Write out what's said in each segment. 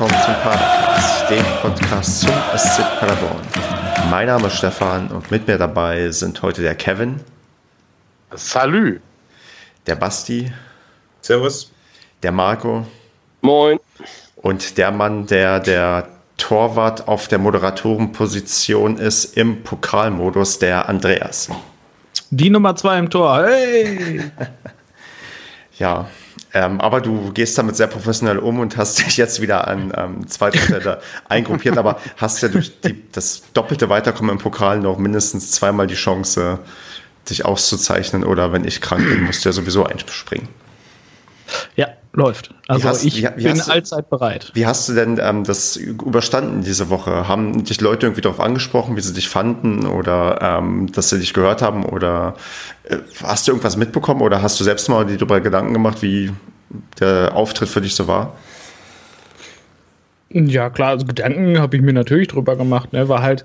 willkommen zum Padercast, dem Podcast zum SC Paderborn. Mein Name ist Stefan und mit mir dabei sind heute der Kevin. Salü. Der Basti. Servus. Der Marco. Moin. Und der Mann, der der Torwart auf der Moderatorenposition ist im Pokalmodus, der Andreas. Die Nummer zwei im Tor. Hey! ja, ähm, aber du gehst damit sehr professionell um und hast dich jetzt wieder an ähm, zweiter Stelle eingruppiert, aber hast ja durch die, das doppelte Weiterkommen im Pokal noch mindestens zweimal die Chance, dich auszuzeichnen oder wenn ich krank bin, musst du ja sowieso einspringen. Ja, läuft. Also hast, ich wie, wie bin allzeit bereit. Wie hast du denn ähm, das überstanden diese Woche? Haben dich Leute irgendwie darauf angesprochen, wie sie dich fanden oder ähm, dass sie dich gehört haben oder äh, hast du irgendwas mitbekommen oder hast du selbst mal dir darüber Gedanken gemacht, wie der Auftritt für dich so war? Ja, klar, also Gedanken habe ich mir natürlich drüber gemacht. Ne? War halt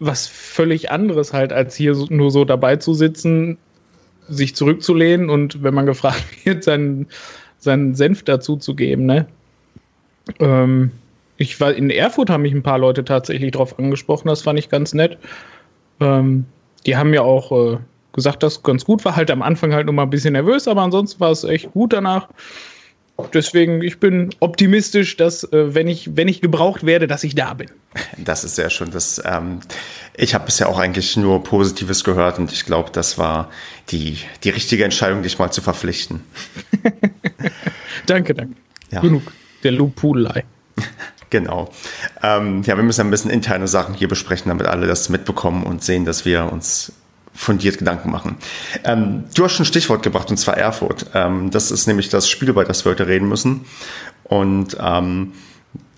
was völlig anderes halt, als hier nur so dabei zu sitzen, sich zurückzulehnen und wenn man gefragt wird, seinen, seinen Senf dazu zu geben. Ne? Ähm, ich war in Erfurt, haben mich ein paar Leute tatsächlich drauf angesprochen, das fand ich ganz nett. Ähm, die haben ja auch äh, gesagt, dass es ganz gut war. Halt am Anfang halt noch mal ein bisschen nervös, aber ansonsten war es echt gut danach. Deswegen, ich bin optimistisch, dass, äh, wenn, ich, wenn ich gebraucht werde, dass ich da bin. Das ist sehr schön. Das, ähm, ich habe bisher auch eigentlich nur Positives gehört und ich glaube, das war die, die richtige Entscheidung, dich mal zu verpflichten. danke, danke. Ja. Genug der Lobpudelei. Genau. Ähm, ja, wir müssen ein bisschen interne Sachen hier besprechen, damit alle das mitbekommen und sehen, dass wir uns fundiert Gedanken machen. Ähm, du hast schon ein Stichwort gebracht, und zwar Erfurt. Ähm, das ist nämlich das Spiel, über das wir heute reden müssen. Und ähm,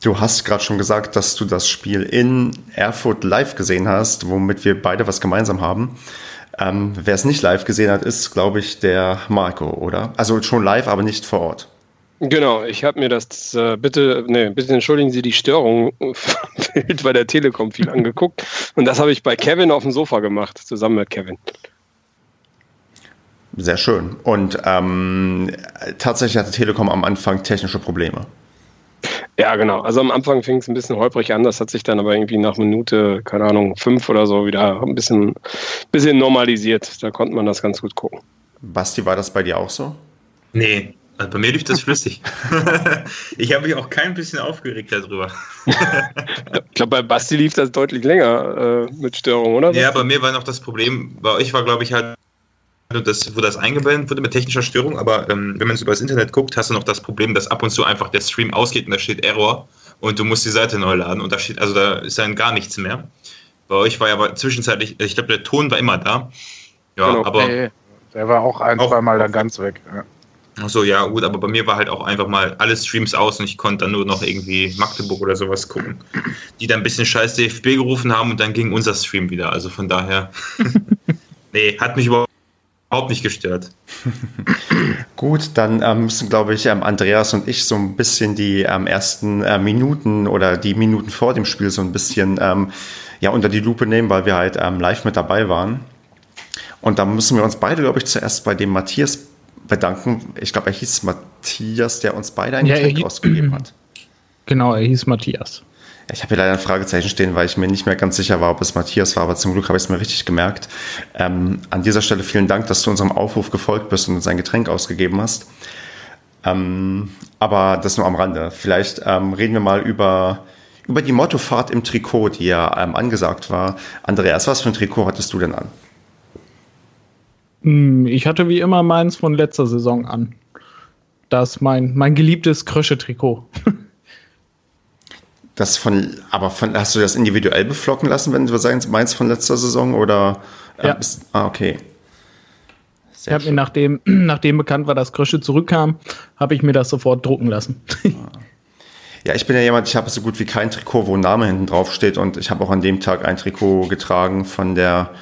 du hast gerade schon gesagt, dass du das Spiel in Erfurt live gesehen hast, womit wir beide was gemeinsam haben. Ähm, Wer es nicht live gesehen hat, ist, glaube ich, der Marco, oder? Also schon live, aber nicht vor Ort. Genau, ich habe mir das äh, bitte, ne, bitte entschuldigen Sie die Störung Bild bei der Telekom viel angeguckt und das habe ich bei Kevin auf dem Sofa gemacht, zusammen mit Kevin. Sehr schön. Und ähm, tatsächlich hatte Telekom am Anfang technische Probleme. Ja, genau. Also am Anfang fing es ein bisschen holprig an, das hat sich dann aber irgendwie nach Minute, keine Ahnung, fünf oder so wieder ein bisschen, bisschen normalisiert. Da konnte man das ganz gut gucken. Basti, war das bei dir auch so? Nee, also bei mir lief das flüssig. ich habe mich auch kein bisschen aufgeregt darüber. ich glaube, bei Basti lief das deutlich länger äh, mit Störung, oder? Ja, bei mir war noch das Problem, bei euch war, glaube ich, halt, das, wo das eingeblendet wurde mit technischer Störung, aber ähm, wenn man es über das Internet guckt, hast du noch das Problem, dass ab und zu einfach der Stream ausgeht und da steht Error und du musst die Seite neu laden und da steht, also da ist dann gar nichts mehr. Bei euch war ja aber zwischenzeitlich, ich glaube, der Ton war immer da. Ja, genau. aber. Nee, der war auch ein, zwei Mal dann ganz weg. Ja. Achso, ja, gut, aber bei mir war halt auch einfach mal alle Streams aus und ich konnte dann nur noch irgendwie Magdeburg oder sowas gucken, die dann ein bisschen scheiß DFB gerufen haben und dann ging unser Stream wieder. Also von daher, nee, hat mich überhaupt nicht gestört. Gut, dann ähm, müssen, glaube ich, ähm, Andreas und ich so ein bisschen die ähm, ersten äh, Minuten oder die Minuten vor dem Spiel so ein bisschen ähm, ja, unter die Lupe nehmen, weil wir halt ähm, live mit dabei waren. Und da müssen wir uns beide, glaube ich, zuerst bei dem Matthias bedanken. Ich glaube, er hieß Matthias, der uns beide ein ja, Getränk ausgegeben hat. Genau, er hieß Matthias. Ich habe hier leider ein Fragezeichen stehen, weil ich mir nicht mehr ganz sicher war, ob es Matthias war, aber zum Glück habe ich es mir richtig gemerkt. Ähm, an dieser Stelle vielen Dank, dass du unserem Aufruf gefolgt bist und uns ein Getränk ausgegeben hast. Ähm, aber das nur am Rande. Vielleicht ähm, reden wir mal über, über die Mottofahrt im Trikot, die ja ähm, angesagt war. Andreas, was für ein Trikot hattest du denn an? Hm, ich hatte wie immer meins von letzter Saison an. Das ist mein, mein geliebtes Krösche-Trikot. Das von, aber von, hast du das individuell beflocken lassen, wenn du sagst, meins von letzter Saison oder? Äh, ja. Bist, ah, okay. Sehr ich habe mir, nachdem, nachdem bekannt war, dass Krösche zurückkam, habe ich mir das sofort drucken lassen. Ja, ich bin ja jemand, ich habe so gut wie kein Trikot, wo ein Name hinten drauf steht und ich habe auch an dem Tag ein Trikot getragen von der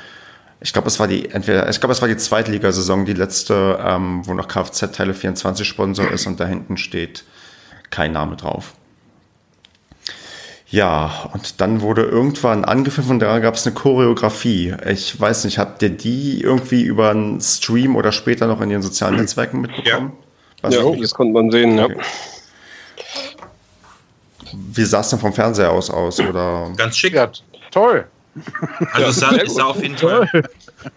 ich glaube, es war die, entweder, ich glaube, es war die Zweitligasaison, die letzte, ähm, wo noch Kfz Teile 24 Sponsor ist und da hinten steht kein Name drauf. Ja, und dann wurde irgendwann angepfiffen und da gab es eine Choreografie. Ich weiß nicht, habt ihr die irgendwie über einen Stream oder später noch in den sozialen Netzwerken mitbekommen? Ja, ja das konnte man sehen, okay. ja. Wie sah es denn vom Fernseher aus aus? Oder? Ganz schick. Ja, toll. Also es sah, es sah auf jeden Fall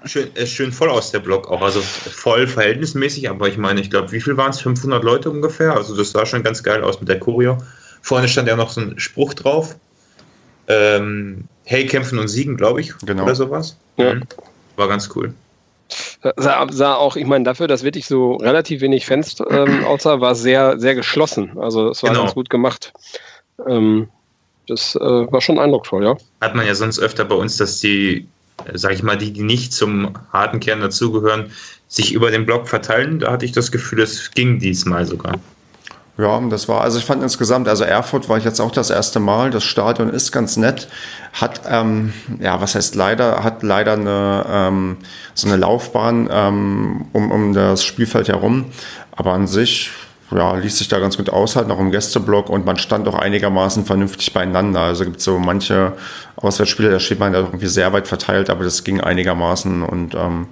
schön, äh, schön voll aus, der Block auch. Also voll verhältnismäßig, aber ich meine, ich glaube, wie viel waren es? 500 Leute ungefähr? Also das sah schon ganz geil aus mit der Choreo. Vorne stand ja noch so ein Spruch drauf. Ähm, hey, kämpfen und siegen, glaube ich. Genau. Oder sowas. Ja. Mhm. War ganz cool. Sah, sah auch, ich meine, dafür, dass wirklich so relativ wenig Fans ähm, aussah, war sehr, sehr geschlossen. Also es war Genau. ganz gut gemacht. Ähm, das äh, war schon eindrucksvoll, ja. Hat man ja sonst öfter bei uns, dass die, äh, sag ich mal, die, die nicht zum harten Kern dazugehören, sich über den Block verteilen. Da hatte ich das Gefühl, es ging diesmal sogar. Ja, das war, also ich fand insgesamt, also Erfurt war ich jetzt auch das erste Mal. Das Stadion ist ganz nett. Hat, ähm, ja, was heißt leider, hat leider eine, ähm, so eine Laufbahn ähm, um, um das Spielfeld herum. Aber an sich, ja, ließ sich da ganz gut aushalten, auch im Gästeblock und man stand auch einigermaßen vernünftig beieinander. Also gibt so manche Auswärtsspiele, da steht man da irgendwie sehr weit verteilt, aber das ging einigermaßen und ähm,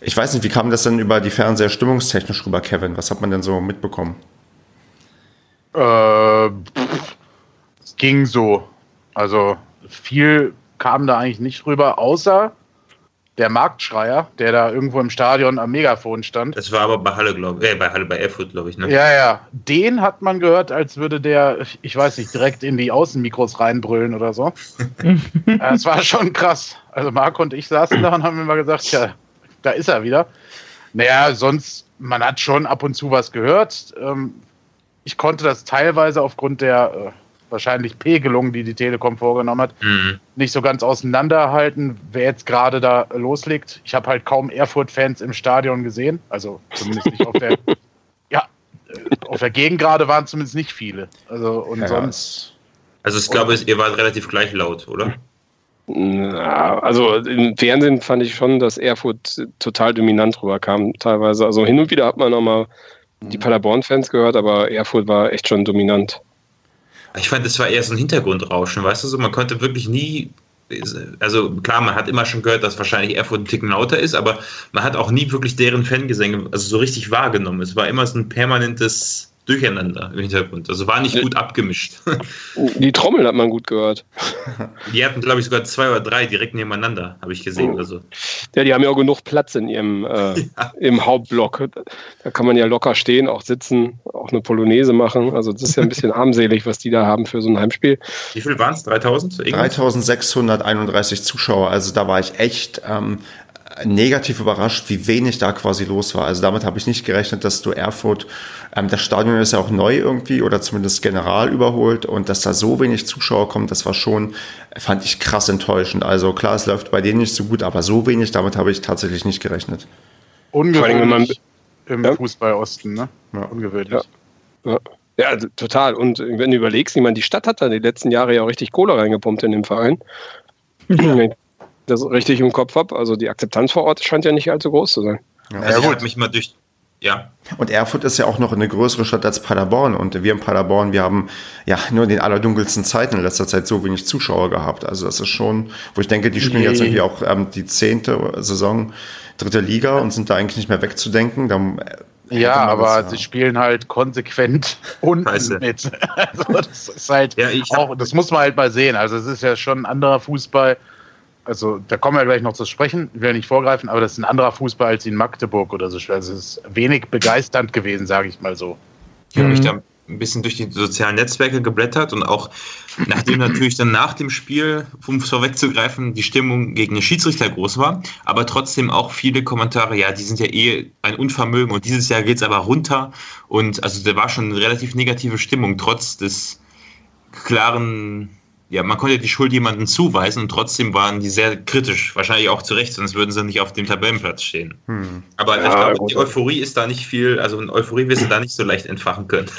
ich weiß nicht, wie kam das denn über die Fernseher stimmungstechnisch rüber, Kevin? Was hat man denn so mitbekommen? Äh, es ging so. Also viel kam da eigentlich nicht rüber, außer der Marktschreier, der da irgendwo im Stadion am Megafon stand. Das war aber bei Halle, glaube ich. Äh, bei Halle, bei Erfurt, glaube ich. Ne? Ja, ja. Den hat man gehört, als würde der, ich weiß nicht, direkt in die Außenmikros reinbrüllen oder so. das war schon krass. Also Marc und ich saßen da und haben immer gesagt, ja, da ist er wieder. Naja, sonst, man hat schon ab und zu was gehört. Ähm, ich konnte das teilweise aufgrund der äh, wahrscheinlich Pegelung, die die Telekom vorgenommen hat, Mhm. nicht so ganz auseinanderhalten, wer jetzt gerade da loslegt. Ich habe halt kaum Erfurt-Fans im Stadion gesehen. Also zumindest nicht auf der, ja, äh, auf der Gegend gerade waren zumindest nicht viele. Also und Ja, sonst. Also ich glaube, ihr wart relativ gleich laut, oder? Ja, also im Fernsehen fand ich schon, dass Erfurt total dominant rüberkam, teilweise. Also hin und wieder hat man nochmal die Paderborn-Fans gehört, aber Erfurt war echt schon dominant. Ich fand, das war eher so ein Hintergrundrauschen, weißt du so? Man konnte wirklich nie. Also klar, man hat immer schon gehört, dass wahrscheinlich Erfurt ein Ticken lauter ist, aber man hat auch nie wirklich deren Fangesänge also so richtig wahrgenommen. Es war immer so ein permanentes Durcheinander im Hintergrund. Also war nicht gut abgemischt. Die Trommel hat man gut gehört. Die hatten, glaube ich, sogar zwei oder drei direkt nebeneinander, habe ich gesehen. Oh. Also. Ja, die haben ja auch genug Platz in ihrem äh, im Hauptblock. Da kann man ja locker stehen, auch sitzen, auch eine Polonaise machen. Also das ist ja ein bisschen armselig, was die da haben für so ein Heimspiel. Wie viel waren es? 3000? Irgendwas? 3631 Zuschauer, also da war ich echt ähm, negativ überrascht, wie wenig da quasi los war. Also damit habe ich nicht gerechnet, dass du Erfurt, ähm, das Stadion ist ja auch neu irgendwie oder zumindest general überholt und dass da so wenig Zuschauer kommen, das war schon, fand ich krass enttäuschend. Also klar, es läuft bei denen nicht so gut, aber so wenig, damit habe ich tatsächlich nicht gerechnet. Vor allem, wenn man- Ungewöhnlich im Ja. Fußball-Osten, ne? Ja. Ungewöhnlich. Ja. Ja, also total. Und wenn du überlegst, ich meine, die Stadt hat da die letzten Jahre ja auch richtig Kohle reingepumpt in den Verein. Das richtig im Kopf habe. Also die Akzeptanz vor Ort scheint ja nicht allzu groß zu sein. Also ich habe mich mal durch. Ja, Und Erfurt ist ja auch noch eine größere Stadt als Paderborn. Und wir in Paderborn, wir haben ja nur in den allerdunkelsten Zeiten in letzter Zeit so wenig Zuschauer gehabt. Also das ist schon, wo ich denke, die spielen Nee. jetzt irgendwie auch ähm, die zehnte Saison dritte Liga und sind da eigentlich nicht mehr wegzudenken. Da, äh, Ja, aber was, ja. sie spielen halt konsequent unten Scheiße. mit. Also das ist halt Ja, auch, das muss man halt mal sehen. Also es ist ja schon ein anderer Fußball. Also da kommen wir gleich noch zu sprechen, ich will nicht vorgreifen, aber das ist ein anderer Fußball als in Magdeburg oder so. Also es ist wenig begeisternd gewesen, sage ich mal so. Ich habe mich Mhm. da ein bisschen durch die sozialen Netzwerke geblättert und auch nachdem natürlich dann nach dem Spiel, um es vorwegzugreifen, die Stimmung gegen den Schiedsrichter groß war, aber trotzdem auch viele Kommentare, ja, die sind ja eh ein Unvermögen und dieses Jahr geht es aber runter und also da war schon eine relativ negative Stimmung, trotz des klaren, ja, man konnte die Schuld jemandem zuweisen und trotzdem waren die sehr kritisch, wahrscheinlich auch zu Recht, sonst würden sie nicht auf dem Tabellenplatz stehen. Hm. Aber ich Ja, glaube, gut. die Euphorie ist da nicht viel, also in Euphorie wirst du da nicht so leicht entfachen können.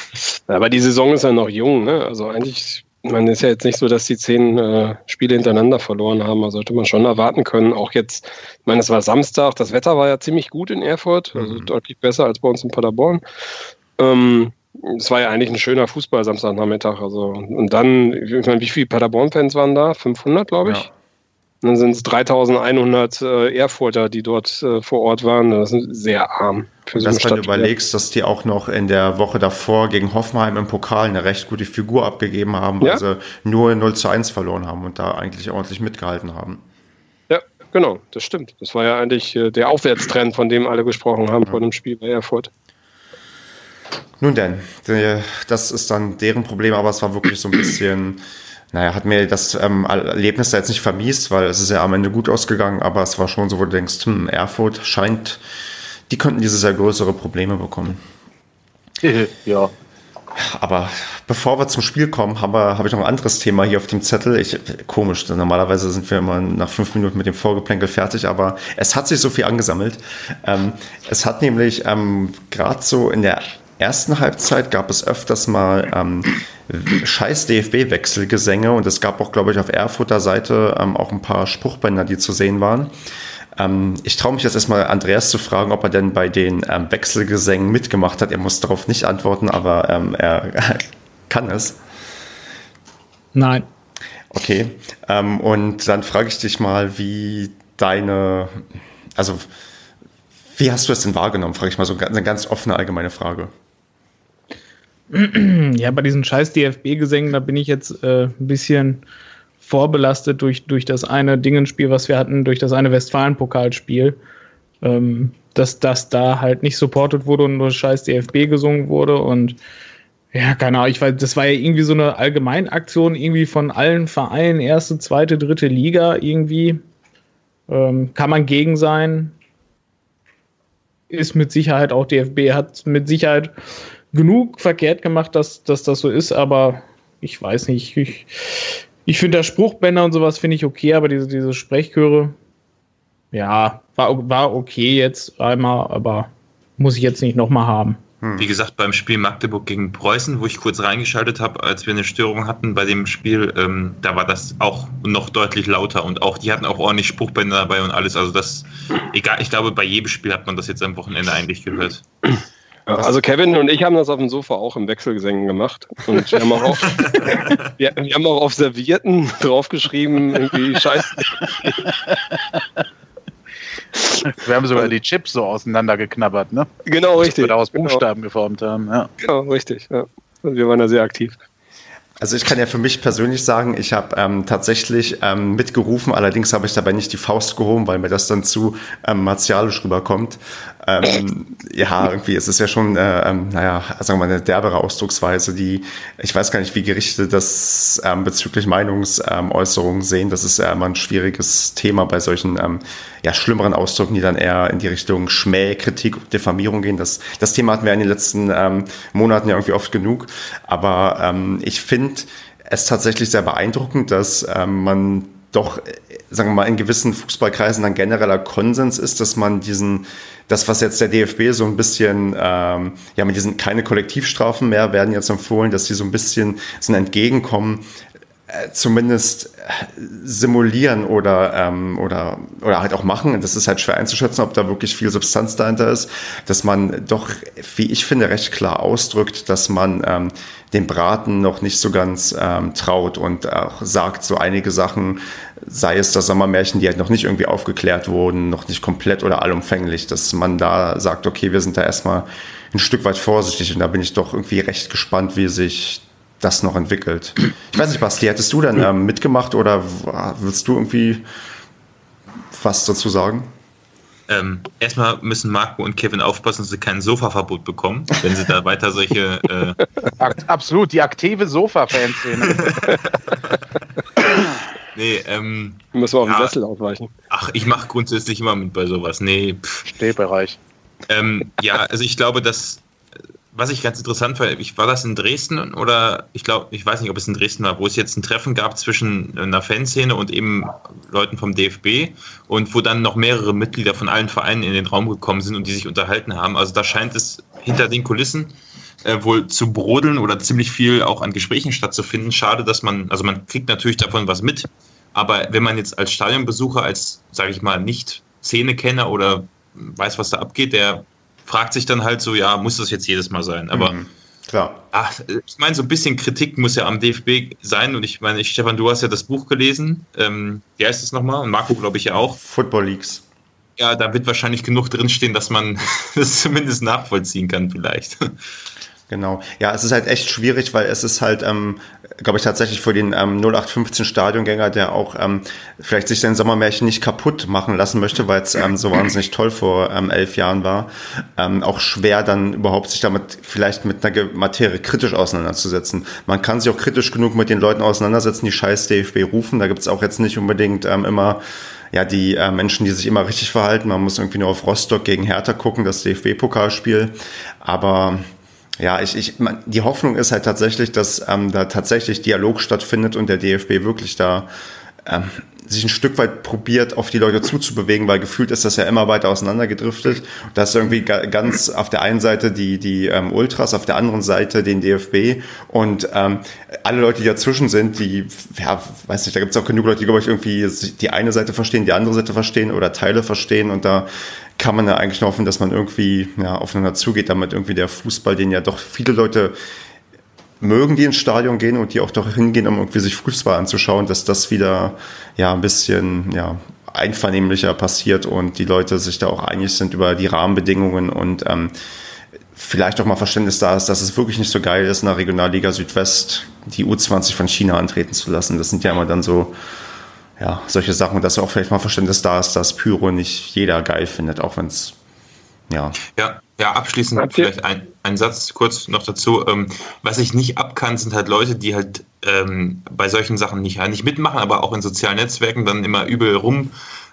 Aber die Saison ist ja noch jung, ne? Also eigentlich, man ist ja jetzt nicht so, dass die zehn äh, Spiele hintereinander verloren haben. Also sollte man schon erwarten können. Auch jetzt, ich meine, es war Samstag, das Wetter war ja ziemlich gut in Erfurt, also Mhm. deutlich besser als bei uns in Paderborn. Ähm, es war ja eigentlich ein schöner Fußball Samstagnachmittag. Also und dann, ich meine, wie viele Paderborn-Fans waren da? 500, glaube ich. dann sind es 3100 äh, Erfurter, die dort äh, vor Ort waren. Das ist sehr arm. Für so das, wenn du überlegst, dass die auch noch in der Woche davor gegen Hoffenheim im Pokal eine recht gute Figur abgegeben haben, ja? also nur 0 zu 1 verloren haben und da eigentlich ordentlich mitgehalten haben. Ja, genau, das stimmt. Das war ja eigentlich äh, der Aufwärtstrend, von dem alle gesprochen haben ja. vor dem Spiel bei Erfurt. Nun denn, das ist dann deren Problem, aber es war wirklich so ein bisschen naja, hat mir das ähm, Erlebnis da jetzt nicht vermiest, weil es ist ja am Ende gut ausgegangen, aber es war schon so, wo du denkst, hm, Erfurt scheint, die könnten dieses Jahr größere Probleme bekommen. ja. Aber bevor wir zum Spiel kommen, habe hab ich noch ein anderes Thema hier auf dem Zettel. Ich, komisch, normalerweise sind wir immer nach fünf Minuten mit dem Vorgeplänkel fertig, aber es hat sich so viel angesammelt. Ähm, es hat nämlich ähm, gerade so in der ersten Halbzeit gab es öfters mal ähm, scheiß DFB-Wechselgesänge und es gab auch, glaube ich, auf Erfurter Seite ähm, auch ein paar Spruchbänder, die zu sehen waren. Ähm, ich traue mich jetzt erstmal Andreas zu fragen, ob er denn bei den ähm, Wechselgesängen mitgemacht hat. Er muss darauf nicht antworten, aber ähm, er kann es. Nein. Okay. Ähm, und dann frage ich dich mal, wie deine, also wie hast du es denn wahrgenommen? Frage ich mal so eine ganz offene allgemeine Frage. Ja, bei diesen scheiß DFB-Gesängen, da bin ich jetzt äh, ein bisschen vorbelastet durch, durch das eine Dingenspiel, was wir hatten, durch das eine Westfalen-Pokalspiel, ähm, dass das da halt nicht supportet wurde und nur scheiß DFB gesungen wurde und ja, keine Ahnung, ich weiß, das war ja irgendwie so eine Allgemeinaktion irgendwie von allen Vereinen, erste, zweite, dritte Liga irgendwie. Ähm, kann man gegen sein. Ist mit Sicherheit auch DFB, hat mit Sicherheit genug verkehrt gemacht, dass, dass das so ist, aber ich weiß nicht. Ich, ich finde der Spruchbänder und sowas finde ich okay, aber diese, diese Sprechchöre, ja, war, war okay jetzt einmal, aber muss ich jetzt nicht nochmal haben. Hm. Wie gesagt, beim Spiel Magdeburg gegen Preußen, wo ich kurz reingeschaltet habe, als wir eine Störung hatten bei dem Spiel, ähm, da war das auch noch deutlich lauter und auch die hatten auch ordentlich Spruchbänder dabei und alles. Also das, egal, ich glaube, bei jedem Spiel hat man das jetzt am Wochenende eigentlich gehört. Also Kevin und ich haben das auf dem Sofa auch im Wechselgesängen gemacht. Und wir haben auch, auf, wir, wir, haben auch auf Servierten draufgeschrieben, irgendwie Scheiße. Wir haben sogar die Chips so auseinandergeknabbert, ne? Genau, richtig. Oder aus Buchstaben genau. geformt haben, ja. Genau, richtig. Ja. Also wir waren da sehr aktiv. Also ich kann ja für mich persönlich sagen, ich habe ähm, tatsächlich ähm, mitgerufen, allerdings habe ich dabei nicht die Faust gehoben, weil mir das dann zu ähm, martialisch rüberkommt. Ähm, ja, irgendwie ist es ja schon, äh, ähm, naja, sagen wir mal, eine derbere Ausdrucksweise, die, ich weiß gar nicht, wie Gerichte das ähm, bezüglich Meinungsäußerungen sehen. Das ist ja immer ein schwieriges Thema bei solchen ähm, ja, schlimmeren Ausdrücken, die dann eher in die Richtung Schmäh, Kritik, Diffamierung gehen. Das, das Thema hatten wir in den letzten ähm, Monaten ja irgendwie oft genug. Aber ähm, ich finde es tatsächlich sehr beeindruckend, dass ähm, man doch, sagen wir mal, in gewissen Fußballkreisen dann genereller Konsens ist, dass man diesen das, was jetzt der DFB so ein bisschen, ähm, ja, mit diesen keine Kollektivstrafen mehr werden jetzt empfohlen, dass sie so ein bisschen so ein Entgegenkommen äh, zumindest äh, simulieren oder, ähm, oder, oder halt auch machen. Das ist halt schwer einzuschätzen, ob da wirklich viel Substanz dahinter ist, dass man doch, wie ich finde, recht klar ausdrückt, dass man ähm, dem Braten noch nicht so ganz ähm, traut und auch sagt, so einige Sachen, sei es das Sommermärchen, die halt noch nicht irgendwie aufgeklärt wurden, noch nicht komplett oder allumfänglich, dass man da sagt, okay, wir sind da erstmal ein Stück weit vorsichtig und da bin ich doch irgendwie recht gespannt, wie sich das noch entwickelt. Ich weiß nicht, Basti, hättest du denn ähm, mitgemacht oder willst du irgendwie was dazu sagen? Ähm, erstmal müssen Marco und Kevin aufpassen, dass sie kein Sofaverbot bekommen, wenn sie da weiter solche. Äh Absolut, die aktive Sofa-Fanszene. nee, ähm. Müssen wir auf ja, den Sessel aufweichen. Ach, ich mache grundsätzlich immer mit bei sowas. Nee, pff. Stehbereich. Ähm, ja, also ich glaube, dass was ich ganz interessant fand, ich war das in Dresden oder ich glaube, ich weiß nicht, ob es in Dresden war, wo es jetzt ein Treffen gab zwischen einer Fanszene und eben Leuten vom DFB und wo dann noch mehrere Mitglieder von allen Vereinen in den Raum gekommen sind und die sich unterhalten haben. Also da scheint es hinter den Kulissen äh, wohl zu brodeln oder ziemlich viel auch an Gesprächen stattzufinden. Schade, dass man, also man kriegt natürlich davon was mit, aber wenn man jetzt als Stadionbesucher, als, sage ich mal, nicht Szenekenner oder weiß, was da abgeht, der fragt sich dann halt so, ja, muss das jetzt jedes Mal sein? Aber mhm. Klar. Ach, ich meine, so ein bisschen Kritik muss ja am DFB sein. Und ich meine, Stefan, du hast ja das Buch gelesen. Ähm, wie heißt es nochmal? Und Marco, glaube ich, ja auch. Football Leagues. Ja, da wird wahrscheinlich genug drinstehen, dass man das zumindest nachvollziehen kann, vielleicht. Genau. Ja, es ist halt echt schwierig, weil es ist halt, ähm, glaube ich, tatsächlich für den ähm, 0815 Stadiongänger, der auch ähm, vielleicht sich sein Sommermärchen nicht kaputt machen lassen möchte, weil es ähm, so wahnsinnig toll vor ähm, elf Jahren war, ähm, auch schwer dann überhaupt sich damit vielleicht mit einer Materie kritisch auseinanderzusetzen. Man kann sich auch kritisch genug mit den Leuten auseinandersetzen, die scheiß DFB rufen. Da gibt es auch jetzt nicht unbedingt ähm, immer ja, die äh, Menschen, die sich immer richtig verhalten. Man muss irgendwie nur auf Rostock gegen Hertha gucken, das DFB-Pokalspiel. Aber ja, ich, ich, die Hoffnung ist halt tatsächlich, dass ähm, da tatsächlich Dialog stattfindet und der DFB wirklich da ähm, sich ein Stück weit probiert, auf die Leute zuzubewegen, weil gefühlt ist das ja immer weiter auseinandergedriftet. Da ist irgendwie ganz auf der einen Seite die, die ähm, Ultras, auf der anderen Seite den DFB und ähm, alle Leute, die dazwischen sind, die, ja, weiß nicht, da gibt es auch genug Leute, die, glaube ich, irgendwie die eine Seite verstehen, die andere Seite verstehen oder Teile verstehen und da kann man ja eigentlich nur hoffen, dass man irgendwie ja, aufeinander zugeht, damit irgendwie der Fußball, den ja doch viele Leute mögen, die ins Stadion gehen und die auch doch hingehen, um irgendwie sich Fußball anzuschauen, dass das wieder ja ein bisschen ja, einvernehmlicher passiert und die Leute sich da auch einig sind über die Rahmenbedingungen und ähm, vielleicht auch mal Verständnis da ist, dass es wirklich nicht so geil ist, in der Regionalliga Südwest die U20 von China antreten zu lassen. Das sind ja immer dann so ja, solche Sachen, dass auch vielleicht mal Verständnis da ist, dass Pyro nicht jeder geil findet, auch wenn es ja. Ja, ja, abschließend vielleicht ein, ein Satz kurz noch dazu. Ähm, was ich nicht abkann, sind halt Leute, die halt ähm, bei solchen Sachen nicht, nicht mitmachen, aber auch in sozialen Netzwerken dann immer übel rum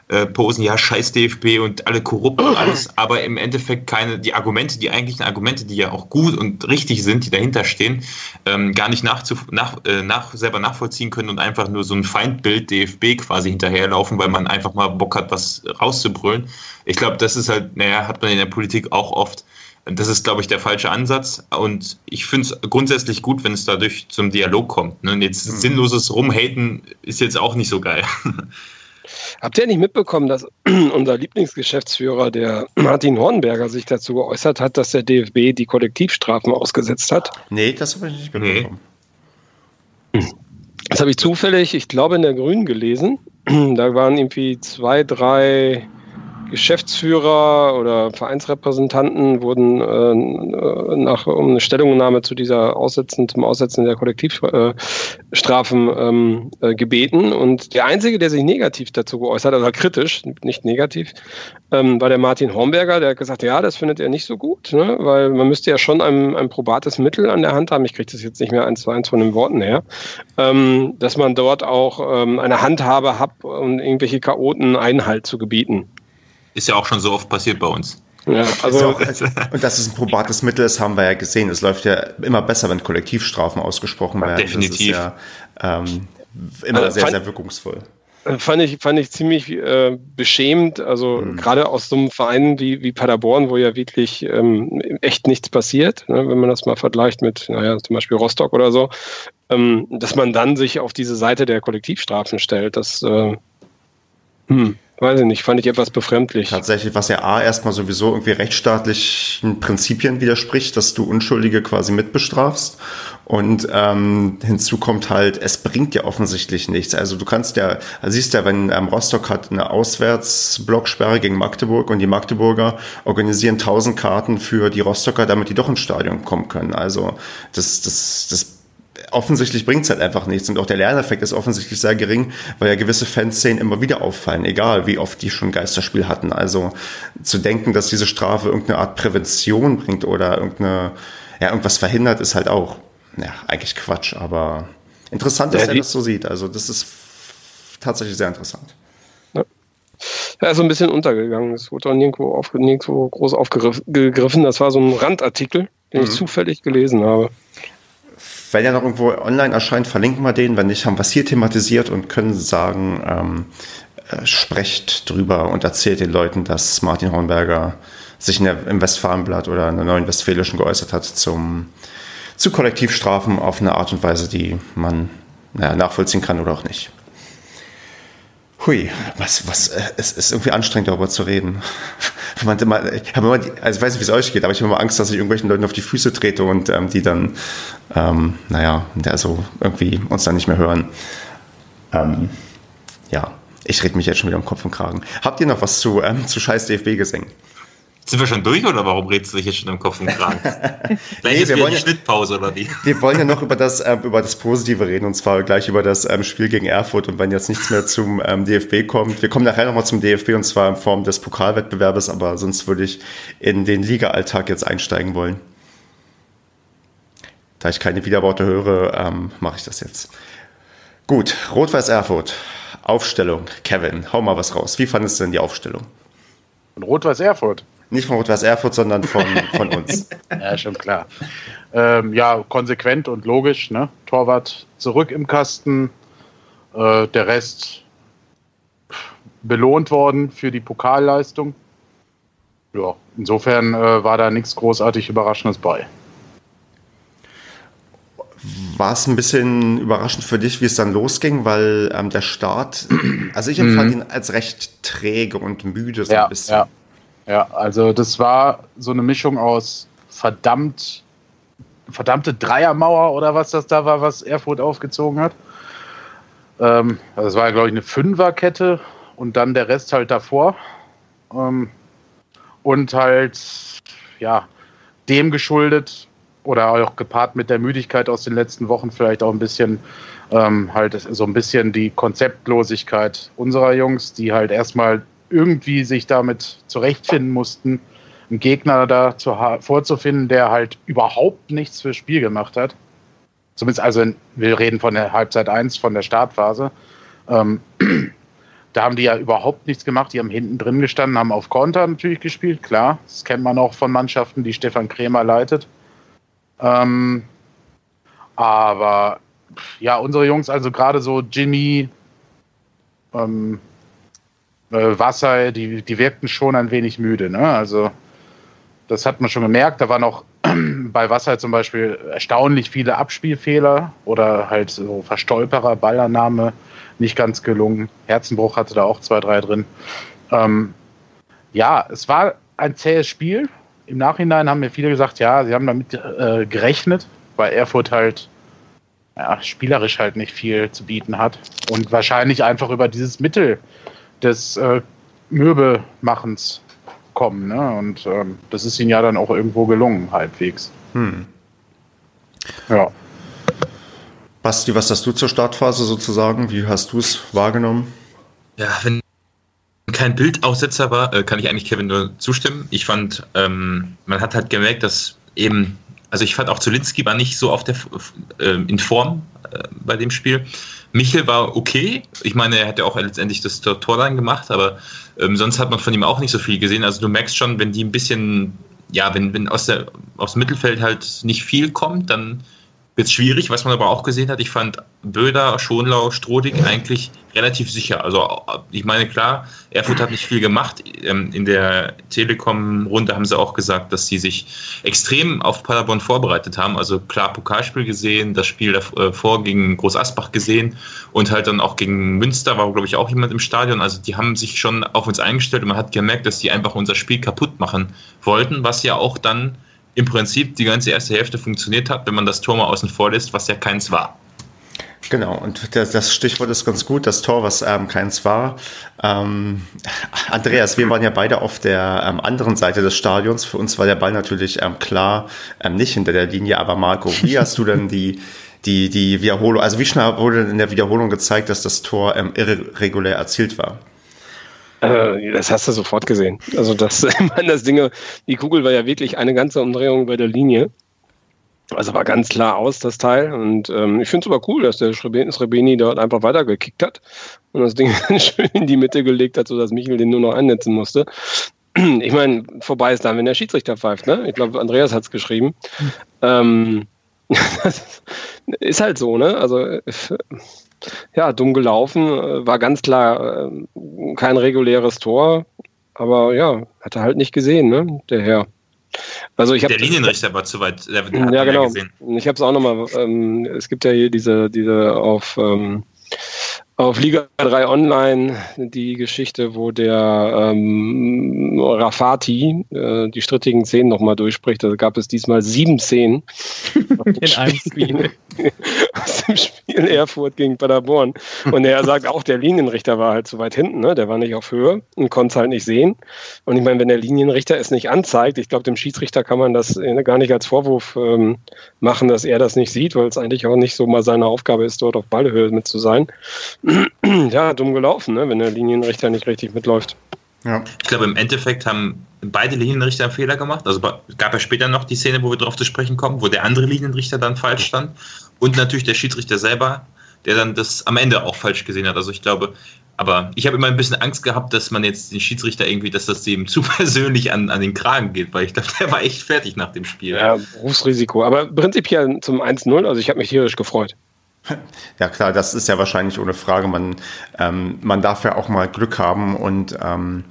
äh, posen, ja, scheiß DFB und alle korrupt und alles, aber im Endeffekt keine, die Argumente, die eigentlichen Argumente, die ja auch gut und richtig sind, die dahinter stehen, ähm, gar nicht nach, nach, äh, nach, selber nachvollziehen können und einfach nur so ein Feindbild DFB quasi hinterherlaufen, weil man einfach mal Bock hat, was rauszubrüllen. Ich glaube, das ist halt, naja, hat man in der Politik auch oft. Das ist, glaube ich, der falsche Ansatz. Und ich finde es grundsätzlich gut, wenn es dadurch zum Dialog kommt. Ne? Und jetzt mhm. sinnloses Rumhaten ist jetzt auch nicht so geil. Habt ihr nicht mitbekommen, dass unser Lieblingsgeschäftsführer, der Martin Hornberger, sich dazu geäußert hat, dass der DFB die Kollektivstrafen ausgesetzt hat? Nee, das habe ich nicht mitbekommen. Das habe ich zufällig, ich glaube, in der Grünen gelesen. Da waren irgendwie zwei, drei Geschäftsführer oder Vereinsrepräsentanten wurden äh, nach um eine Stellungnahme zu dieser Aussetzen, zum Aussetzen der Kollektivstrafen ähm, äh, gebeten. Und der einzige, der sich negativ dazu geäußert hat, also kritisch, nicht negativ, ähm, war der Martin Hornberger, der hat gesagt, ja, das findet er nicht so gut, ne? weil man müsste ja schon ein, ein probates Mittel an der Hand haben. Ich kriege das jetzt nicht mehr eins zu eins von den Worten her, ähm, dass man dort auch ähm, eine Handhabe hat, um irgendwelche Chaoten Einhalt zu gebieten. Ist ja auch schon so oft passiert bei uns. Ja, also, und dass es ein probates Mittel ist, haben wir ja gesehen. Es läuft ja immer besser, wenn Kollektivstrafen ausgesprochen werden. Definitiv. Das ist ja ähm, immer also, sehr, fand, sehr wirkungsvoll. Fand ich, fand ich ziemlich äh, beschämend. Also mhm. gerade aus so einem Verein wie, wie Paderborn, wo ja wirklich ähm, echt nichts passiert, ne, wenn man das mal vergleicht mit, naja, zum Beispiel Rostock oder so, ähm, dass man dann sich auf diese Seite der Kollektivstrafen stellt. Das äh, hm. Weiß ich nicht, fand ich etwas befremdlich. Tatsächlich, was ja A erstmal sowieso irgendwie rechtsstaatlichen Prinzipien widerspricht, dass du Unschuldige quasi mitbestrafst. Und ähm, hinzu kommt halt, es bringt ja offensichtlich nichts. Also du kannst ja, also siehst ja, wenn ähm, Rostock hat eine Auswärtsblocksperre gegen Magdeburg und die Magdeburger organisieren 1000 Karten für die Rostocker, damit die doch ins Stadion kommen können. Also das, das, das offensichtlich bringt es halt einfach nichts. Und auch der Lerneffekt ist offensichtlich sehr gering, weil ja gewisse Fanszenen immer wieder auffallen, egal wie oft die schon Geisterspiel hatten. Also zu denken, dass diese Strafe irgendeine Art Prävention bringt oder irgendeine, ja, irgendwas verhindert, ist halt auch, ja, eigentlich Quatsch. Aber interessant, dass ja, er das so sieht. Also das ist tatsächlich sehr interessant. Ja, so ein bisschen untergegangen. Es wurde auch nirgendwo, auf, nirgendwo groß aufgegriffen. Das war so ein Randartikel, den mhm. ich zufällig gelesen habe wenn er noch irgendwo online erscheint, verlinken wir den. Wenn nicht, haben wir es hier thematisiert und können sagen, ähm, äh, sprecht drüber und erzählt den Leuten, dass Martin Hornberger sich der, im Westfalenblatt oder in der Neuen Westfälischen geäußert hat zum, zu Kollektivstrafen auf eine Art und Weise, die man naja, nachvollziehen kann oder auch nicht. Hui, was, was, äh, es ist irgendwie anstrengend darüber zu reden. Man immer, ich habe immer, die, also ich weiß nicht, wie es euch geht, aber ich habe immer Angst, dass ich irgendwelchen Leuten auf die Füße trete und ähm, die dann, ähm, naja, also irgendwie uns dann nicht mehr hören. Ähm, ja, ich rede mich jetzt schon wieder um Kopf und Kragen. Habt ihr noch was zu, ähm, zu scheiß DFB gesungen? Sind wir schon durch oder warum redest du dich jetzt schon im Kopf und Kragen? Gleich nee, ist wir wollen die Schnittpause oder wie? Wir wollen ja noch über das, ähm, über das Positive reden und zwar gleich über das ähm, Spiel gegen Erfurt und wenn jetzt nichts mehr zum ähm, DFB kommt. Wir kommen nachher nochmal zum DFB und zwar in Form des Pokalwettbewerbes, aber sonst würde ich in den Liga-Alltag jetzt einsteigen wollen. Da ich keine Widerworte höre, ähm, mache ich das jetzt. Gut, Rot-Weiß Erfurt. Aufstellung. Kevin, hau mal was raus. Wie fandest du denn die Aufstellung? Von Rot-Weiß Erfurt. Nicht von Rot-Weiß Erfurt, sondern von, von uns. ja, schon klar. Ähm, ja, konsequent und logisch. Ne? Torwart zurück im Kasten. Äh, der Rest belohnt worden für die Pokalleistung. Ja, insofern äh, war da nichts großartig Überraschendes bei. War es ein bisschen überraschend für dich, wie es dann losging, weil ähm, der Start, also ich empfand mhm. ihn als recht träge und müde so ja, ein bisschen. Ja. Ja, also das war so eine Mischung aus verdammt, verdammte Dreiermauer oder was das da war, was Erfurt aufgezogen hat. Ähm, also es war, glaube ich, eine Fünferkette und dann der Rest halt davor. Ähm, und halt, ja, dem geschuldet oder auch gepaart mit der Müdigkeit aus den letzten Wochen vielleicht auch ein bisschen ähm, halt so ein bisschen die Konzeptlosigkeit unserer Jungs, die halt erstmal irgendwie sich damit zurechtfinden mussten, einen Gegner da zu, vorzufinden, der halt überhaupt nichts fürs Spiel gemacht hat. Zumindest, also wir reden von der Halbzeit 1, von der Startphase. Ähm, da haben die ja überhaupt nichts gemacht. Die haben hinten drin gestanden, haben auf Konter natürlich gespielt, klar. Das kennt man auch von Mannschaften, die Stefan Krämer leitet. Ähm, aber ja, unsere Jungs, also gerade so Jimmy, ähm, äh, Wasser, die, die wirkten schon ein wenig müde. Ne? Also das hat man schon gemerkt. Da waren auch bei Wasser zum Beispiel erstaunlich viele Abspielfehler oder halt so Verstolperer, Ballannahme nicht ganz gelungen. Herzenbruch hatte da auch zwei, drei drin. Ähm, ja, es war ein zähes Spiel. Im Nachhinein haben mir viele gesagt, ja, sie haben damit äh, gerechnet, weil Erfurt halt ja, spielerisch halt nicht viel zu bieten hat und wahrscheinlich einfach über dieses Mittel des äh, Möbelmachens kommen. Ne? Und ähm, das ist ihnen ja dann auch irgendwo gelungen, halbwegs. Hm. Ja. Basti, was hast du zur Startphase sozusagen? Wie hast du es wahrgenommen? Ja, wenn kein Bildaussetzer war, äh, kann ich eigentlich Kevin nur zustimmen. Ich fand, ähm, man hat halt gemerkt, dass eben, also ich fand auch Zulinski war nicht so auf der, äh, in Form äh, bei dem Spiel. Michel war okay. Ich meine, er hat ja auch letztendlich das Tor dann gemacht, aber ähm, sonst hat man von ihm auch nicht so viel gesehen. Also du merkst schon, wenn die ein bisschen, ja, wenn, wenn aus, der, aus dem Mittelfeld halt nicht viel kommt, dann wird schwierig. Was man aber auch gesehen hat, ich fand Böder, Schonlau, Strodig eigentlich relativ sicher. Also ich meine, klar, Erfurt hat nicht viel gemacht. Ähm, in der Telekom-Runde haben sie auch gesagt, dass sie sich extrem auf Paderborn vorbereitet haben. Also klar, Pokalspiel gesehen, das Spiel davor gegen Groß Asbach gesehen und halt dann auch gegen Münster war, glaube ich, auch jemand im Stadion. Also die haben sich schon auf uns eingestellt und man hat gemerkt, dass die einfach unser Spiel kaputt machen wollten, was ja auch dann im Prinzip die ganze erste Hälfte funktioniert hat, wenn man das Tor mal außen vor lässt, was ja keins war. Genau, und das Stichwort ist ganz gut, das Tor, was ähm, keins war. Ähm, Andreas, wir waren ja beide auf der ähm, anderen Seite des Stadions. Für uns war der Ball natürlich ähm, klar ähm, nicht hinter der Linie, aber Marco, wie hast du denn die, die, die Wiederholung, also wie schnell wurde in der Wiederholung gezeigt, dass das Tor ähm, irregulär erzielt war? Äh, das hast du sofort gesehen. Also das, das Ding, die Kugel war ja wirklich eine ganze Umdrehung bei der Linie. Also war ganz klar aus, das Teil. Und ähm, ich finde es aber cool, dass der Srebeni dort einfach weitergekickt hat und das Ding schön in die Mitte gelegt hat, sodass Michel den nur noch einnetzen musste. Ich meine, vorbei ist dann, wenn der Schiedsrichter pfeift. Ne? Ich glaube, Andreas hat es geschrieben. Mhm. Ähm, ist halt so, ne? Also ja, dumm gelaufen, war ganz klar äh, kein reguläres Tor, aber ja, hat er halt nicht gesehen, ne? Der Herr. Also ich der Linienrichter war zu weit. Der, der ja, genau. Gesehen. Ich habe es auch nochmal. Ähm, es gibt ja hier diese, diese auf, ähm, auf Liga 3 Online die Geschichte, wo der ähm, Rafati äh, die strittigen Szenen nochmal durchspricht. Da gab es diesmal sieben Szenen. In einem Spiel. aus dem Spiel Erfurt gegen Paderborn. Und er sagt auch, der Linienrichter war halt zu weit hinten, ne? der war nicht auf Höhe und konnte es halt nicht sehen. Und ich meine, wenn der Linienrichter es nicht anzeigt, ich glaube, dem Schiedsrichter kann man das äh, gar nicht als Vorwurf ähm, machen, dass er das nicht sieht, weil es eigentlich auch nicht so mal seine Aufgabe ist, dort auf Ballhöhe mit zu sein. ja, dumm gelaufen, ne? wenn der Linienrichter nicht richtig mitläuft. Ja. Ich glaube, im Endeffekt haben beide Linienrichter einen Fehler gemacht. Also gab ja später noch die Szene, wo wir darauf zu sprechen kommen, wo der andere Linienrichter dann falsch stand. Und natürlich der Schiedsrichter selber, der dann das am Ende auch falsch gesehen hat. Also ich glaube, aber ich habe immer ein bisschen Angst gehabt, dass man jetzt den Schiedsrichter irgendwie, dass das dem zu persönlich an, an den Kragen geht, weil ich glaube, der war echt fertig nach dem Spiel. Ja, Berufsrisiko. Aber prinzipiell zum 1-0, also ich habe mich tierisch gefreut. Ja klar, das ist ja wahrscheinlich ohne Frage. Man, ähm, man darf ja auch mal Glück haben und ähm,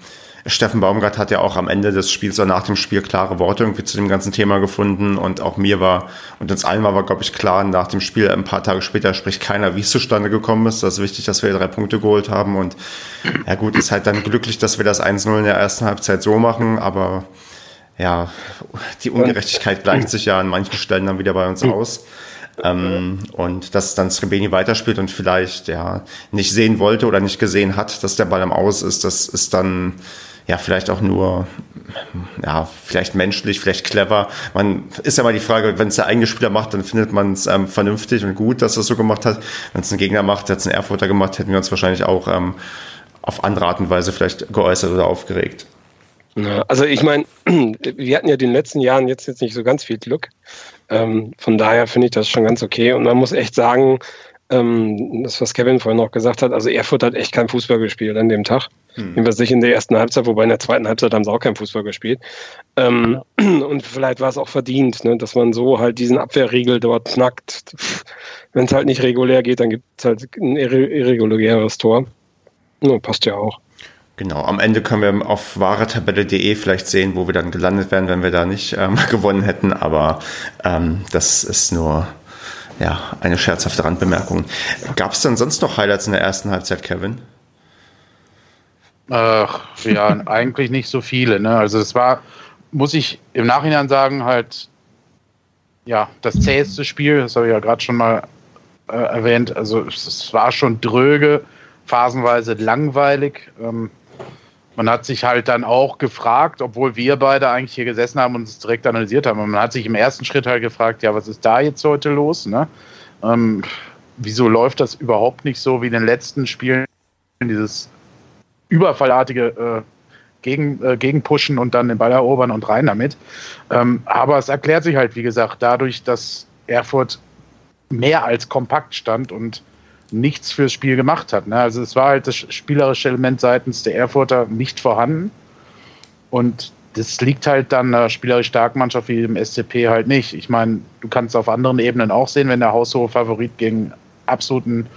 Steffen Baumgart hat ja auch am Ende des Spiels oder nach dem Spiel klare Worte irgendwie zu dem ganzen Thema gefunden und auch mir war und uns allen war, war glaube ich klar, nach dem Spiel ein paar Tage später spricht keiner, wie es zustande gekommen ist. Das ist wichtig, dass wir drei Punkte geholt haben und ja gut, ist halt dann glücklich, dass wir das 1-0 in der ersten Halbzeit so machen, aber ja, die Ungerechtigkeit gleicht sich ja an manchen Stellen dann wieder bei uns aus. Ähm, und dass dann Srebeni weiterspielt und vielleicht ja nicht sehen wollte oder nicht gesehen hat, dass der Ball am Aus ist, das ist dann ja vielleicht auch nur ja vielleicht menschlich, vielleicht clever. Man ist ja mal die Frage, wenn es der eigene Spieler macht, dann findet man es ähm, vernünftig und gut, dass er es so gemacht hat. Wenn es ein Gegner macht, der es ein Erfurter gemacht, hätten wir uns wahrscheinlich auch ähm, auf andere Art und Weise vielleicht geäußert oder aufgeregt. Also ich meine, wir hatten ja in den letzten Jahren jetzt, jetzt nicht so ganz viel Glück. Ähm, von daher finde ich das schon ganz okay. Und man muss echt sagen, ähm, das, was Kevin vorhin noch gesagt hat, also Erfurt hat echt kein Fußball gespielt an dem Tag. Hm. Jedenfalls nicht in der ersten Halbzeit, wobei in der zweiten Halbzeit haben sie auch kein Fußball gespielt. Ähm, ja. Und vielleicht war es auch verdient, ne, dass man so halt diesen Abwehrriegel dort knackt. Wenn es halt nicht regulär geht, dann gibt es halt ein irreguläres Tor. Ja, passt ja auch. Genau, am Ende können wir auf wahretabelle.de vielleicht sehen, wo wir dann gelandet wären, wenn wir da nicht ähm, gewonnen hätten. Aber ähm, das ist nur ja, eine scherzhafte Randbemerkung. Gab es denn sonst noch Highlights in der ersten Halbzeit, Kevin? Ach, ja, eigentlich nicht so viele. Ne? Also es war, muss ich im Nachhinein sagen, halt ja, das zäheste Spiel, das habe ich ja gerade schon mal äh, erwähnt. Also es, es, war schon dröge, phasenweise langweilig. Ähm, man hat sich halt dann auch gefragt, obwohl wir beide eigentlich hier gesessen haben und es direkt analysiert haben, man hat sich im ersten Schritt halt gefragt, ja, was ist da jetzt heute los? Ne? Ähm, wieso läuft das überhaupt nicht so wie in den letzten Spielen? Dieses überfallartige äh, gegen, äh, Gegenpushen und dann den Ball erobern und rein damit. Ähm, aber es erklärt sich halt, wie gesagt, dadurch, dass Erfurt mehr als kompakt stand und nichts fürs Spiel gemacht hat. Ne? Also es war halt das spielerische Element seitens der Erfurter nicht vorhanden. Und das liegt halt dann einer spielerisch starken Mannschaft wie dem SCP halt nicht. Ich meine, du kannst auf anderen Ebenen auch sehen, wenn der haushohe Favorit gegen absoluten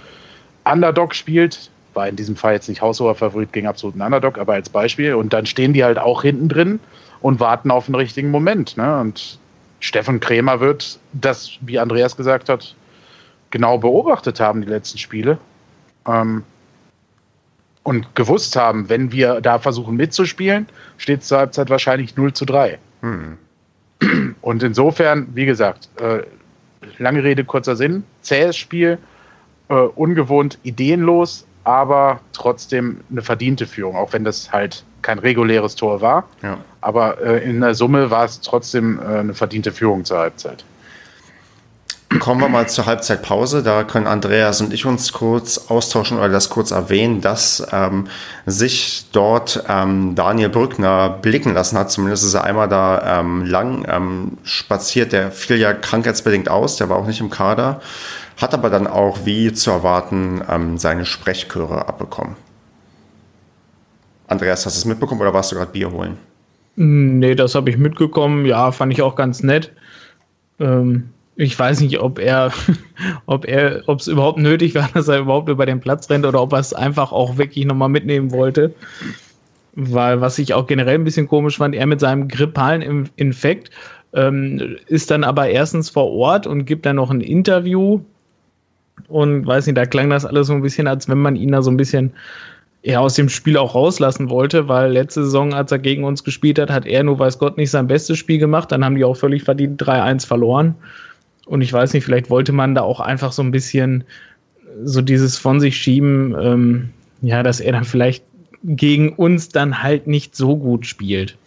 Underdog spielt. War in diesem Fall jetzt nicht haushoher Favorit gegen absoluten Underdog, aber als Beispiel. Und dann stehen die halt auch hinten drin und warten auf den richtigen Moment. Ne? Und Steffen Krämer wird das, wie Andreas gesagt hat, genau beobachtet haben, die letzten Spiele. Ähm, und gewusst haben, wenn wir da versuchen mitzuspielen, steht es zur Halbzeit wahrscheinlich 0 zu 3. Hm. Und insofern, wie gesagt, äh, lange Rede, kurzer Sinn, zähes Spiel, äh, ungewohnt ideenlos, aber trotzdem eine verdiente Führung, auch wenn das halt kein reguläres Tor war. Ja. Aber äh, in der Summe war es trotzdem äh, eine verdiente Führung zur Halbzeit. Kommen wir mal zur Halbzeitpause. Da können Andreas und ich uns kurz austauschen oder das kurz erwähnen, dass ähm, sich dort ähm, Daniel Brückner blicken lassen hat. Zumindest ist er einmal da ähm, lang ähm, spaziert. Der fiel ja krankheitsbedingt aus, der war auch nicht im Kader, hat aber dann auch, wie zu erwarten, ähm, seine Sprechchöre abbekommen. Andreas, hast du es mitbekommen oder warst du gerade Bier holen? Nee, das habe ich mitgekommen. Ja, fand ich auch ganz nett. Ähm ich weiß nicht, ob er, ob er, ob es überhaupt nötig war, dass er überhaupt über den Platz rennt oder ob er es einfach auch wirklich nochmal mitnehmen wollte. Weil, was ich auch generell ein bisschen komisch fand, er mit seinem grippalen Infekt ähm, ist dann aber erstens vor Ort und gibt dann noch ein Interview Und weiß nicht, da klang das alles so ein bisschen, als wenn man ihn da so ein bisschen eher aus dem Spiel auch rauslassen wollte, weil letzte Saison, als er gegen uns gespielt hat, hat er nur, weiß Gott, nicht sein bestes Spiel gemacht. Dann haben die auch völlig verdient 3-1 verloren. Und ich weiß nicht, vielleicht wollte man da auch einfach so ein bisschen so dieses von sich schieben, ähm, ja, dass er dann vielleicht gegen uns dann halt nicht so gut spielt.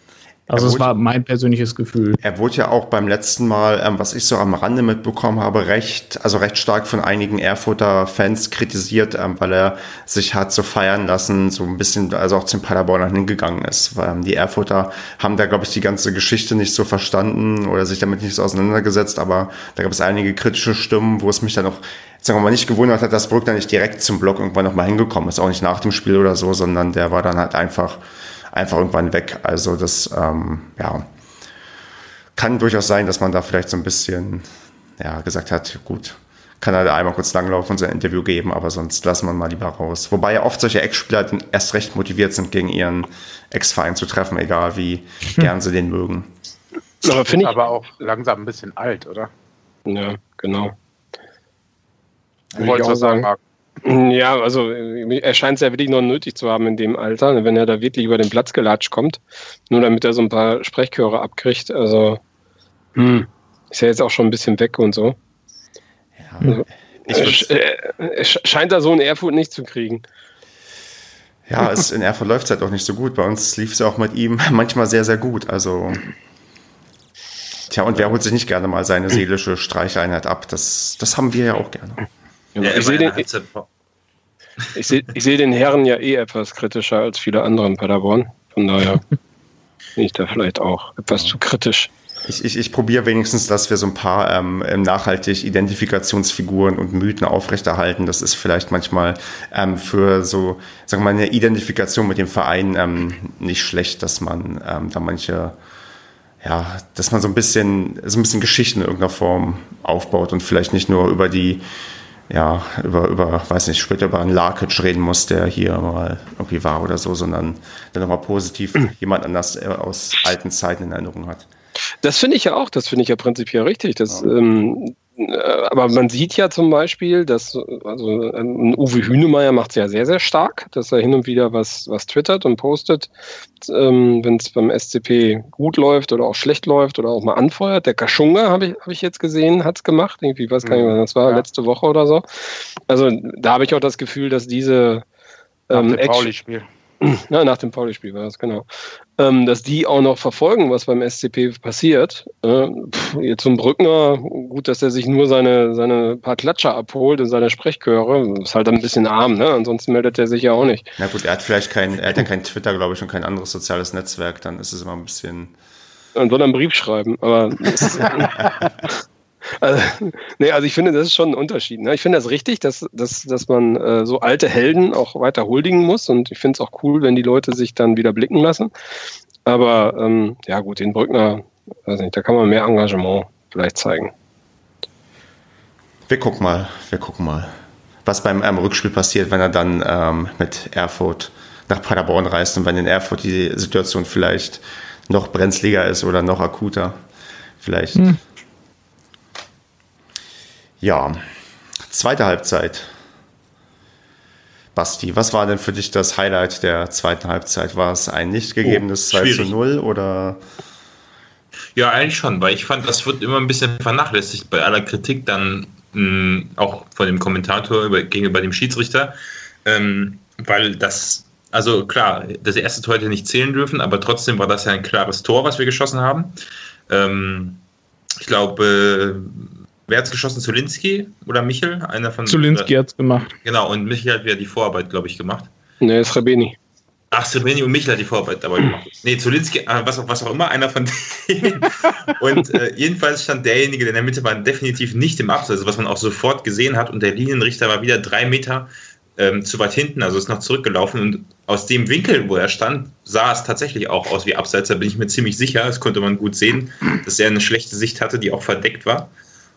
Also es war mein persönliches Gefühl. Er wurde ja auch beim letzten Mal, ähm, was ich so am Rande mitbekommen habe, recht, also recht stark von einigen Erfurter Fans kritisiert, ähm, weil er sich hat so feiern lassen, so ein bisschen, also auch zum Paderborner hingegangen ist. Weil ähm, die Erfurter haben da, glaube ich, die ganze Geschichte nicht so verstanden oder sich damit nicht so auseinandergesetzt, aber da gab es einige kritische Stimmen, wo es mich dann auch sagen wir mal, nicht gewundert hat, dass Brück dann nicht direkt zum Block irgendwann nochmal hingekommen ist, auch nicht nach dem Spiel oder so, sondern der war dann halt einfach einfach irgendwann weg. Also das, ähm, ja, kann durchaus sein, dass man da vielleicht so ein bisschen, ja, gesagt hat, gut, kann er da einmal kurz langlaufen und sein Interview geben, aber sonst lassen wir mal lieber raus. Wobei ja oft solche Ex-Spieler erst recht motiviert sind, gegen ihren Ex-Verein zu treffen, egal wie hm. gern sie den mögen. Aber finde ich aber auch langsam ein bisschen alt, oder? Ja, genau. Wollte ich sagen, Marc. Ja, also er scheint es ja wirklich noch nötig zu haben in dem Alter, wenn er da wirklich über den Platz gelatscht kommt, nur damit er so ein paar Sprechchöre abkriegt. Also hm, ist ja jetzt auch schon ein bisschen weg und so. Ja, also, äh, scheint da so in Erfurt nicht zu kriegen. Ja, es, in Erfurt läuft es halt auch nicht so gut. Bei uns lief es ja auch mit ihm manchmal sehr, sehr gut. Also, tja, und wer holt sich nicht gerne mal seine seelische Streicheinheit ab? Das, das haben wir ja auch gerne. Ja, ich sehe den, ich seh, ich seh den Herren ja eh etwas kritischer als viele andere in Paderborn. Von daher bin ich da vielleicht auch etwas ja. zu kritisch. Ich, ich, ich probiere wenigstens, dass wir so ein paar ähm, nachhaltig Identifikationsfiguren und Mythen aufrechterhalten. Das ist vielleicht manchmal ähm, für so, sagen wir mal, eine Identifikation mit dem Verein ähm, nicht schlecht, dass man ähm, da manche, ja, dass man so ein bisschen, so ein bisschen Geschichten in irgendeiner Form aufbaut und vielleicht nicht nur über die ja, über, über, weiß nicht, später über einen Larkic reden muss, der hier mal irgendwie war oder so, sondern der nochmal positiv jemand anders äh, aus alten Zeiten in Erinnerung hat. Das finde ich ja auch, das finde ich ja prinzipiell richtig. Das, ja. ähm, äh, aber man sieht ja zum Beispiel, dass also Uwe Hünemeyer macht es ja sehr, sehr stark, dass er hin und wieder was, was twittert und postet, ähm, wenn es beim SCP gut läuft oder auch schlecht läuft oder auch mal anfeuert. Der Kaschunga, habe ich, hab ich jetzt gesehen, hat es gemacht. Irgendwie, weiß gar nicht, was das war, ja. letzte Woche oder so. Also da habe ich auch das Gefühl, dass diese ähm, Pauli-Spiel. Nach dem Pauli-Spiel war das, genau. Ähm, dass die auch noch verfolgen, was beim SCP passiert. Äh, pff, zum Brückner, gut, dass er sich nur seine, seine paar Klatscher abholt und seine Sprechchöre. Ist halt ein bisschen arm, ne? Ansonsten meldet er sich ja auch nicht. Na gut, er hat vielleicht kein, er hat ja kein Twitter, glaube ich, und kein anderes soziales Netzwerk, dann ist es immer ein bisschen. Dann soll er einen Brief schreiben, aber. Also, nee, also ich finde, das ist schon ein Unterschied. Ne? Ich finde das richtig, dass, dass, dass man äh, so alte Helden auch weiter huldigen muss. Und ich finde es auch cool, wenn die Leute sich dann wieder blicken lassen. Aber ähm, ja gut, den Brückner, weiß nicht, da kann man mehr Engagement vielleicht zeigen. Wir gucken mal, wir gucken mal, was beim ähm, Rückspiel passiert, wenn er dann ähm, mit Erfurt nach Paderborn reist und wenn in Erfurt die Situation vielleicht noch brenzliger ist oder noch akuter. Vielleicht. Hm ja, zweite Halbzeit. Basti, was war denn für dich das Highlight der zweiten Halbzeit? War es ein nicht gegebenes oh, 2 zu 0 oder? Ja, eigentlich schon, weil ich fand, das wird immer ein bisschen vernachlässigt bei aller Kritik dann mh, hm, auch von dem Kommentator über, gegenüber dem Schiedsrichter, ähm, weil das, also klar, das erste Tor hätte nicht zählen dürfen, aber trotzdem war das ja ein klares Tor, was wir geschossen haben. Ähm, ich glaube, Wer hat es geschossen? Zulinski oder Michel? Einer von. Zulinski hat es gemacht. Genau, und Michel hat wieder die Vorarbeit, glaube ich, gemacht. Ne, Srebeni. Ach, Srebeni und Michel hat die Vorarbeit dabei gemacht. Nee, Zulinski, äh, was, was auch immer, einer von denen. und äh, jedenfalls stand derjenige, der in der Mitte war, definitiv nicht im Abseits, also was man auch sofort gesehen hat. Und der Linienrichter war wieder drei Meter ähm, zu weit hinten, also ist noch zurückgelaufen. Und aus dem Winkel, wo er stand, sah es tatsächlich auch aus wie Abseits. Da bin ich mir ziemlich sicher. Das konnte man gut sehen, dass er eine schlechte Sicht hatte, die auch verdeckt war.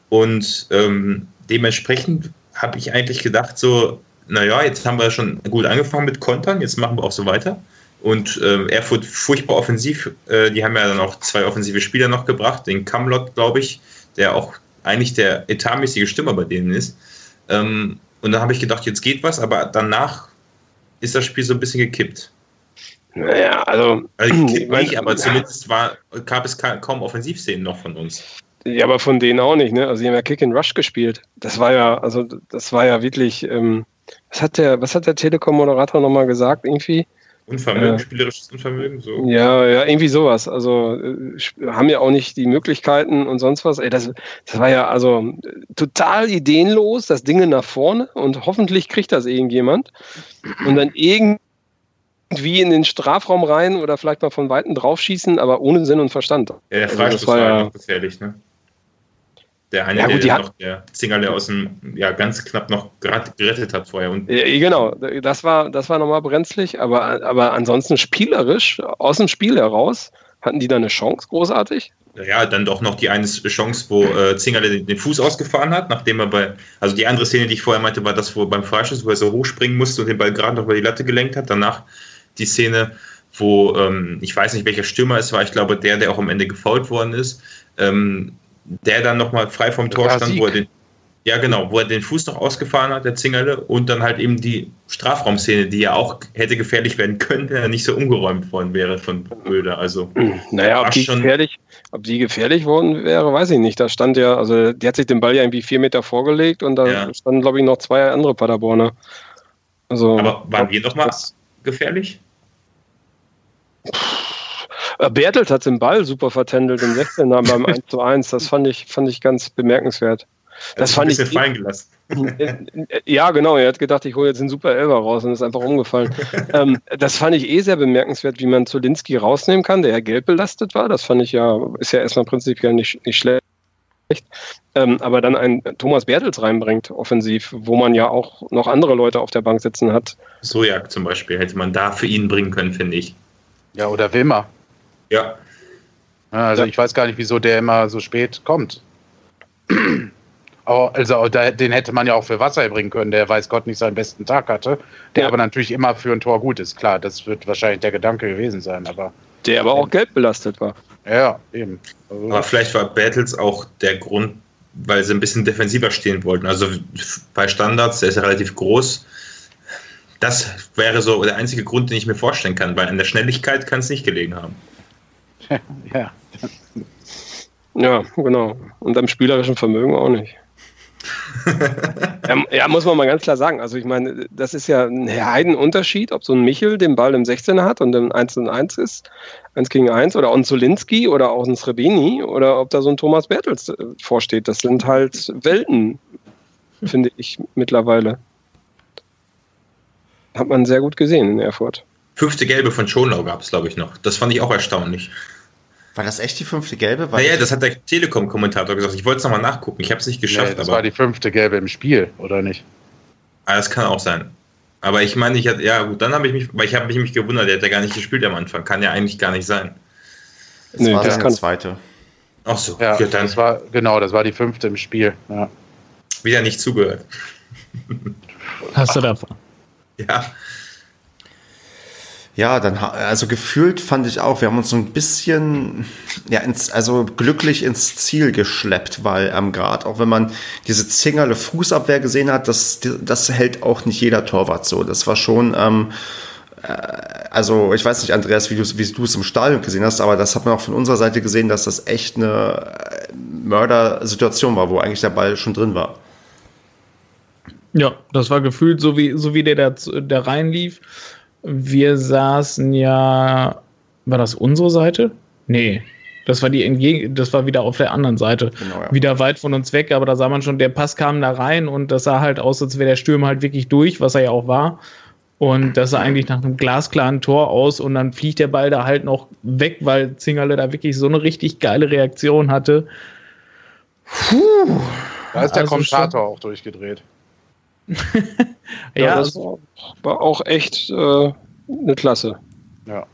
Und ähm, dementsprechend habe ich eigentlich gedacht, so, naja, jetzt haben wir schon gut angefangen mit Kontern, jetzt machen wir auch so weiter. Und äh, Erfurt furchtbar offensiv. Äh, die haben ja dann auch zwei offensive Spieler noch gebracht, den Kamlot, glaube ich, der auch eigentlich der etatmäßige Stürmer bei denen ist. Ähm, und dann habe ich gedacht, jetzt geht was, aber danach ist das Spiel so ein bisschen gekippt. Naja, also. Also gekippt nicht, aber zumindest war, gab es kaum Offensivszenen noch von uns. Ja, aber von denen auch nicht, ne? Also die haben ja Kick and Rush gespielt. Das war ja, also das war ja wirklich, ähm, was hat der, was hat der Telekom-Moderator nochmal gesagt, irgendwie? Unvermögen, äh, spielerisches Unvermögen, so. Ja, ja, irgendwie sowas. Also äh, haben ja auch nicht die Möglichkeiten und sonst was. Ey, das, das war ja also total ideenlos, das Ding nach vorne und hoffentlich kriegt das irgendjemand. Und dann irgendwie in den Strafraum rein oder vielleicht mal von Weitem draufschießen, aber ohne Sinn und Verstand. Ja, der Freistoß also war ja gefährlich, ne? Der eine, ja, gut, der noch der Zingerle aus dem, ja, ganz knapp noch gerettet hat vorher. Und ja, genau, das war, das war nochmal brenzlig, aber, aber ansonsten spielerisch, aus dem Spiel heraus, hatten die da eine Chance, großartig? Ja, dann doch noch die eine Chance, wo äh, Zingerle den, den, Fuß ausgefahren hat, nachdem er bei, also die andere Szene, die ich vorher meinte, war das, wo beim Freischuss, wo er so hochspringen musste und den Ball gerade noch über die Latte gelenkt hat. Danach die Szene, wo, ähm, ich weiß nicht, welcher Stürmer es war, ich glaube, der, der auch am Ende gefault worden ist, ähm, der dann nochmal frei vom Tor stand, wo er den, ja genau, wo er den Fuß noch ausgefahren hat, der Zingerle, und dann halt eben die Strafraumszene, die ja auch hätte gefährlich werden können, wenn er nicht so umgeräumt worden wäre von Böder. Also naja, ob die, gefährlich, ob die gefährlich worden wäre, weiß ich nicht. Da stand ja, also der hat sich den Ball ja irgendwie vier Meter vorgelegt und da ja. standen, glaube ich, noch zwei andere Paderborner. Also, Aber waren wir nochmal gefährlich? Äh, Bertelt hat den Ball super vertändelt im 16 beim 1 zu 1. Das fand ich, fand ich ganz bemerkenswert. Das, das fand ich. fallen gelassen. Ja, genau. Er hat gedacht, ich hole jetzt den Super Elber raus und ist einfach umgefallen. ähm, das fand ich eh sehr bemerkenswert, wie man Zolinski rausnehmen kann, der ja gelb belastet war. Das fand ich ja, ist ja erstmal prinzipiell nicht, nicht schlecht. Ähm, aber dann ein Thomas Bertels reinbringt, offensiv, wo man ja auch noch andere Leute auf der Bank sitzen hat. Sojak zum Beispiel hätte man da für ihn bringen können, finde ich. Ja, oder Wilmer. Ja. Also ja. ich weiß gar nicht, wieso der immer so spät kommt. also den hätte man ja auch für Wasser bringen können, der weiß Gott nicht seinen besten Tag hatte, der ja. aber natürlich immer für ein Tor gut ist. Klar, das wird wahrscheinlich der Gedanke gewesen sein, aber. Der aber auch gelb belastet war. Ja, eben. Also aber vielleicht war Battles auch der Grund, weil sie ein bisschen defensiver stehen wollten. Also bei Standards, der ist ja relativ groß. Das wäre so der einzige Grund, den ich mir vorstellen kann, weil an der Schnelligkeit kann es nicht gelegen haben. ja. Ja, genau. Und am spielerischen Vermögen auch nicht. ja, ja, muss man mal ganz klar sagen. Also ich meine, das ist ja ein Heidenunterschied, ob so ein Michel den Ball im 16er hat und im 1 und 1 ist, 1 gegen 1, oder auch ein Zolinski oder auch ein Srebeni oder ob da so ein Thomas Bertels äh, vorsteht. Das sind halt Welten, finde ich mittlerweile. Hat man sehr gut gesehen in Erfurt. Fünfte Gelbe von Schonlau gab es, glaube ich, noch. Das fand ich auch erstaunlich. War das echt die fünfte gelbe? War naja, das hat der Telekom-Kommentator gesagt. Ich wollte es nochmal nachgucken. Ich habe es nicht geschafft. Nee, das war die fünfte gelbe im Spiel, oder nicht? Ah, das kann auch sein. Aber ich meine, ich hatte, ja gut, dann habe ich mich, weil ich habe mich, mich gewundert, der hat ja gar nicht gespielt am Anfang. Kann ja eigentlich gar nicht sein. Das nee, war das kann zweite. Ach so, ja, ja, dann. Das war, genau, das war die fünfte im Spiel. Ja. Wieder nicht zugehört. Hast du davon? Ja. Ja, dann, also gefühlt fand ich auch, wir haben uns so ein bisschen, ja, ins, also glücklich ins Ziel geschleppt, weil am ähm, Grad, auch wenn man diese Zingerle Fußabwehr gesehen hat, das, das hält auch nicht jeder Torwart so. Das war schon, ähm, äh, also ich weiß nicht, Andreas, wie du es im Stadion gesehen hast, aber das hat man auch von unserer Seite gesehen, dass das echt eine äh, Mördersituation war, wo eigentlich der Ball schon drin war. Ja, das war gefühlt so wie, so wie der, der, der reinlief wir saßen ja, war das unsere Seite? Nee. Das war die entgegen, das war wieder auf der anderen Seite. Genau, ja. Wieder weit von uns weg, aber da sah man schon, der Pass kam da rein und das sah halt aus, als wäre der Stürmer halt wirklich durch, was er ja auch war. Und das sah eigentlich nach einem glasklaren Tor aus und dann fliegt der Ball da halt noch weg, weil Zingerle da wirklich so eine richtig geile Reaktion hatte. Puh. Da ist der also Kommentator auch durchgedreht. ja, ja, das war auch echt äh, eine Klasse. Ja.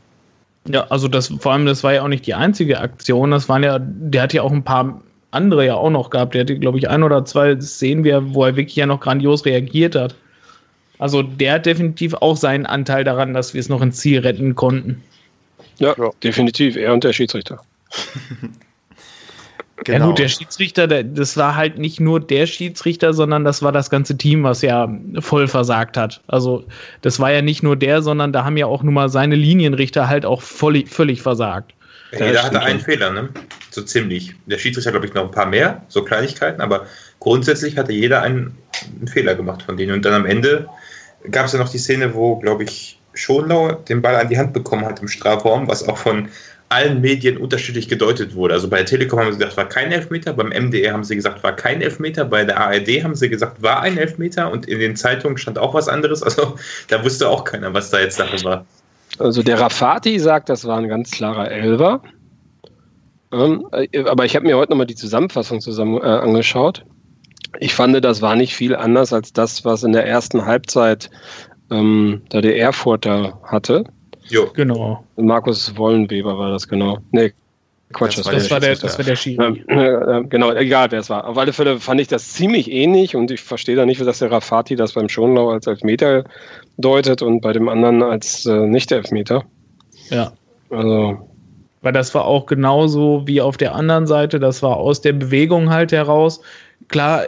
Ja, also das vor allem, das war ja auch nicht die einzige Aktion. Das waren ja, der hat ja auch ein paar andere ja auch noch gehabt. Der hatte, glaube ich, ein oder zwei Szenen, wo er wirklich ja noch grandios reagiert hat. Also der hat definitiv auch seinen Anteil daran, dass wir es noch ins Ziel retten konnten. Ja, ja. definitiv. Er und der Schiedsrichter. Genau. Ja gut, der Schiedsrichter, der, das war halt nicht nur der Schiedsrichter, sondern das war das ganze Team, was ja voll versagt hat. Also das war ja nicht nur der, sondern da haben ja auch nun mal seine Linienrichter halt auch voll, völlig versagt. Ja, jeder hatte einen Fehler, ne? So ziemlich. Der Schiedsrichter, glaube ich, noch ein paar mehr, so Kleinigkeiten, aber grundsätzlich hatte jeder einen, einen Fehler gemacht von denen. Und dann am Ende gab es ja noch die Szene, wo, glaube ich, Schonlau den Ball an die Hand bekommen hat im Strafraum, was auch von allen Medien unterschiedlich gedeutet wurde. Also bei der Telekom haben sie gesagt, war kein Elfmeter, beim MDR haben sie gesagt, war kein Elfmeter, bei der ARD haben sie gesagt, war ein Elfmeter und in den Zeitungen stand auch was anderes. Also da wusste auch keiner, was da jetzt Sache war. Also der Rafati sagt, das war ein ganz klarer Elver. Ähm, äh, aber ich habe mir heute nochmal die Zusammenfassung zusammen äh, angeschaut. Ich fand, das war nicht viel anders als das, was in der ersten Halbzeit ähm, da der Erfurter hatte. Jo. Genau. Markus Wollenweber war das, genau. Nee, Quatsch, das, das, war, der, das war der Schiri. Äh, genau, egal wer es war. Auf alle Fälle fand ich das ziemlich ähnlich und ich verstehe da nicht, dass der Rafati das beim Schonlau als Elfmeter deutet und bei dem anderen als äh, Nicht-Elfmeter. Ja. Also. Weil das war auch genauso wie auf der anderen Seite, das war aus der Bewegung halt heraus. Klar,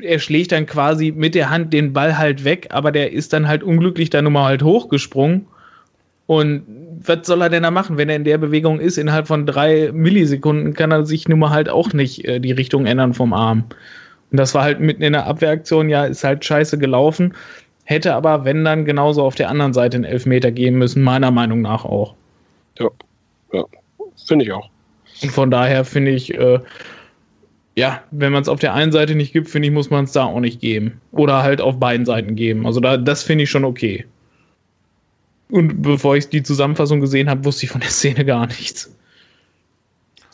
er schlägt dann quasi mit der Hand den Ball halt weg, aber der ist dann halt unglücklich da nun mal halt hochgesprungen und was soll er denn da machen, wenn er in der Bewegung ist? Innerhalb von drei Millisekunden kann er sich nun mal halt auch nicht äh, die Richtung ändern vom Arm. Und das war halt mitten in der Abwehraktion, ja, ist halt scheiße gelaufen. Hätte aber, wenn dann, genauso auf der anderen Seite einen Elfmeter geben müssen, meiner Meinung nach auch. Ja, ja. finde ich auch. Und von daher finde ich, äh, ja, wenn man es auf der einen Seite nicht gibt, finde ich, muss man es da auch nicht geben. Oder halt auf beiden Seiten geben. Also da, das finde ich schon okay. Und bevor ich die Zusammenfassung gesehen habe, wusste ich von der Szene gar nichts.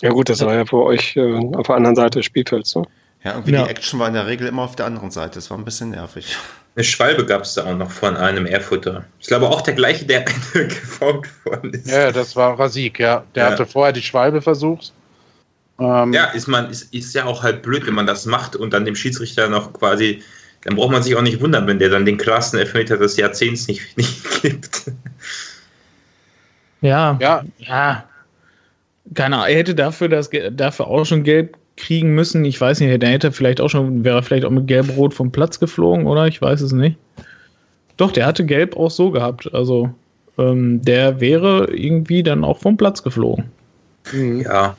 Ja gut, das war ja für euch äh, auf der anderen Seite des Spielfelds. Ne? Ja, irgendwie ja. die Action war in der Regel immer auf der anderen Seite. Das war ein bisschen nervig. Eine Schwalbe gab es da auch noch von einem Erfutter. Ich glaube auch der gleiche, der geformt worden ist. Ja, das war Rasik, ja. Der ja. hatte vorher die Schwalbe versucht. Ähm, ja, ist, man, ist, ist ja auch halt blöd, wenn man das macht und dann dem Schiedsrichter noch quasi dann braucht man sich auch nicht wundern, wenn der dann den klarsten Elfmeter des Jahrzehnts nicht, nicht gibt. Ja, ja, ja. Keine Ahnung, er hätte dafür, das, dafür auch schon gelb kriegen müssen. Ich weiß nicht, der hätte vielleicht auch schon, wäre vielleicht auch mit gelb-rot vom Platz geflogen, oder? Ich weiß es nicht. Doch, der hatte gelb auch so gehabt. Also, ähm, der wäre irgendwie dann auch vom Platz geflogen. Ja.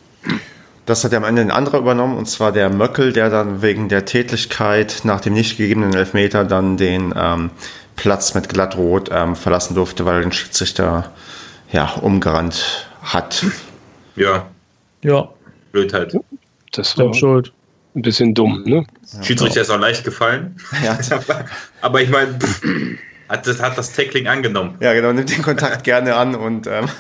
Das hat ja am Ende ein anderer übernommen, und zwar der Möckel, der dann wegen der Tätigkeit nach dem nicht gegebenen Elfmeter dann den ähm, Platz mit Glattrot ähm, verlassen durfte, weil er den Schiedsrichter ja, umgerannt hat. Ja. Ja. Blödheit. Das war schuld. Ein bisschen dumm, ne? Ja, Schiedsrichter ist auch leicht gefallen. Ja. aber, ich meine, hat das, hat das Tackling angenommen. Ja, genau, nimmt den Kontakt gerne an und. Ähm.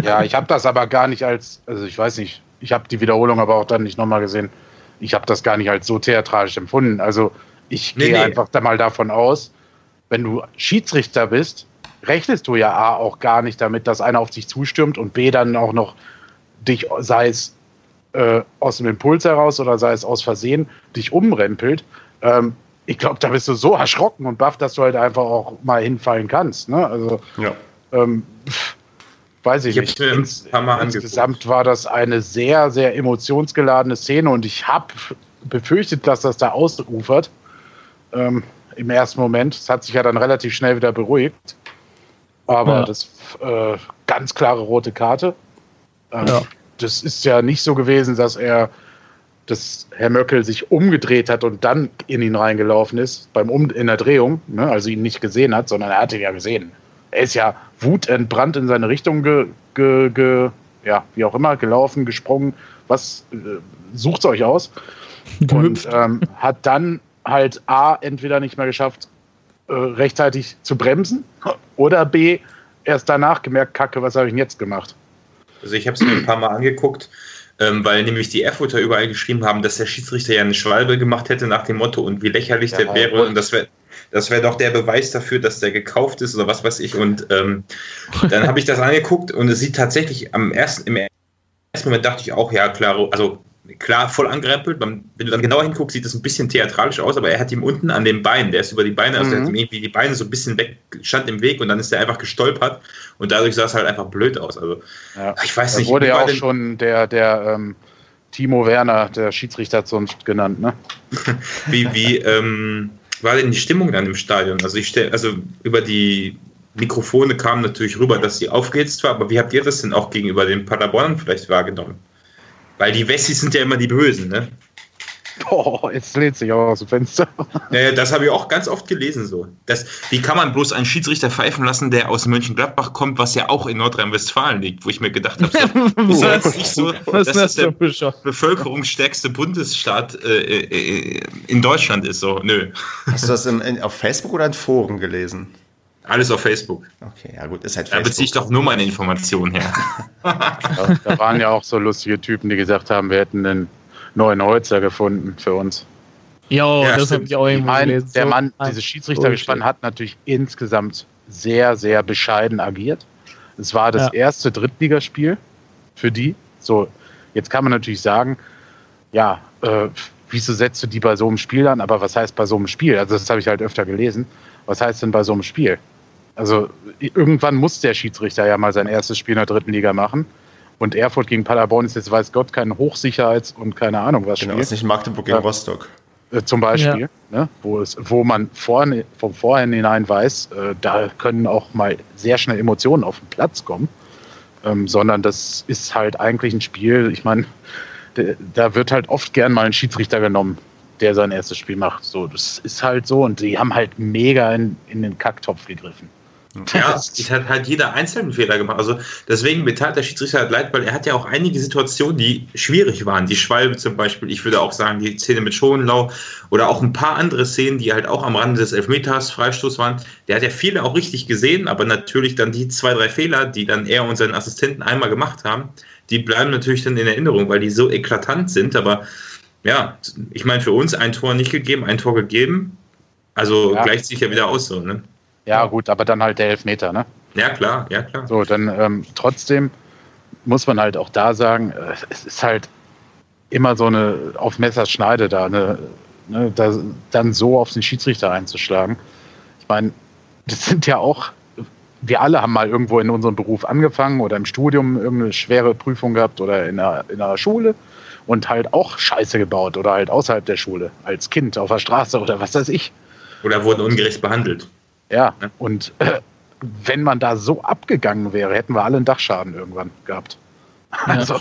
Ja, ich habe das aber gar nicht als, also ich weiß nicht, ich habe die Wiederholung aber auch dann nicht nochmal gesehen. Ich habe das gar nicht als so theatralisch empfunden. Also ich nee, gehe nee. einfach da mal davon aus, wenn du Schiedsrichter bist, rechnest du ja A auch gar nicht damit, dass einer auf dich zustürmt und B dann auch noch dich, sei es äh, aus dem Impuls heraus oder sei es aus Versehen, dich umrempelt. Ähm, ich glaube, da bist du so erschrocken und baff, dass du halt einfach auch mal hinfallen kannst. Ne? Also ja. ähm, pff, weiß ich, ich nicht. Ins, insgesamt war das eine sehr, sehr emotionsgeladene Szene und ich habe befürchtet, dass das da ausufert. Ähm, Im ersten Moment. Es hat sich ja dann relativ schnell wieder beruhigt. Aber ja. das äh, ganz klare rote Karte. Ähm, ja. Das ist ja nicht so gewesen, dass er, dass Herr Möckel sich umgedreht hat und dann in ihn reingelaufen ist beim um in der Drehung, ne? also ihn nicht gesehen hat, sondern er hat ihn ja gesehen er ist ja wutentbrannt in seine Richtung ge, ge, ge, ja, wie auch immer, gelaufen, gesprungen. Was äh, sucht euch aus? Und ähm, hat dann halt A, entweder nicht mehr geschafft, äh, rechtzeitig zu bremsen oder B, erst danach gemerkt, Kacke, was habe ich denn jetzt gemacht? Also ich habe es mir ein paar Mal angeguckt, ähm, weil nämlich die Erfurter überall geschrieben haben, dass der Schiedsrichter ja eine Schwalbe gemacht hätte nach dem Motto und wie lächerlich ja, der wäre und das wäre das wäre doch der Beweis dafür, dass der gekauft ist oder was weiß ich. Und ähm, dann habe ich das angeguckt und es sieht tatsächlich am ersten, im ersten Moment dachte ich auch, ja, klar, also klar, voll angerempelt. Wenn du dann genauer hinguckst, sieht das ein bisschen theatralisch aus, aber er hat ihm unten an den Beinen, der ist über die Beine, also mhm. er hat ihm irgendwie die Beine so ein bisschen weg, stand im Weg und dann ist er einfach gestolpert und dadurch sah es halt einfach blöd aus. Also, ja. ich weiß nicht. Da wurde ja auch schon der, der, ähm, Timo Werner, der Schiedsrichterzunft genannt, ne? wie wie ähm, war denn die Stimmung dann im Stadion? Also ich stell, also über die Mikrofone kam natürlich rüber, dass sie aufgehetzt war, aber wie habt ihr das denn auch gegenüber den Paderbornern vielleicht wahrgenommen? Weil die Wessis sind ja immer die Bösen, ne? Boah, jetzt lädt sich aber aus dem Fenster. Ja, das habe ich auch ganz oft gelesen so. Das, wie kann man bloß einen Schiedsrichter pfeifen lassen, der aus Mönchengladbach kommt, was ja auch in Nordrhein-Westfalen liegt, wo ich mir gedacht habe, so, ist das nicht so, ist das das der für bevölkerungsstärkste Bundesstaat äh, äh, in Deutschland ist. So, nö. Hast du das im, in, auf Facebook oder in Foren gelesen? Alles auf Facebook. Okay, ja gut, ist halt Da Facebook. beziehe ich doch nur meine Informationen her. Da, da waren ja auch so lustige Typen, die gesagt haben, wir hätten einen neuen Holzer gefunden für uns. Jo, Ja, das habe ich auch Ich irgendwo meine, gelesen. der So Mann, ein dieses Schiedsrichtergespann hat natürlich insgesamt sehr, sehr bescheiden agiert. Es war das Ja. erste Drittligaspiel für die. So, jetzt kann man natürlich sagen, ja, äh, wieso setzt du die bei so einem Spiel an? Aber was heißt bei so einem Spiel? Also das habe ich halt öfter gelesen. Was heißt denn bei so einem Spiel? Also irgendwann muss der Schiedsrichter ja mal sein erstes Spiel in der dritten Liga machen. Und Erfurt gegen Paderborn ist jetzt, weiß Gott, kein Hochsicherheits- und keine Ahnung was Genau, Spiel. ist nicht Magdeburg gegen Ja. Rostock. Äh, zum Beispiel, ne, wo, es, wo man vorne, vom Vorhinein weiß, äh, da können auch mal sehr schnell Emotionen auf den Platz kommen, ähm, sondern das ist halt eigentlich ein Spiel, ich meine, da wird halt oft gern mal ein Schiedsrichter genommen, der sein erstes Spiel macht. So, das ist halt so und die haben halt mega in, in den Kacktopf gegriffen. Ja, es hat halt jeder einzelnen Fehler gemacht. Also deswegen tat der Schiedsrichter halt leid, weil er hat ja auch einige Situationen, die schwierig waren. Die Schwalbe zum Beispiel, ich würde auch sagen, die Szene mit Schonlau oder auch ein paar andere Szenen, die halt auch am Rande des Elfmeters Freistoß waren. Der hat ja viele auch richtig gesehen, aber natürlich dann die zwei, drei Fehler, die dann er und seinen Assistenten einmal gemacht haben, die bleiben natürlich dann in Erinnerung, weil die so eklatant sind. Aber ja, ich meine, für uns ein Tor nicht gegeben, ein Tor gegeben. Also Ja. gleicht sich ja wieder aus so, ne? Ja, gut, aber dann halt der Elfmeter, ne? Ja, klar, ja, klar. So, dann ähm, trotzdem muss man halt auch da sagen, äh, es ist halt immer so eine auf Messerschneide da, eine, ne, da, dann so auf den Schiedsrichter einzuschlagen. Ich meine, das sind ja auch, wir alle haben mal irgendwo in unserem Beruf angefangen oder im Studium irgendeine schwere Prüfung gehabt oder in der, in der Schule und halt auch Scheiße gebaut oder halt außerhalb der Schule, als Kind auf der Straße oder was weiß ich. Oder wurden ungerecht behandelt. Ja, Ja. und äh, wenn man da so abgegangen wäre, hätten wir alle einen Dachschaden irgendwann gehabt. Also,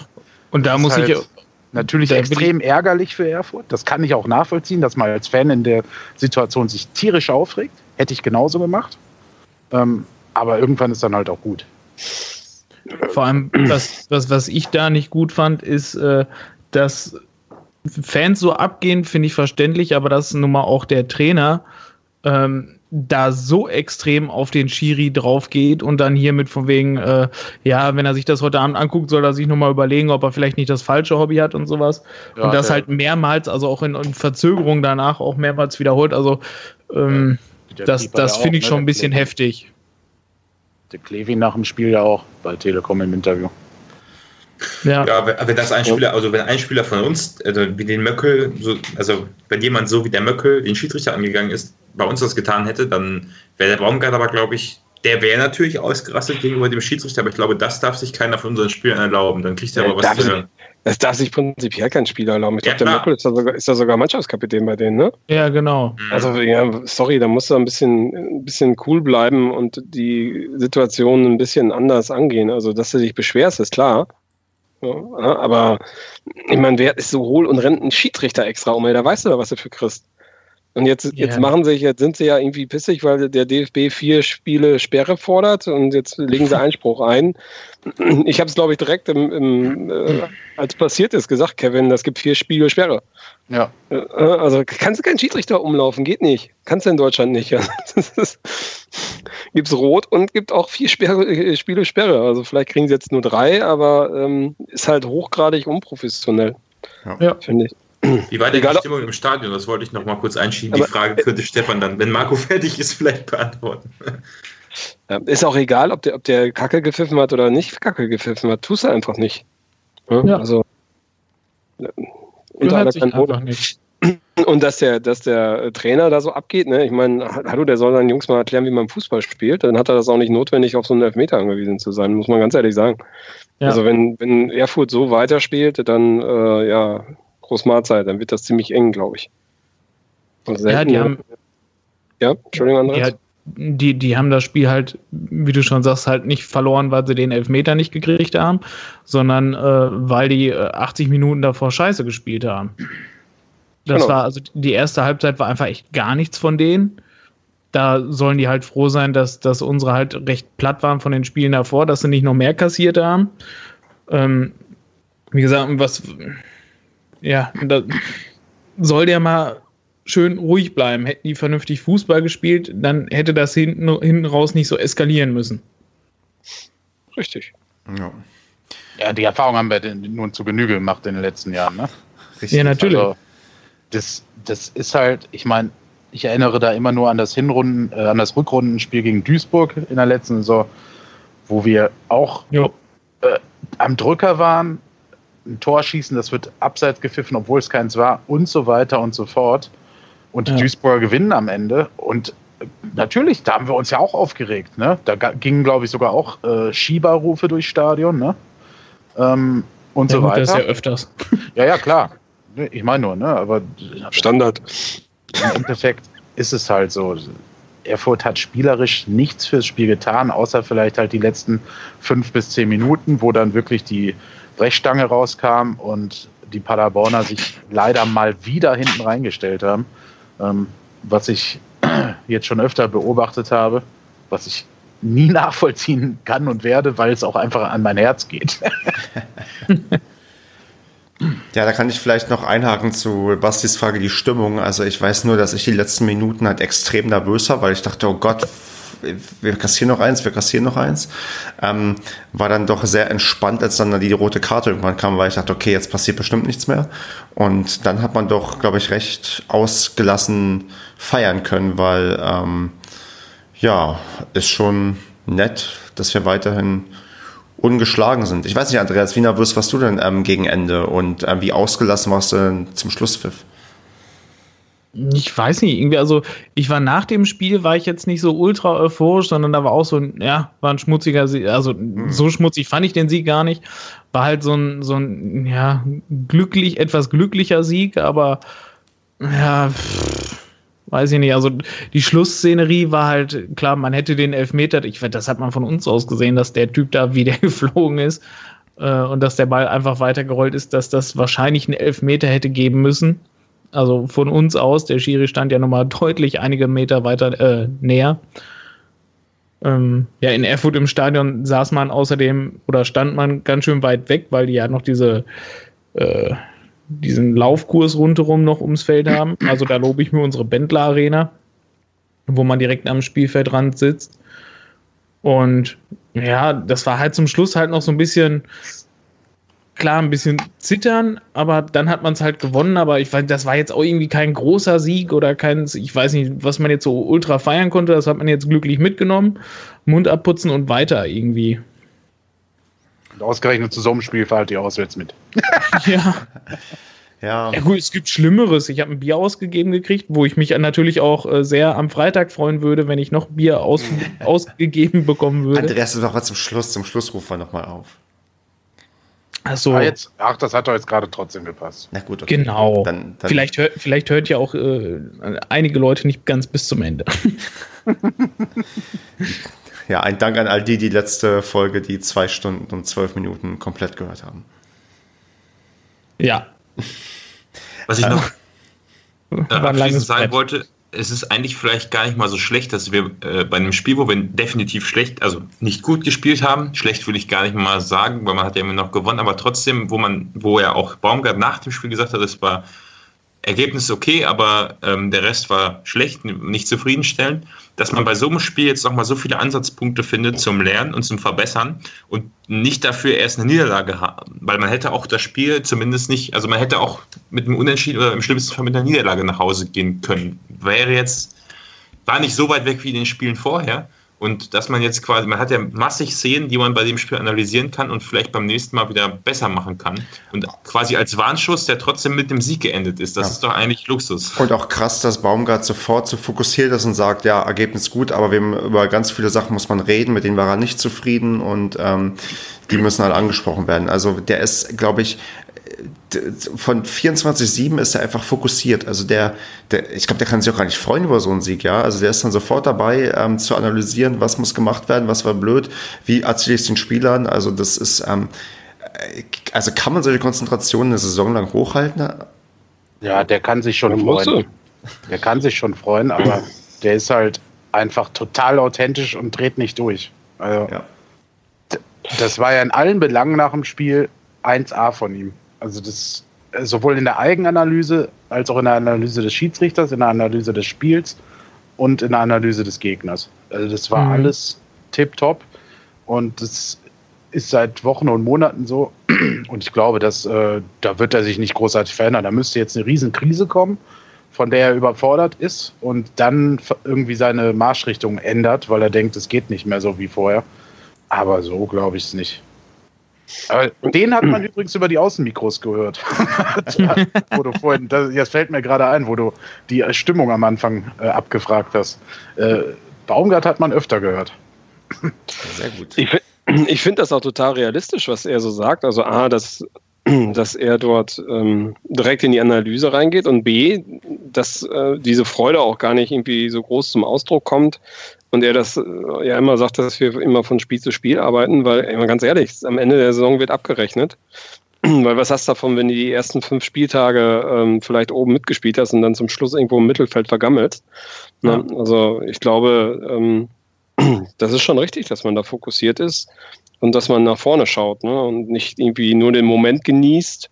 Und da das muss ist ich halt natürlich extrem ärgerlich für Erfurt. Das kann ich auch nachvollziehen, dass man als Fan in der Situation sich tierisch aufregt. Hätte ich genauso gemacht. Ähm, aber irgendwann ist dann halt auch gut. Vor allem, was, was, was ich da nicht gut fand, ist, äh, dass Fans so abgehen, finde ich verständlich, aber dass nun mal auch der Trainer ähm, da so extrem auf den Schiri drauf geht und dann hier mit von wegen, äh, ja, wenn er sich das heute Abend anguckt, soll er sich nochmal überlegen, ob er vielleicht nicht das falsche Hobby hat und sowas. Ja, und das der- halt mehrmals, also auch in, in Verzögerung danach auch mehrmals wiederholt. Also ähm, das, Keeper das ja finde ich ne, schon ein bisschen heftig. Der Klevi nach dem Spiel ja auch bei Telekom im Interview. Ja. Ja, wenn, das ein Spieler, also wenn ein Spieler von uns, also wie den Möckel, so, also wenn jemand so wie der Möckel den Schiedsrichter angegangen ist, bei uns das getan hätte, dann wäre der Baumgart aber, glaube ich, der wäre natürlich ausgerastet gegenüber dem Schiedsrichter, aber ich glaube, das darf sich keiner von unseren Spielern erlauben. Dann kriegt er aber was darf zu hören. Das darf sich prinzipiell kein Spieler erlauben. Ich Ja, glaube, der. Möckel ist da, sogar, ist da sogar Mannschaftskapitän bei denen, ne? ja, genau. Mhm. Also, ja, sorry, da musst du ein bisschen, ein bisschen cool bleiben und die Situation ein bisschen anders angehen. Also, dass du dich beschwerst, ist klar. Ja, aber ich meine, wer ist so hohl und rennt einen Schiedsrichter extra um? Da weißt du was du für kriegst. Und jetzt, jetzt Ja. machen sie, jetzt sind sie ja irgendwie pissig, weil der DFB vier Spiele Sperre fordert und jetzt legen sie Einspruch ein. Ich habe es, glaube ich, direkt im, im äh, als passiert ist, gesagt, Kevin, das gibt vier Spiele Sperre. Ja, Äh, Also kannst du keinen Schiedsrichter umlaufen, geht nicht. Kannst du in Deutschland nicht. gibt es Rot und gibt auch vier Sperre, äh, Spiele Sperre. Also vielleicht kriegen sie jetzt nur drei, aber ähm, ist halt hochgradig unprofessionell, Ja. finde ich. Wie war denn Egal, die Stimmung im Stadion? Das wollte ich noch mal kurz einschieben. Aber- die Frage könnte Stefan dann, wenn Marco fertig ist, vielleicht beantworten. Ja, ist auch egal, ob der, ob der Kacke gepfiffen hat oder nicht Kacke gepfiffen hat. Tust du einfach nicht. Ja, Ja. Also unter aller Kanone. einfach nicht. Und dass der, dass der äh, Trainer da so abgeht, ne? Ich meine, ha- hallo, der soll seinen Jungs mal erklären, wie man Fußball spielt. Dann hat er das auch nicht notwendig, auf so einen Elfmeter angewiesen zu sein, muss man ganz ehrlich sagen. Ja. Also wenn, wenn Erfurt so weiterspielt, dann äh, ja, Großmahlzeit, dann wird das ziemlich eng, glaube ich. Also ja, die haben. Ja, Entschuldigung, Andreas. Ja, die, die haben das Spiel halt, wie du schon sagst, halt nicht verloren, weil sie den Elfmeter nicht gekriegt haben, sondern äh, weil die 80 äh, Minuten davor Scheiße gespielt haben. Das genau. war, also die erste Halbzeit war einfach echt gar nichts von denen. Da sollen die halt froh sein, dass, dass unsere halt recht platt waren von den Spielen davor, dass sie nicht noch mehr kassiert haben. Ähm, wie gesagt, was, ja, da soll der mal schön ruhig bleiben. Hätten die vernünftig Fußball gespielt, dann hätte das hinten, hinten raus nicht so eskalieren müssen. Richtig. Ja. ja, die Erfahrung haben wir nun zu Genüge gemacht in den letzten Jahren. Ne? Richtig. Ja, natürlich. Also, das, das ist halt, ich meine, ich erinnere da immer nur an das Hinrunden, äh, an das Rückrundenspiel gegen Duisburg in der letzten Saison, wo wir auch äh, am Drücker waren, ein Tor schießen, das wird abseits gepfiffen, obwohl es keins war und so weiter und so fort. Und die ja. Duisburger gewinnen am Ende. Und natürlich, da haben wir uns ja auch aufgeregt. Ne? Da gingen, glaube ich, sogar auch äh, Schieberrufe durchs Stadion. Ne? Ähm, und ja, so weiter. Das ja öfters. Ja, ja, klar. Ich meine nur, ne? Aber Standard. Im Endeffekt ist es halt so. Erfurt hat spielerisch nichts fürs Spiel getan, außer vielleicht halt die letzten fünf bis zehn Minuten, wo dann wirklich die Brechstange rauskam und die Paderborner sich leider mal wieder hinten reingestellt haben. Ähm, was ich jetzt schon öfter beobachtet habe, was ich nie nachvollziehen kann und werde, weil es auch einfach an mein Herz geht. Ja, da kann ich vielleicht noch einhaken zu Bastis Frage, die Stimmung. Also ich weiß nur, dass ich die letzten Minuten halt extrem nervös war, weil ich dachte, oh Gott, wir kassieren noch eins, wir kassieren noch eins. Ähm, war dann doch sehr entspannt, als dann die rote Karte irgendwann kam, weil ich dachte, okay, jetzt passiert bestimmt nichts mehr. Und dann hat man doch, glaube ich, recht ausgelassen feiern können, weil ähm, ja, ist schon nett, dass wir weiterhin ungeschlagen sind. Ich weiß nicht, Andreas, wie nervös warst du denn ähm, gegen Ende und ähm, wie ausgelassen warst du denn zum Schlusspfiff? Ich weiß nicht, irgendwie, also ich war nach dem Spiel, war ich jetzt nicht so ultra euphorisch, sondern da war auch so ein, ja, war ein schmutziger Sieg, also mhm. so schmutzig fand ich den Sieg gar nicht. War halt so ein, so ein, ja, glücklich, etwas glücklicher Sieg, aber ja, pff, weiß ich nicht, also die Schlussszenerie war halt, klar, man hätte den Elfmeter, ich das hat man von uns aus gesehen, dass der Typ da wie der geflogen ist äh, und dass der Ball einfach weitergerollt ist, dass das wahrscheinlich einen Elfmeter hätte geben müssen. Also von uns aus, der Schiri stand ja nochmal deutlich einige Meter weiter äh, näher. Ähm, ja, in Erfurt im Stadion saß man außerdem oder stand man ganz schön weit weg, weil die ja noch diese äh, diesen Laufkurs rundherum noch ums Feld haben. Also da lobe ich mir unsere Bendler Arena, wo man direkt am Spielfeldrand sitzt. Und ja, das war halt zum Schluss halt noch so ein bisschen, klar, ein bisschen zittern, aber dann hat man es halt gewonnen. Aber ich weiß, das war jetzt auch irgendwie kein großer Sieg oder kein, ich weiß nicht, was man jetzt so ultra feiern konnte. Das hat man jetzt glücklich mitgenommen. Mund abputzen und weiter irgendwie. Und ausgerechnet zu so einem Spiel fahrt ihr auswärts mit. ja. Ja. ja gut, es gibt Schlimmeres. Ich habe ein Bier ausgegeben gekriegt, wo ich mich natürlich auch äh, sehr am Freitag freuen würde, wenn ich noch Bier aus, ausgegeben bekommen würde. Andreas, noch mal zum Schluss, zum Schluss rufen wir nochmal auf. Ach so. Ah, jetzt, ach, das hat doch jetzt gerade trotzdem gepasst. Na gut, okay. Genau. Dann, dann vielleicht, hör, vielleicht hört ja auch äh, einige Leute nicht ganz bis zum Ende. ja, ein Dank an all die, die letzte Folge, die zwei Stunden und zwölf Minuten komplett gehört haben. Ja. Was ich noch äh, abschließend sagen wollte, es ist eigentlich vielleicht gar nicht mal so schlecht, dass wir äh, bei einem Spiel, wo wir definitiv schlecht, also nicht gut gespielt haben, schlecht will ich gar nicht mal sagen, weil man hat ja immer noch gewonnen, aber trotzdem, wo man, wo ja auch Baumgart nach dem Spiel gesagt hat, es war Ergebnis okay, aber ähm, der Rest war schlecht, nicht zufriedenstellend, dass man bei so einem Spiel jetzt nochmal so viele Ansatzpunkte findet zum Lernen und zum Verbessern und nicht dafür erst eine Niederlage haben, weil man hätte auch das Spiel zumindest nicht, also man hätte auch mit einem Unentschieden oder im schlimmsten Fall mit einer Niederlage nach Hause gehen können. Wäre jetzt, war nicht so weit weg wie in den Spielen vorher Und dass man jetzt quasi, man hat ja massig Szenen, die man bei dem Spiel analysieren kann und vielleicht beim nächsten Mal wieder besser machen kann. Und quasi als Warnschuss, der trotzdem mit dem Sieg geendet ist. Das ja. ist doch eigentlich Luxus. Und auch krass, dass Baumgart sofort so fokussiert ist und sagt, ja, Ergebnis gut, aber wir, über ganz viele Sachen muss man reden, mit denen war er nicht zufrieden und ähm, die müssen halt angesprochen werden. Also der ist, glaube ich, von 24-7 ist er einfach fokussiert. Also der, der ich glaube, der kann sich auch gar nicht freuen über so einen Sieg, ja. Also der ist dann sofort dabei, ähm, zu analysieren, was muss gemacht werden, was war blöd, wie erzähle ich es den Spielern. Also das ist, ähm, also kann man solche Konzentrationen eine Saison lang hochhalten? Ja, der kann sich schon freuen. Der kann sich schon freuen, aber der ist halt einfach total authentisch und dreht nicht durch. Also, ja. Das war ja in allen Belangen nach dem Spiel 1A von ihm. Also das sowohl in der Eigenanalyse als auch in der Analyse des Schiedsrichters, in der Analyse des Spiels und in der Analyse des Gegners. Also das war mhm. alles tipptopp und das ist seit Wochen und Monaten so. Und ich glaube, dass äh, da wird er sich nicht großartig verändern. Da müsste jetzt eine Riesenkrise kommen, von der er überfordert ist und dann irgendwie seine Marschrichtung ändert, weil er denkt, es geht nicht mehr so wie vorher. Aber so glaube ich es nicht. Aber den hat man übrigens über die Außenmikros gehört. wo du vorhin, das, jetzt fällt mir gerade ein, wo du die Stimmung am Anfang äh, abgefragt hast. Äh, Baumgart hat man öfter gehört. Sehr gut. Ich, ich finde das auch total realistisch, was er so sagt. Also A, dass, dass er dort ähm, direkt in die Analyse reingeht und B, dass äh, diese Freude auch gar nicht irgendwie so groß zum Ausdruck kommt, und er das äh, ja immer sagt, dass wir immer von Spiel zu Spiel arbeiten, weil, immer ganz ehrlich, am Ende der Saison wird abgerechnet. Weil was hast du davon, wenn du die ersten fünf Spieltage ähm, vielleicht oben mitgespielt hast und dann zum Schluss irgendwo im Mittelfeld vergammelst? Ne? Ja. Also ich glaube, ähm, das ist schon richtig, dass man da fokussiert ist und dass man nach vorne schaut ne? und nicht irgendwie nur den Moment genießt,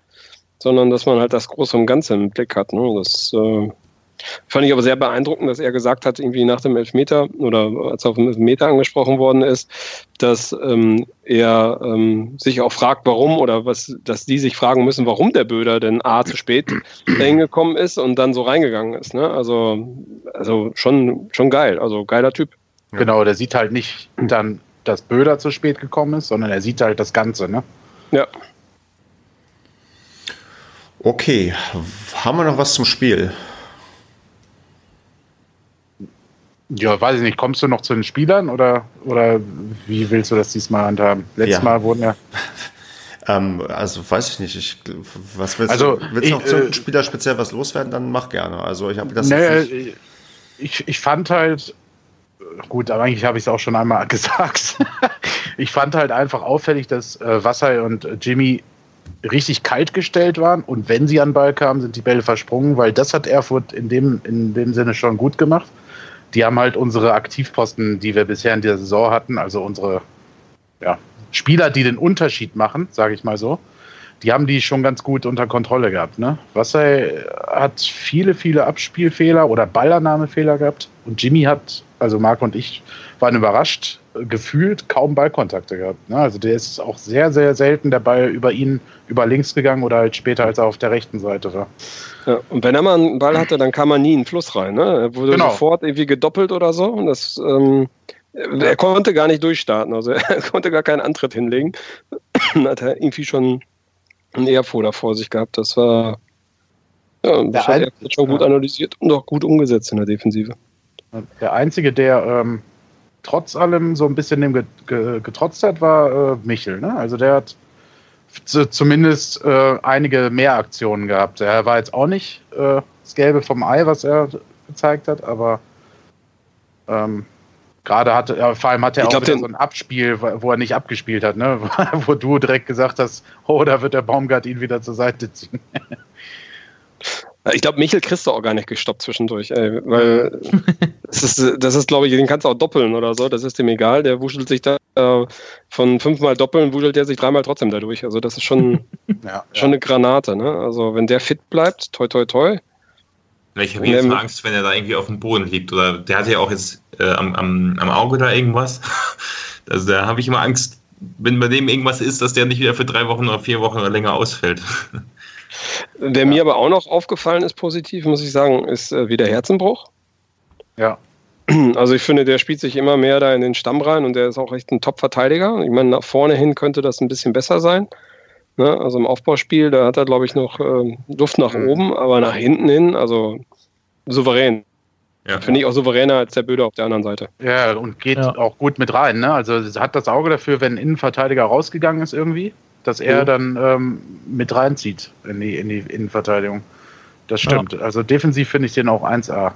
sondern dass man halt das Große und Ganze im Blick hat. Ne? Das äh, Fand ich aber sehr beeindruckend, dass er gesagt hat, irgendwie nach dem Elfmeter oder als er auf dem Elfmeter angesprochen worden ist, dass ähm, er ähm, sich auch fragt, warum oder was, dass die sich fragen müssen, warum der Böder denn A zu spät hingekommen ist und dann so reingegangen ist. Ne? Also, also schon, schon geil, also geiler Typ. Genau, der sieht halt nicht dann, dass Böder zu spät gekommen ist, sondern er sieht halt das Ganze, ne? Ja. Okay, haben wir noch was zum Spiel? Ja, weiß ich nicht. Kommst du noch zu den Spielern oder, oder wie willst du das diesmal handhaben? Letztes ja. Mal wurden ja. ähm, also weiß ich nicht. Ich, was willst also, du? Willst du noch zu den äh, Spieler speziell was loswerden? Dann mach gerne. Also ich habe das. Nee, ich, ich fand halt, gut, aber eigentlich habe ich es auch schon einmal gesagt. ich fand halt einfach auffällig, dass äh, Wasser und Jimmy richtig kalt gestellt waren und wenn sie an den Ball kamen, sind die Bälle versprungen, weil das hat Erfurt in dem, in dem Sinne schon gut gemacht die haben halt unsere Aktivposten, die wir bisher in der Saison hatten, also unsere ja, Spieler, die den Unterschied machen, sage ich mal so, die haben die schon ganz gut unter Kontrolle gehabt. Ne? Wasser hat viele, viele Abspielfehler oder Ballannahmefehler gehabt und Jimmy hat, also Marc und ich waren überrascht, gefühlt kaum Ballkontakte gehabt. Ne? Also der ist auch sehr, sehr selten der Ball über ihn über links gegangen oder halt später, als er auf der rechten Seite war. Ja, und wenn er mal einen Ball hatte, dann kam er nie in den Fluss rein. Ne? Er wurde genau. sofort irgendwie gedoppelt oder so. Und das, ähm, er konnte gar nicht durchstarten. Also er konnte gar keinen Antritt hinlegen. dann hat er irgendwie schon einen Airfoder vor sich gehabt. Das war ja, das hat er schon gut analysiert und auch gut umgesetzt in der Defensive. Der Einzige, der ähm, trotz allem so ein bisschen dem getrotzt hat, war äh, Michel. Ne? Also der hat zumindest äh, einige mehr Aktionen gehabt. Er war jetzt auch nicht äh, das Gelbe vom Ei, was er gezeigt hat, aber ähm, gerade hatte, ja, vor allem hat er auch glaub, so ein Abspiel, wo er nicht abgespielt hat, ne? wo du direkt gesagt hast, oh, da wird der Baumgart ihn wieder zur Seite ziehen. Ich glaube, Michel kriegst du auch gar nicht gestoppt zwischendurch, ey, weil das ist, das ist glaube ich, den kannst du auch doppeln oder so, das ist dem egal, der wuschelt sich da äh, von fünfmal doppeln, wuschelt der sich dreimal trotzdem dadurch, also das ist schon, ja, schon ja. eine Granate, ne? also wenn der fit bleibt, toi toi toi. Ich habe jetzt mal Angst, wenn er da irgendwie auf dem Boden liegt oder der hat ja auch jetzt äh, am, am, am Auge da irgendwas, also da habe ich immer Angst, wenn bei dem irgendwas ist, dass der nicht wieder für drei Wochen oder vier Wochen oder länger ausfällt. Wer ja. mir aber auch noch aufgefallen ist, positiv, muss ich sagen, ist äh, wieder Herzenbruch. Ja. Also ich finde, der spielt sich immer mehr da in den Stamm rein und der ist auch echt ein Top-Verteidiger. Ich meine, nach vorne hin könnte das ein bisschen besser sein. Ne? Also im Aufbauspiel, da hat er, glaube ich, noch äh, Luft nach Mhm. oben, aber nach hinten hin, also souverän. Ja. Finde ich auch souveräner als der Böde auf der anderen Seite. Ja, und geht Ja. auch gut mit rein. Ne? Also hat das Auge dafür, wenn ein Innenverteidiger rausgegangen ist irgendwie, dass er Mhm. dann ähm, mit reinzieht in die, in die Innenverteidigung. Das stimmt. Also defensiv finde ich den auch 1A.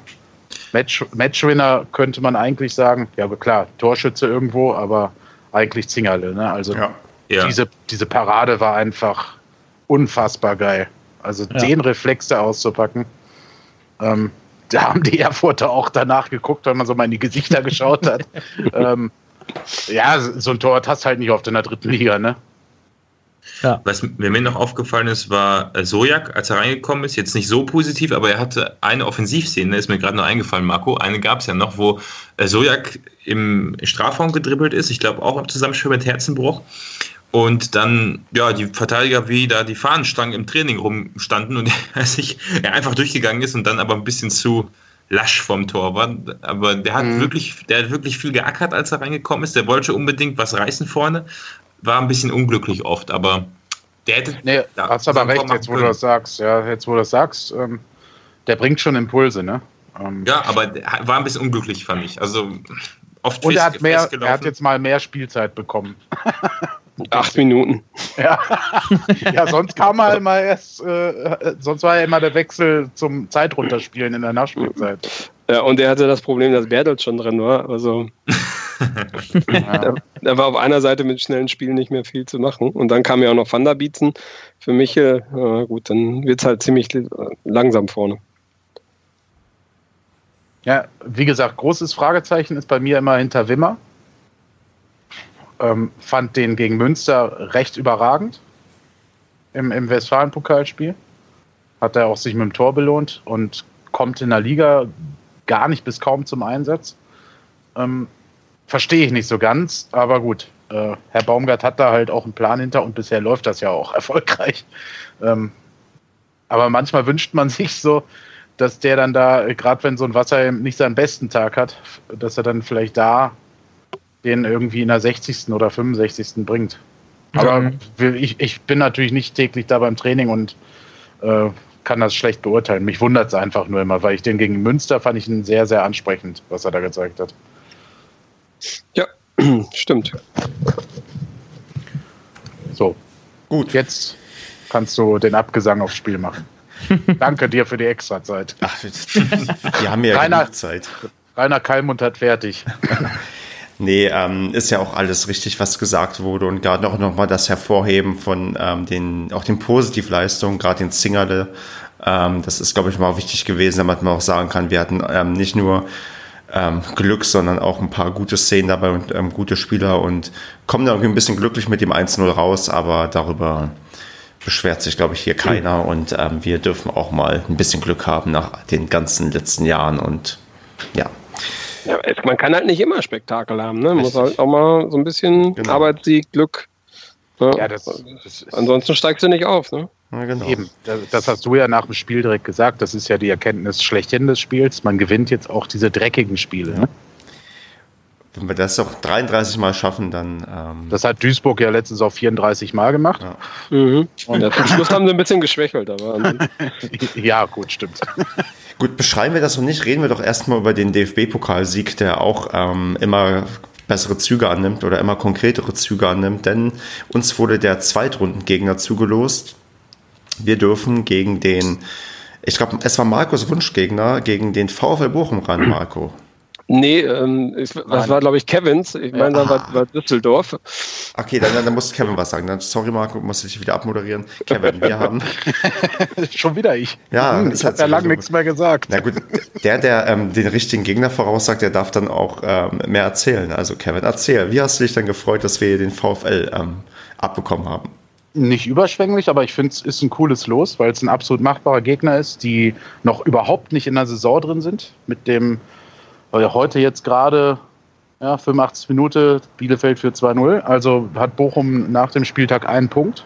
Match, Matchwinner könnte man eigentlich sagen, ja aber klar, Torschütze irgendwo, aber eigentlich Zingerle. Ne? Also Ja. Ja. diese, diese Parade war einfach unfassbar geil. Also Ja. den Reflex da auszupacken. Ähm, da haben die Erfurter auch danach geguckt, wenn man so mal in die Gesichter geschaut hat. ähm, ja, so ein Tor hast du halt nicht oft in der dritten Liga, ne? Was mir noch aufgefallen ist, war äh, Sojak, als er reingekommen ist, jetzt nicht so positiv, aber er hatte eine Offensivszene, ist mir gerade noch eingefallen, Marco. Eine gab es ja noch, wo äh, Sojak im Strafraum gedribbelt ist, ich glaube auch im Zusammenspiel mit Herzenbruch. Und dann, ja, die Verteidiger wie da die Fahnenstangen im Training rumstanden und er sich er einfach durchgegangen ist und dann aber ein bisschen zu lasch vom Tor war. Aber der hat Mhm. wirklich, der hat wirklich viel geackert, als er reingekommen ist. Der wollte unbedingt was reißen vorne. War ein bisschen unglücklich oft, aber der hätte. Nee, Ja, hast aber recht, jetzt wo du das sagst. Ja, jetzt wo du das sagst, ähm, der bringt schon Impulse, ne? Ähm, Ja, aber war ein bisschen unglücklich, fand ich. Also oft und er hat, mehr, er hat jetzt mal mehr Spielzeit bekommen. Acht Minuten. Ja, ja sonst kam er immer erst, äh, sonst war ja immer der Wechsel zum Zeitrunterspielen in der Nachspielzeit. Ja, und er hatte das Problem, dass Bertels schon drin war. Also Ja. da war auf einer Seite mit schnellen Spielen nicht mehr viel zu machen. Und dann kam ja auch noch Van der Bietzen für Michel. Ja, gut, dann wird es halt ziemlich äh, langsam vorne. Ja, wie gesagt, großes Fragezeichen ist bei mir immer hinter Wimmer. Ähm, fand den gegen Münster recht überragend im, im Westfalen-Pokalspiel. Hat er auch sich mit dem Tor belohnt und kommt in der Liga gar nicht bis kaum zum Einsatz. Ähm, Verstehe ich nicht so ganz, aber gut. Äh, Herr Baumgart hat da halt auch einen Plan hinter und bisher läuft das ja auch erfolgreich. Ähm, aber manchmal wünscht man sich so, dass der dann da, gerade wenn so ein Wasser nicht seinen besten Tag hat, dass er dann vielleicht da den irgendwie in der 60. oder 65. bringt. Aber Mhm. ich, ich bin natürlich nicht täglich da beim Training und äh, kann das schlecht beurteilen. Mich wundert es einfach nur immer, weil ich den gegen Münster fand ich ihn sehr, sehr ansprechend, was er da gezeigt hat. Stimmt. So, Gut. jetzt kannst du den Abgesang aufs Spiel machen. Danke dir für die Extrazeit. Ach, wir haben ja Rainer- Zeit. Rainer Kallmund hat fertig. Nee, ähm, ist ja auch alles richtig, was gesagt wurde und gerade auch nochmal das Hervorheben von ähm, den, auch den Positivleistungen, gerade den Zingerle. Ähm, das ist, glaube ich, mal wichtig gewesen, damit man auch sagen kann, wir hatten ähm, nicht nur ähm, Glück, sondern auch ein paar gute Szenen dabei und ähm, gute Spieler und kommen da irgendwie ein bisschen glücklich mit dem 1-0 raus, aber darüber beschwert sich, glaube ich, hier keiner und ähm, wir dürfen auch mal ein bisschen Glück haben nach den ganzen letzten Jahren und ja. Ja, es, man kann halt nicht immer Spektakel haben. Ne? Man muss halt auch mal so ein bisschen Genau. Arbeitssieg, Glück. Ne? Ja, das, das ist Ansonsten steigst du nicht auf. Ne? ja genau. Eben, das, das hast du ja nach dem Spiel direkt gesagt. Das ist ja die Erkenntnis schlechthin des Spiels. Man gewinnt jetzt auch diese dreckigen Spiele. Ne? Wenn wir das doch 33 Mal schaffen, dann ähm, Das hat Duisburg ja letztens auch 34 Mal gemacht. Ja. Mhm. Und ja, zum Schluss haben sie ein bisschen geschwächelt. Aber Ja, gut, stimmt. Gut, beschreiben wir das noch nicht. Reden wir doch erstmal über den DFB-Pokalsieg, der auch ähm, immer bessere Züge annimmt oder immer konkretere Züge annimmt, denn uns wurde der Zweitrundengegner zugelost. Wir dürfen gegen den, ich glaube, es war Markus Wunschgegner, gegen den VfL Bochum ran, Marco. Nee, ähm, ich, das war, glaube ich, Kevins. Ich meine, da war, war Düsseldorf. Okay, dann, dann, dann muss Kevin was sagen. Dann, sorry, Marco, muss ich wieder abmoderieren. Kevin, wir haben, Schon wieder ich. Ja, Hm, ich habe ja so. lange nichts mehr gesagt. na gut, der, der ähm, den richtigen Gegner voraussagt, der darf dann auch ähm, mehr erzählen. Also Kevin, erzähl, wie hast du dich dann gefreut, dass wir den VfL ähm, abbekommen haben? Nicht überschwänglich, aber ich finde es ist ein cooles Los, weil es ein absolut machbarer Gegner ist, die noch überhaupt nicht in der Saison drin sind. Mit dem äh, heute jetzt gerade ja, 85 Minuten Bielefeld für 2-0. Also hat Bochum nach dem Spieltag einen Punkt.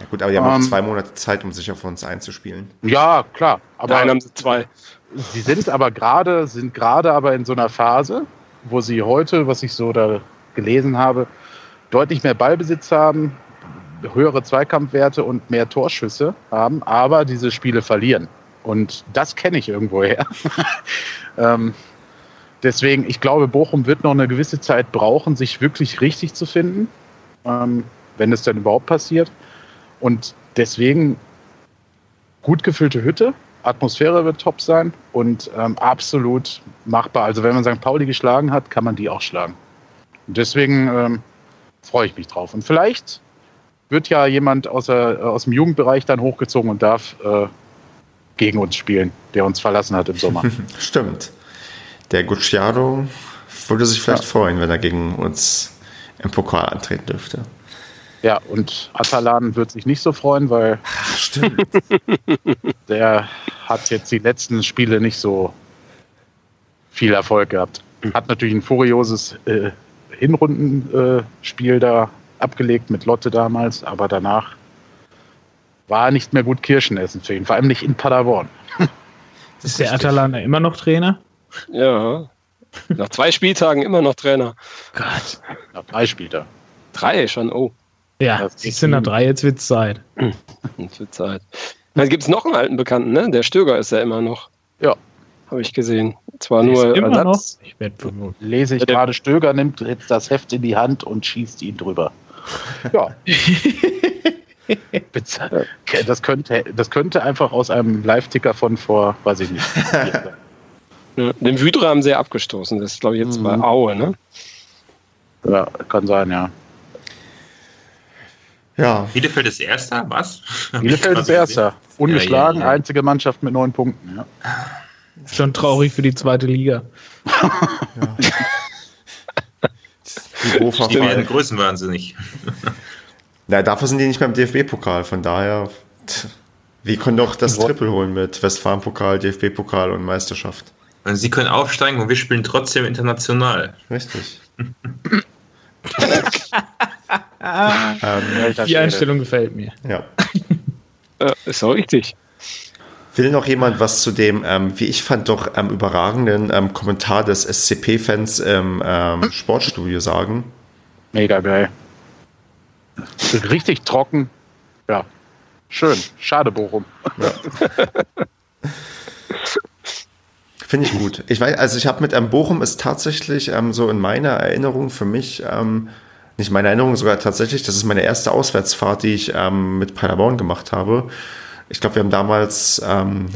Ja gut, aber die haben ähm, auch zwei Monate Zeit, um sich auf uns einzuspielen. Ja, klar. Aber Nein, haben sie zwei. Sie sind aber gerade, sind gerade aber in so einer Phase, wo sie heute, was ich so da gelesen habe, deutlich mehr Ballbesitz haben, höhere Zweikampfwerte und mehr Torschüsse haben, aber diese Spiele verlieren. Und das kenne ich irgendwoher. ähm, deswegen, ich glaube, Bochum wird noch eine gewisse Zeit brauchen, sich wirklich richtig zu finden, ähm, wenn es dann überhaupt passiert. Und deswegen gut gefüllte Hütte, Atmosphäre wird top sein und ähm, absolut machbar. Also wenn man St. Pauli geschlagen hat, kann man die auch schlagen. Und deswegen ähm, freue ich mich drauf. Und vielleicht wird ja jemand aus, der, aus dem Jugendbereich dann hochgezogen und darf äh, gegen uns spielen, der uns verlassen hat im Sommer. Stimmt. Der Gucciaro würde sich vielleicht ja. freuen, wenn er gegen uns im Pokal antreten dürfte. Ja, und Atalan wird sich nicht so freuen, weil Ach, stimmt. der hat jetzt die letzten Spiele nicht so viel Erfolg gehabt. Hat natürlich ein furioses äh, Hinrundenspiel äh, da abgelegt mit Lotte damals, aber danach war nicht mehr gut Kirschen essen für ihn, vor allem nicht in Paderborn. Ist der Atalanta immer noch Trainer? Ja. Nach zwei Spieltagen immer noch Trainer. Gott. Nach drei Spieltagen. Drei schon, oh. Ja, siehst du, nach drei, jetzt wird es Zeit. Jetzt wird Zeit. Dann gibt es noch einen alten Bekannten, ne? Der Stöger ist ja immer noch. Ja. Habe ich gesehen. Zwar nur immer Ersatz. Noch? Ich werde Lese ich gerade, Stöger nimmt jetzt das Heft in die Hand und schießt ihn drüber. Ja. das, könnte, das könnte einfach aus einem Live-Ticker von vor, weiß ich nicht. ja, den Wydra haben sie ja abgestoßen. Das ist, glaube ich, jetzt mhm. bei Aue, ne? Ja, kann sein, ja. Ja. Bielefeld ist Erster, was? Bielefeld ist Erster. Ungeschlagen, ja, ja, einzige Mannschaft mit neun Punkten. Ja. Schon traurig für die zweite Liga. ja. Die werden größenwahnsinnig. Na, dafür sind die nicht mehr im DFB-Pokal, von daher. Wir können doch das Triple holen mit Westfalen-Pokal, DFB-Pokal und Meisterschaft. Und sie können aufsteigen und wir spielen trotzdem international. Richtig. ähm, die Einstellung gefällt mir. Ja. äh, ist auch richtig. Will noch jemand was zu dem, ähm, wie ich fand, doch ähm, überragenden ähm, Kommentar des SCP-Fans im ähm, Sportstudio sagen? Mega geil. Richtig trocken. Ja. Schön. Schade, Bochum. Ja. Finde ich gut. Ich weiß, also ich habe mit ähm, Bochum ist tatsächlich ähm, so in meiner Erinnerung für mich, ähm, nicht meine Erinnerung sogar tatsächlich, das ist meine erste Auswärtsfahrt, die ich ähm, mit Paderborn gemacht habe. Ich glaube, wir haben damals ähm,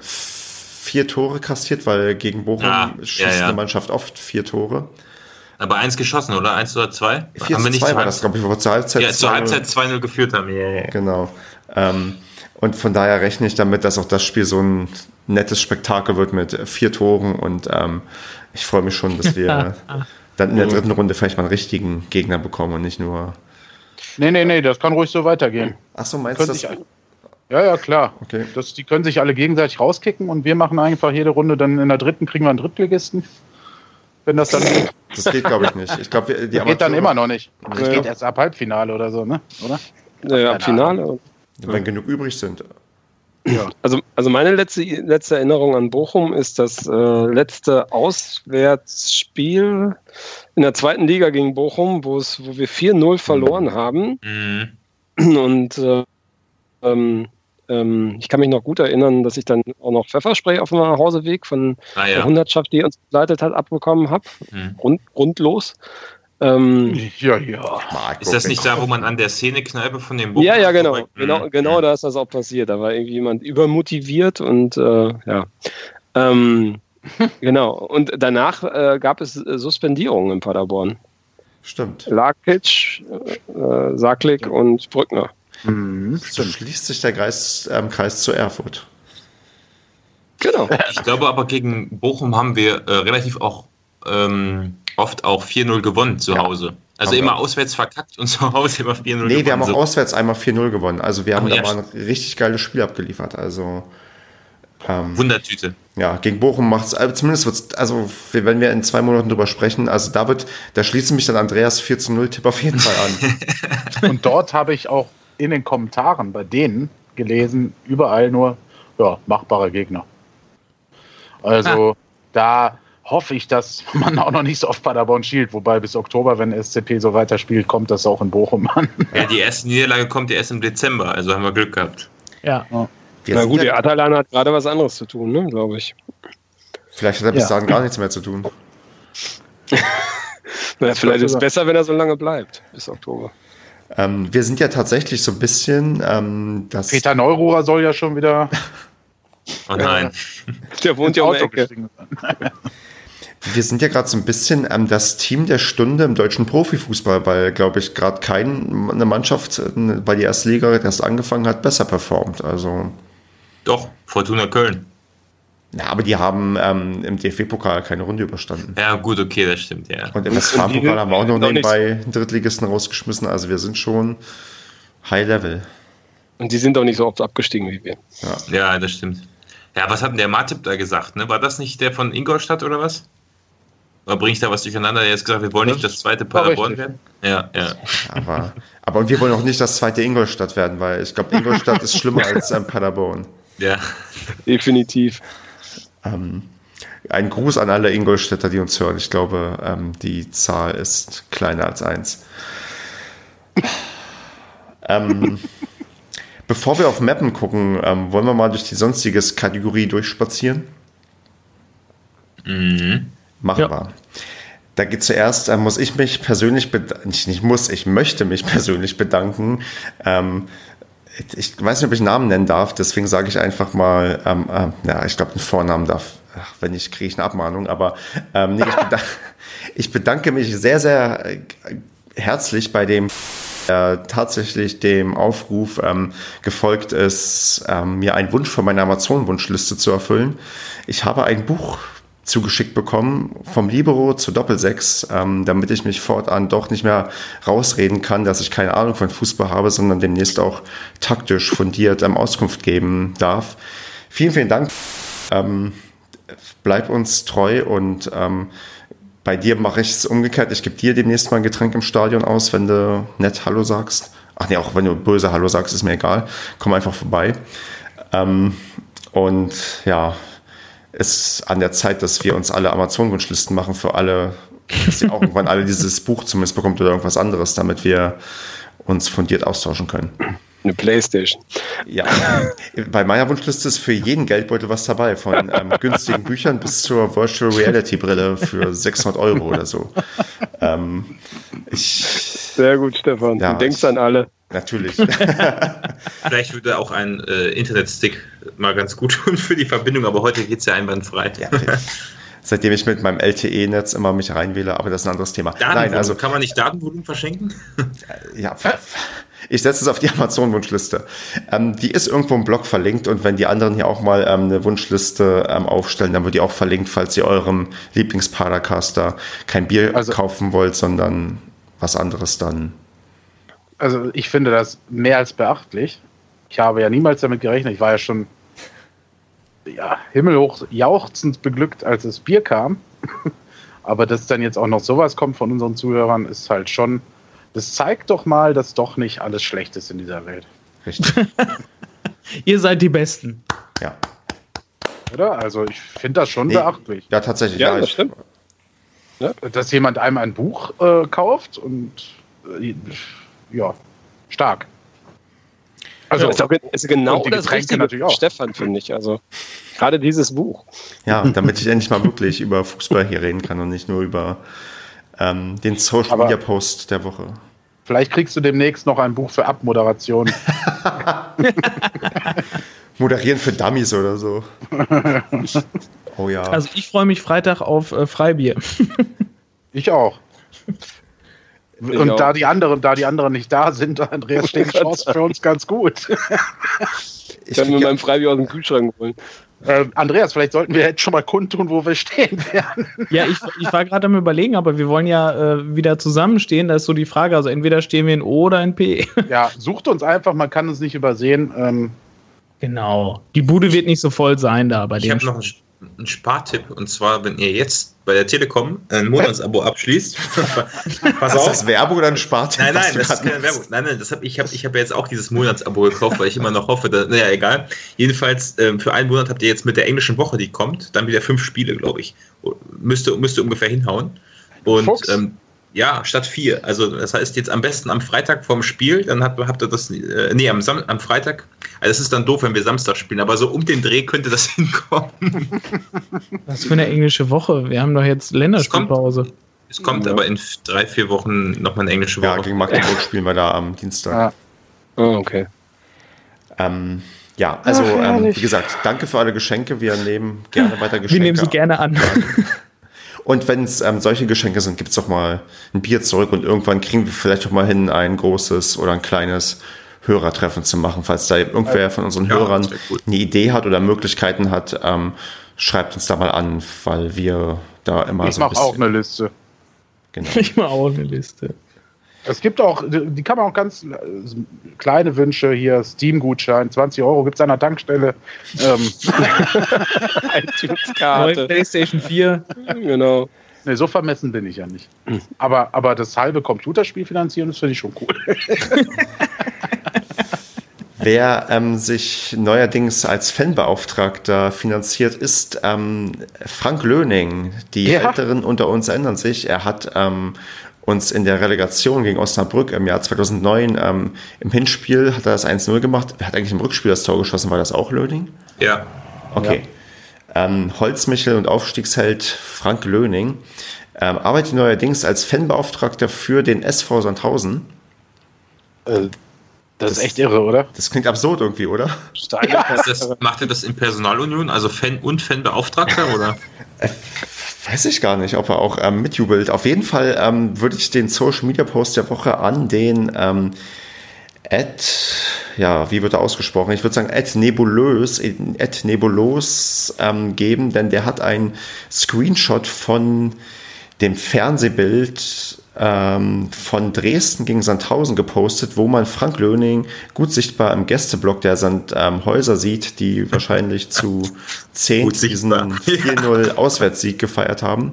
vier Tore kassiert, weil gegen Bochum ah, schießt ja, ja. eine Mannschaft oft vier Tore. Aber eins geschossen, oder? Eins oder zwei? 4 haben wir nicht 2 war das, glaube ich, wo wir zur Halbzeit Ja, zur Halbzeit 2-0 geführt haben. Yeah. Genau. Ähm, und von daher rechne ich damit, dass auch das Spiel so ein nettes Spektakel wird mit vier Toren und ähm, ich freue mich schon, dass wir dann in der dritten Runde vielleicht mal einen richtigen Gegner bekommen und nicht nur. Nee, nee, nee, das kann ruhig so weitergehen. Achso, meinst du das? Ja, ja, klar. Okay. Das, die können sich alle gegenseitig rauskicken und wir machen einfach jede Runde dann in der dritten kriegen wir einen Drittligisten wenn das dann geht. Das geht, glaube ich, nicht. Ich glaube, die das geht dann immer noch nicht. Das ja. geht erst ab Halbfinale oder so, ne? Oder? Ja, ab Finale. Wenn genug übrig sind. Ja. Also, also meine letzte, letzte Erinnerung an Bochum ist das äh, letzte Auswärtsspiel in der zweiten Liga gegen Bochum, wo es, wo wir 4-0 verloren mhm. haben. Mhm. Und äh, ähm, ähm, ich kann mich noch gut erinnern, dass ich dann auch noch Pfefferspray auf dem Nachhauseweg von ah, ja. der Hundertschaft, die uns begleitet hat, abbekommen habe. Hm. Grund, grundlos. Ähm, ja, ja. Marco, ist das nicht da, wo man an der Szenekneipe von dem Buch Ja, ja, genau. Genau, hm. genau da ist das auch passiert. Da war irgendwie jemand übermotiviert und äh, ja. Ähm, genau. Und danach äh, gab es äh, Suspendierungen in Paderborn. Stimmt. Lakic, äh, Saklik ja. und Brückner. Mhm, so schließt sich der Kreis, ähm, Kreis zu Erfurt. Genau. Ich glaube aber gegen Bochum haben wir äh, relativ auch ähm, oft auch 4-0 gewonnen zu ja. Hause. Also immer auswärts verkackt und zu Hause immer 4-0 gewonnen. Nee, wir haben auch so. auswärts einmal 4-0 gewonnen. Also wir haben da ja, mal ein richtig geiles Spiel abgeliefert. Also ähm, Wundertüte. Ja, gegen Bochum macht es, also zumindest wird es, also wenn wir in zwei Monaten drüber sprechen, also da wird, da schließen mich dann Andreas 4 0 Tipp auf jeden Fall an. Und dort habe ich auch in den Kommentaren bei denen gelesen, überall nur, ja, machbarer Gegner. Also da hoffe ich, dass man auch noch nicht so oft Paderborn schielt, wobei bis Oktober, wenn SCP so weiterspielt, kommt das auch in Bochum an. Ja, die erste Niederlage kommt ja erst im Dezember, also haben wir Glück gehabt. Ja. Wir Na gut, ja, der Atalan hat gerade was anderes zu tun, ne, glaube ich. vielleicht hat er bis Ja. dahin gar nichts mehr zu tun. Na, vielleicht ist es besser, wenn er so lange bleibt, bis Oktober. Ähm, wir sind ja tatsächlich so ein bisschen ähm, das. Peter Neururer soll ja schon wieder Oh nein. Der wohnt ja um die Ecke. Wir sind ja gerade so ein bisschen ähm, das Team der Stunde im deutschen Profifußball, weil, glaube ich, gerade keine Mannschaft, äh, weil die erste Liga erst angefangen hat, besser performt. Also, Doch, Fortuna Köln. ja, aber die haben ähm, im DFB-Pokal keine Runde überstanden. Ja, gut, okay, das stimmt, ja. Und im die- haben wir auch noch nicht- nebenbei einen Drittligisten rausgeschmissen. Also wir sind schon High Level. Und die sind auch nicht so oft abgestiegen wie wir. Ja, das stimmt. Ja, was hat denn der Matip da gesagt? Ne? War das nicht der von Ingolstadt oder was? Oder bringe ich da was durcheinander? Er hat gesagt, wir wollen nicht das zweite Paderborn werden. Ja, ja. Aber, aber und wir wollen auch nicht das zweite Ingolstadt werden, weil ich glaube, Ingolstadt ist schlimmer als ähm, Paderborn. Ja. Definitiv. Ähm, ein Gruß an alle Ingolstädter, die uns hören. Ich glaube, ähm, die Zahl ist kleiner als eins. ähm, bevor wir auf Mappen gucken, ähm, wollen wir mal durch die sonstige Kategorie durchspazieren? Mhm. Machen Ja. Da geht zuerst, äh, muss ich mich persönlich bedanken, nicht, nicht muss, ich möchte mich persönlich bedanken. Ähm, ich weiß nicht, ob ich einen Namen nennen darf, deswegen sage ich einfach mal, ähm, äh, ja, ich glaube, einen Vornamen darf, ach, wenn nicht, kriege ich eine Abmahnung, aber ähm, nee, ich, bedanke, ich bedanke mich sehr, sehr äh, herzlich bei dem äh, tatsächlich dem Aufruf ähm, gefolgt ist, ähm, mir einen Wunsch von meiner Amazon-Wunschliste zu erfüllen. Ich habe ein Buch zugeschickt bekommen vom Libero zu Doppelsechs, ähm, damit ich mich fortan doch nicht mehr rausreden kann, dass ich keine Ahnung von Fußball habe, sondern demnächst auch taktisch fundiert ähm, Auskunft geben darf. Vielen, vielen Dank. Ähm, bleib uns treu und ähm, bei dir mache ich es umgekehrt. Ich gebe dir demnächst mal ein Getränk im Stadion aus, wenn du nett Hallo sagst. Ach nee, auch wenn du böse Hallo sagst, ist mir egal. Komm einfach vorbei. Ähm, und ja, ist an der Zeit, dass wir uns alle Amazon-Wunschlisten machen für alle, dass ihr auch irgendwann alle dieses Buch zumindest bekommt oder irgendwas anderes, damit wir uns fundiert austauschen können. Eine Playstation. Ja, bei meiner Wunschliste ist für jeden Geldbeutel was dabei, von ähm, günstigen Büchern bis zur Virtual Reality Brille für 600 Euro oder so. Ähm, ich, Sehr gut, Stefan. Ja, du denkst ich- an alle. Natürlich. Vielleicht würde auch ein äh, Internetstick mal ganz gut tun für die Verbindung, aber heute geht es ja einwandfrei. Ja, seitdem ich mit meinem LTE-Netz immer mich reinwähle, aber das ist ein anderes Thema. Nein, also Kann man nicht Datenvolumen verschenken? ja, ich setze es auf die Amazon-Wunschliste. Ähm, die ist irgendwo im Blog verlinkt und wenn die anderen hier auch mal ähm, eine Wunschliste ähm, aufstellen, dann wird die auch verlinkt, falls ihr eurem Lieblings-Paracasta kein Bier Also- kaufen wollt, sondern was anderes dann. Also ich finde das mehr als beachtlich. Ich habe ja niemals damit gerechnet. Ich war ja schon ja, himmelhoch jauchzend beglückt, als das Bier kam. Aber dass dann jetzt auch noch sowas kommt von unseren Zuhörern, ist halt schon. Das zeigt doch mal, dass doch nicht alles schlecht ist in dieser Welt. Richtig. Ihr seid die Besten. ja. Oder? Also ich finde das schon Nee. beachtlich. ja, tatsächlich. Ja, Ja, das ich, stimmt. Dass jemand einem ein Buch äh, kauft und äh, ja, stark. Also ist, auch, ist genau das Getränke Richtige auch. Stefan, finde ich. Also gerade dieses Buch. ja, damit ich endlich mal wirklich über Fußball hier reden kann und nicht nur über ähm, den Social Media Post der Woche. vielleicht kriegst du demnächst noch ein Buch für Abmoderation. Moderieren für Dummies oder so. Oh ja. Also ich freue mich Freitag auf äh, Freibier. Ich auch. Und auch. da die anderen, da die anderen nicht da sind, Andreas, stehen die Chancen für uns ganz gut. ich Können wir krieg ja- meinem Freibier aus dem Kühlschrank holen. Äh, Andreas, vielleicht sollten wir jetzt schon mal kundtun, wo wir stehen werden. Ja, ich, ich war gerade am überlegen, aber wir wollen ja äh, wieder zusammenstehen. Da ist so die Frage, also entweder stehen wir in O oder in P. Ja, sucht uns einfach, man kann uns nicht übersehen. Ähm, Genau. Die Bude wird nicht so voll sein da bei Ich dem habe noch, ein- einen Spartipp. Und zwar, wenn ihr jetzt bei der Telekom ein Monatsabo abschließt. pass auf. Ist das Werbung oder ein Spartipp? Nein, nein, das ist keine Werbung. Nein, nein, das hab, ich habe ich hab jetzt auch dieses Monatsabo gekauft, weil ich immer noch hoffe, dass, naja, egal. Jedenfalls, ähm, für einen Monat habt ihr jetzt mit der englischen Woche, die kommt, dann wieder fünf Spiele, glaube ich. Müsste, müsste ungefähr hinhauen. Und ähm, ja, statt vier. Also das heißt jetzt am besten am Freitag vorm Spiel, dann habt, habt ihr das, äh, nee, am, Sam am Freitag. Also es ist dann doof, wenn wir Samstag spielen, aber so um den Dreh könnte das hinkommen. Was für eine englische Woche? Wir haben doch jetzt Länderspielpause. Es kommt ja. aber in drei, vier Wochen nochmal eine englische Woche. Ja, gegen Magdeburg spielen wir da am Dienstag. Ja. Oh, okay. Ähm, ja, also Ach, ähm, wie gesagt, danke für alle Geschenke. Wir nehmen gerne weiter Geschenke. Wir nehmen sie gerne an. Und wenn es ähm, solche Geschenke sind, gibt es doch mal ein Bier zurück und irgendwann kriegen wir vielleicht auch mal hin, ein großes oder ein kleines Hörertreffen zu machen. Falls da irgendwer von unseren ja, Hörern eine Idee hat oder Möglichkeiten hat, ähm, schreibt uns da mal an, weil wir da immer ich so. Ich mache auch eine Liste. Genau. Ich mache auch eine Liste. Es gibt auch, die kann man auch ganz äh, kleine Wünsche hier, Steam-Gutschein, 20 Euro gibt es an der Tankstelle. Ähm. iTunes-Karte. PlayStation 4. Genau. Nee, so vermessen bin ich ja nicht. Aber, aber das halbe Computerspiel finanzieren, das finde ich schon cool. Wer ähm, sich neuerdings als Fanbeauftragter finanziert, ist ähm, Frank Löning. Die ja. Älteren unter uns erinnern sich. Er hat ähm, uns in der Relegation gegen Osnabrück im Jahr 2009 ähm, im Hinspiel hat er das 1-0 gemacht. Wer hat eigentlich im Rückspiel das Tor geschossen? War das auch Löning? Ja. Okay. Ja. Ähm, Holzmichel und Aufstiegsheld Frank Löning ähm, arbeitet neuerdings als Fanbeauftragter für den SV Sandhausen. Äh, das, das, ist echt irre, oder? Das klingt absurd irgendwie, oder? Das, macht er das in Personalunion, also Fan und Fanbeauftragter, oder? Äh, weiß ich gar nicht, ob er auch ähm, mitjubelt. Auf jeden Fall ähm, würde ich den Social Media Post der Woche an den ähm, Ed, ja, wie wird er ausgesprochen? Ich würde sagen Ed Nebulös, Ed Nebulos ähm, geben, denn der hat ein Screenshot von dem Fernsehbild ähm, von Dresden gegen Sandhausen gepostet, wo man Frank Löning gut sichtbar im Gästeblock der Sandhäuser ähm, sieht, die wahrscheinlich zu 10 diesen 4-0 Auswärtssieg gefeiert haben.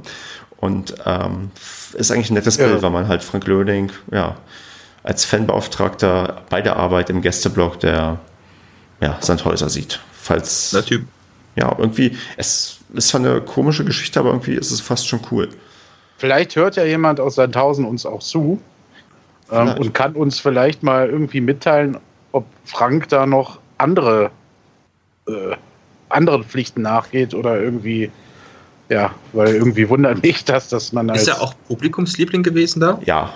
Und ähm, ist eigentlich ein nettes Bild, weil man halt Frank Löning ja, als Fanbeauftragter bei der Arbeit im Gästeblock der ja, Sandhäuser sieht. Falls. Der Typ. Ja, irgendwie, es ist zwar eine komische Geschichte, aber irgendwie ist es fast schon cool. Vielleicht hört ja jemand aus Sandhausen uns auch zu ähm, und kann uns vielleicht mal irgendwie mitteilen, ob Frank da noch andere, äh, anderen Pflichten nachgeht oder irgendwie, ja, weil irgendwie wundert mich das, dass man Ist er auch Publikumsliebling gewesen da? Ja.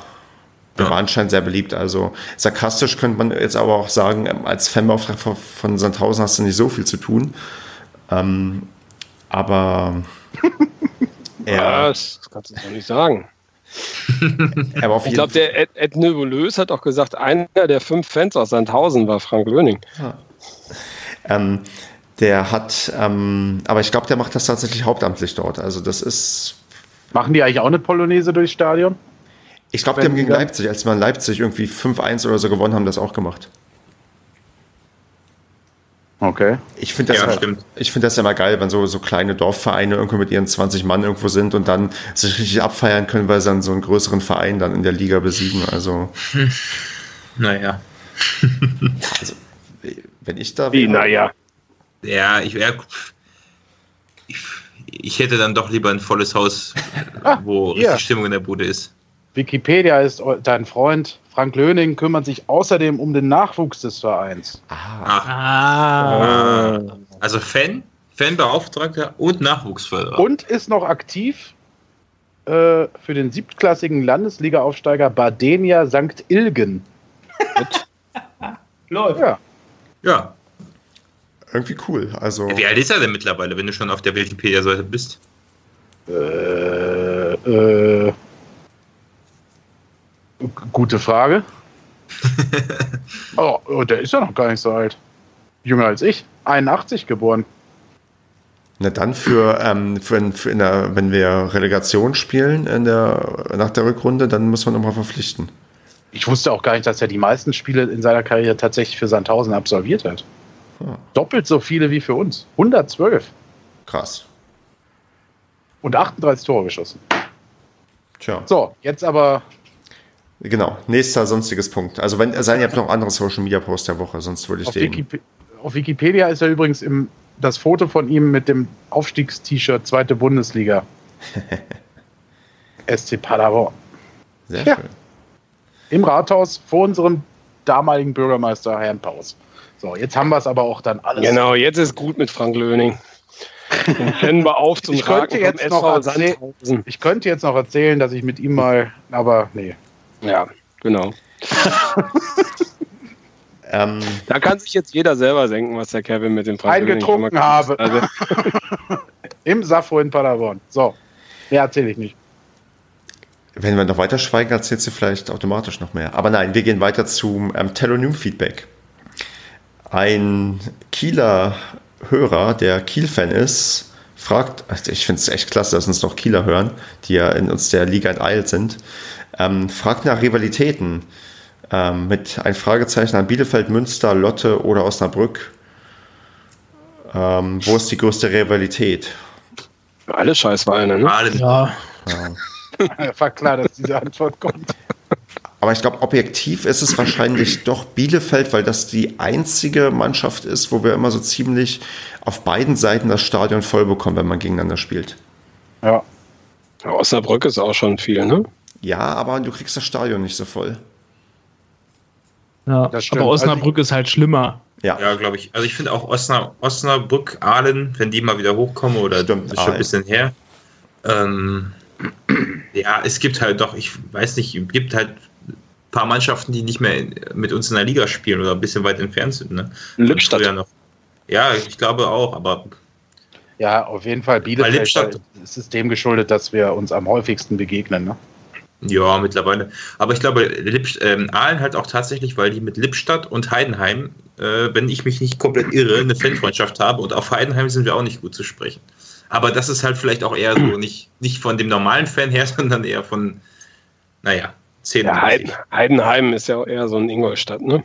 Der ja. war anscheinend sehr beliebt. Also sarkastisch könnte man jetzt aber auch sagen, als Fanbeauftragter von Sandhausen hast du nicht so viel zu tun. Ähm, aber Ja. Was? Das kannst du doch nicht sagen. ich glaube, der Ed, Ed Nebulös hat auch gesagt, einer der fünf Fans aus Sandhausen war Frank Löning. Ja. Ähm, der hat, ähm, aber ich glaube, der macht das tatsächlich hauptamtlich dort. Also das ist. Machen die eigentlich auch eine Polonaise durchs Stadion? Ich glaube, die haben gegen Leipzig, als wir in Leipzig irgendwie 5-1 oder so gewonnen haben, das auch gemacht. Okay. Ich finde das, ja, ich find das immer geil, wenn so, so kleine Dorfvereine irgendwo mit ihren 20 Mann irgendwo sind und dann sich richtig abfeiern können, weil sie dann so einen größeren Verein dann in der Liga besiegen. Also. Naja. also, wenn ich da. Wie, naja. Ja, ich wäre. Ich, ich, hätte dann doch lieber ein volles Haus, ah, wo richtig Stimmung in der Bude ist. Wikipedia ist dein Freund. Frank Löning kümmert sich außerdem um den Nachwuchs des Vereins. Ah. ah. Also Fan, Fanbeauftragter und Nachwuchsförderer. Und ist noch aktiv äh, für den siebtklassigen Landesliga-Aufsteiger Badenia St. Ilgen. Läuft. Ja. ja. Irgendwie cool. Also ja, wie alt ist er denn mittlerweile, wenn du schon auf der Wikipedia-Seite bist? Äh, äh, Gute Frage. oh, oh, der ist ja noch gar nicht so alt. Jünger als ich. 81 geboren. Na dann für, ähm, für, für der, wenn wir Relegation spielen in der, nach der Rückrunde, dann muss man nochmal verpflichten. Ich wusste auch gar nicht, dass er die meisten Spiele in seiner Karriere tatsächlich für Sandhausen absolviert hat. Ah. Doppelt so viele wie für uns. 112. Krass. Und 38 Tore geschossen. Tja. So, jetzt aber Genau, nächster sonstiges Punkt. Also wenn es seien ja noch andere Social Media Posts der Woche, sonst würde ich auf, den. Wikip auf Wikipedia ist ja übrigens im, das Foto von ihm mit dem Aufstiegst-T-Shirt zweite Bundesliga. SC Paderborn. Sehr Ja. schön. Im Rathaus vor unserem damaligen Bürgermeister Herrn Paus. So, jetzt haben wir es aber auch dann alles. Genau, jetzt ist gut mit Frank Löning. Den kennen wir auf zum Ich könnte jetzt noch. Ich könnte jetzt noch erzählen, dass ich mit ihm mal, aber nee. Ja, genau. Ähm, Da kann sich jetzt jeder selber denken, was der Kevin mit dem Eingetrunken gemacht habe. hat. Also, Im Safo in Paderborn. So, mehr erzähle ich nicht. wenn wir noch weiter schweigen, erzählst du vielleicht automatisch noch mehr. Aber nein, wir gehen weiter zum ähm, Telonym-Feedback. Ein Kieler Hörer, der Kiel-Fan ist, fragt, also ich finde es echt klasse, dass uns noch Kieler hören, die ja in uns der Liga enteilt sind, ähm, fragt nach Rivalitäten ähm, mit ein Fragezeichen an Bielefeld, Münster, Lotte oder Osnabrück. Ähm, wo ist die größte Rivalität? alle Scheißweine, ne? Aalen. Ja, War klar, dass diese Antwort kommt. Aber ich glaube, objektiv ist es wahrscheinlich doch Bielefeld, weil das die einzige Mannschaft ist, wo wir immer so ziemlich auf beiden Seiten das Stadion voll bekommen, wenn man gegeneinander spielt. Ja. Ja, Osnabrück ist auch schon viel, ne? Ja, aber du kriegst das Stadion nicht so voll. ja. Aber Osnabrück ist halt schlimmer. Ja, Ja, glaube ich. Also ich finde auch Osna, Osnabrück, Aalen, wenn die mal wieder hochkommen oder Stimmt, ist schon ein bisschen her. Ähm, ja, es gibt halt doch, ich weiß nicht, es gibt halt ein paar Mannschaften, die nicht mehr in, mit uns in der Liga spielen oder ein bisschen weit entfernt sind. Ne? Lippstadt. Noch. Ja, ich glaube auch, aber Ja, auf jeden Fall Bielefeld Lippstadt- ist es dem geschuldet, dass wir uns am häufigsten begegnen. Ne? Ja, mittlerweile. Aber ich glaube, Lipp, ähm, Aalen halt auch tatsächlich, weil die mit Lippstadt und Heidenheim, äh, wenn ich mich nicht komplett irre, eine Fanfreundschaft haben und auf Heidenheim sind wir auch nicht gut zu sprechen. Aber das ist halt vielleicht auch eher so nicht, nicht von dem normalen Fan her, sondern eher von, naja, 10 Ja, Heiden, Heidenheim ist ja auch eher so ein Ingolstadt, ne?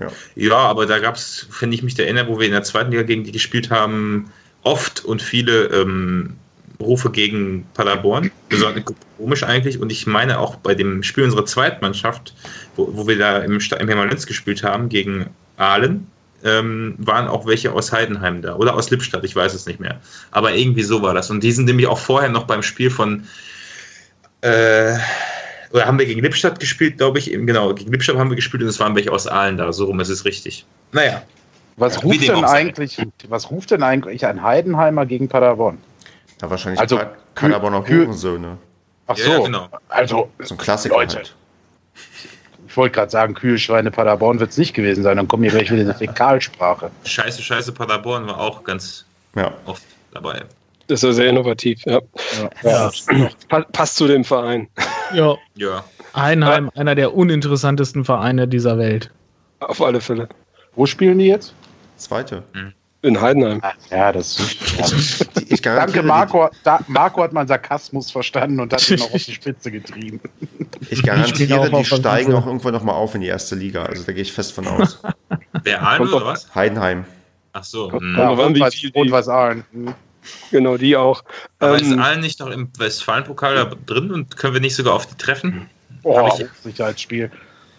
ja. Ja, aber da gab es, wenn ich mich erinnere, wo wir in der zweiten Liga gegen die gespielt haben, oft und viele ähm, Rufe gegen Paderborn. Besonders komisch eigentlich. Und ich meine auch bei dem Spiel unserer Zweitmannschaft, wo, wo wir da im, im Hermann-Lenz gespielt haben gegen Aalen, ähm, waren auch welche aus Heidenheim da oder aus Lippstadt, ich weiß es nicht mehr. Aber irgendwie so war das. Und die sind nämlich auch vorher noch beim Spiel von äh, oder haben wir gegen Lippstadt gespielt, glaube ich. Eben, Genau, gegen Lippstadt haben wir gespielt und es waren welche aus Aalen da. So rum ist es richtig. Naja. Was ruft denn eigentlich, was ruft denn eigentlich ein Heidenheimer gegen Paderborn? Da wahrscheinlich Also, Paderborner Kü- Hurensöhne. Ach Ja, so, ja, genau. also So ein Klassiker Leute. halt. ich wollte gerade sagen, Kühe, Schweine, Paderborn wird es nicht gewesen sein, dann kommen hier gleich wieder eine Fäkalsprache. Scheiße, scheiße, Paderborn war auch ganz Ja. oft dabei. Das ist ja sehr innovativ, ja. Ja. Pa passt zu dem Verein. Ja, Ja. Einheim, einer der uninteressantesten Vereine dieser Welt. Auf alle Fälle. Wo spielen die jetzt? Zweite. In Heidenheim. Ja, das. Die- Ich Danke, Marco. Da, Marco hat meinen Sarkasmus verstanden und hat ihn noch auf die Spitze getrieben. Die, ich garantiere, auch die der steigen auch irgendwann nochmal auf in die erste Liga. Also da gehe ich fest von aus. Wer Aalen oder was? Heidenheim. Ach so. Hm. Ja, Rot-Weiß die- Aalen. Hm. Genau, die auch. Aber ist Ähm, Aalen nicht noch im Westfalenpokal da drin und können wir nicht sogar auf die treffen? Oh, Hab ich- Sicherheitsspiel.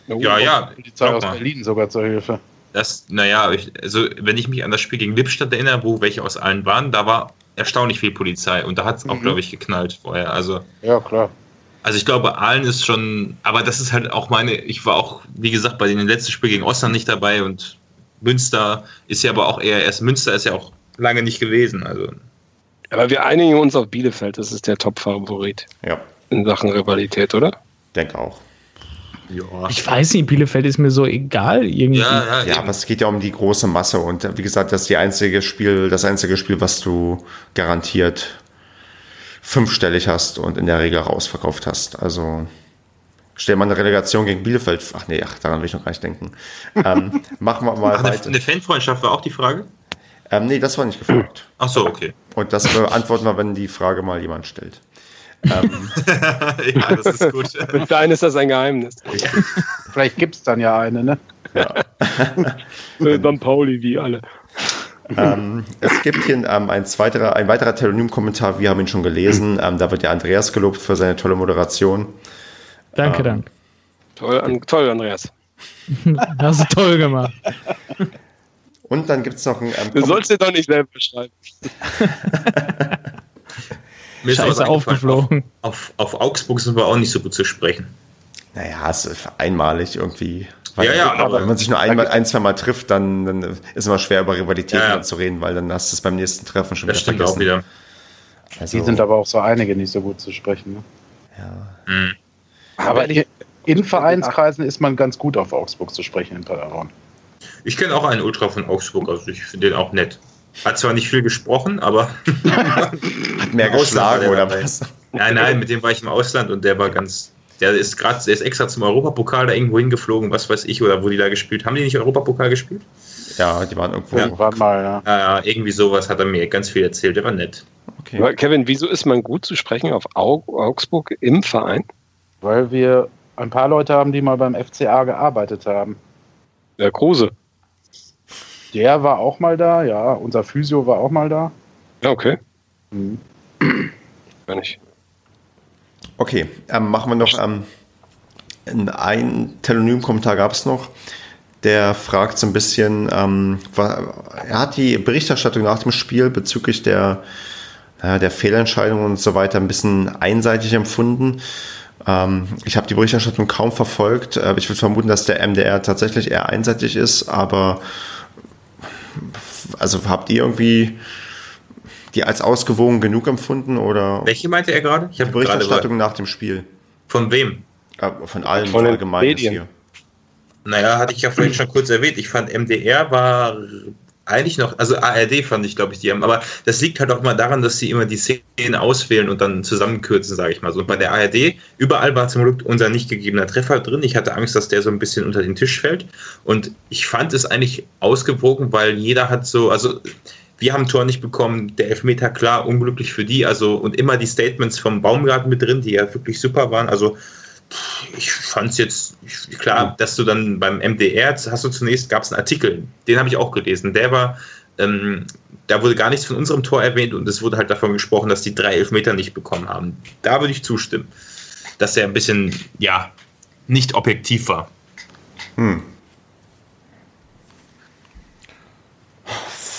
Ja, ja. Polizei glaub aus. Berlin sogar zur Hilfe. Das, naja, ich, also wenn ich mich an das Spiel gegen Lippstadt erinnere, wo welche aus Aalen waren, da war erstaunlich viel Polizei und da hat es auch, Mhm. glaube ich, geknallt vorher. Also, Ja, klar. also ich glaube, Aalen ist schon, aber das ist halt auch meine, ich war auch, wie gesagt, bei den letzten Spiel gegen Osnabrück nicht dabei und Münster ist ja aber auch eher erst, Münster ist ja auch lange nicht gewesen. Also, aber wir einigen uns auf Bielefeld. Das ist der Top-Favorit Ja, in Sachen Rivalität, oder? denke auch. Ja. Ich weiß nicht, Bielefeld ist mir so egal irgendwie. Ja, ja, Ja, aber es geht ja um die große Masse und wie gesagt, das ist die einzige Spiel, das einzige Spiel, was du garantiert fünfstellig hast und in der Regel rausverkauft hast. Also stell mal eine Relegation gegen Bielefeld. Ach nee, ach, daran will ich noch gar nicht denken. Ähm, machen wir mal Ach, eine, weiter. eine Fanfreundschaft war auch die Frage? Ähm, nee, das war nicht gefragt. Ach so, okay. Und das beantworten wir, wenn die Frage mal jemand stellt. Ähm, ja, das ist gut. Für einen ist das ein Geheimnis. Vielleicht gibt es dann ja eine, ne? Äh, Don Pauli, wie alle. ähm, es gibt hier ähm, ein, weiterer, ein weiterer Telonym-Kommentar, wir haben ihn schon gelesen. Ähm, da wird der Andreas gelobt für seine tolle Moderation. Danke, danke. Toll, an, toll, Andreas. Hast du toll gemacht. Und dann gibt es noch ein. Ähm, Du sollst dir doch nicht selber beschreiben. Mir ist Scheiße aufgeflogen. Auf, auf Augsburg sind wir auch nicht so gut zu sprechen. Naja, es ist einmalig irgendwie. Ja, ja, aber- wenn man sich nur einmal, ein, zwei Mal trifft, dann, dann ist es immer schwer, über Rivalitäten Ja, ja. zu reden, weil dann hast du es beim nächsten Treffen schon Das wieder stimmt auch vergessen. wieder. Also, Die sind aber auch so einige nicht so gut zu sprechen. Ne? ja. Mhm. Aber in, in Vereinskreisen ist man ganz gut auf Augsburg zu sprechen in Paderborn. Ich kenne auch einen Ultra von Augsburg, also ich finde den auch nett. Hat zwar nicht viel gesprochen, aber Hat mehr geschlagen oder dabei. was? nein, nein, mit dem war ich im Ausland und der war ganz. Der ist gerade, der ist extra zum Europapokal da irgendwo hingeflogen, was weiß ich, oder wo die da gespielt haben. die nicht Europapokal gespielt? Ja, die waren irgendwo. Irgendwann mal, ja. Ja, ja, irgendwie sowas hat er mir ganz viel erzählt. Der war nett. Okay. Aber Kevin, wieso ist man gut zu sprechen auf Au Augsburg im Verein? Weil wir ein paar Leute haben, die mal beim FCA gearbeitet haben. Der Kruse. Der war auch mal da, ja. Unser Physio war auch mal da. Ja, okay. Mhm. Gar nicht. Okay, ähm, machen wir noch ähm, einen Telonym-Kommentar gab es noch. Der fragt so ein bisschen, ähm, er hat die Berichterstattung nach dem Spiel bezüglich der, naja, der Fehlentscheidungen und so weiter ein bisschen einseitig empfunden. Ähm, ich habe die Berichterstattung kaum verfolgt. Äh, ich würde vermuten, dass der MDR tatsächlich eher einseitig ist, aber also habt ihr irgendwie die als ausgewogen genug empfunden oder Welche meinte er gerade? Ich habe gerade Berichterstattung nach dem Spiel? von wem? Von allen Von allgemein ist Medien. hier. Naja, hatte ich ja vorhin schon kurz erwähnt. Ich fand MDR war eigentlich noch, also ARD fand ich, glaube ich, die haben, aber das liegt halt auch mal daran, dass sie immer die Szenen auswählen und dann zusammenkürzen, sage ich mal so. Und bei der ARD, überall war zum Glück unser nicht gegebener Treffer drin. Ich hatte Angst, dass der so ein bisschen unter den Tisch fällt. Und ich fand es eigentlich ausgewogen, weil jeder hat so, also wir haben Tor nicht bekommen, der Elfmeter klar, unglücklich für die, also und immer die Statements vom Baumgarten mit drin, die ja wirklich super waren. Also ich fand es jetzt klar, dass du dann beim MDR, hast du zunächst, gab es einen Artikel, den habe ich auch gelesen, der war, ähm, da wurde gar nichts von unserem Tor erwähnt und es wurde halt davon gesprochen, dass die drei Elfmeter nicht bekommen haben. Da würde ich zustimmen, dass er ein bisschen, ja, nicht objektiv war. Hm.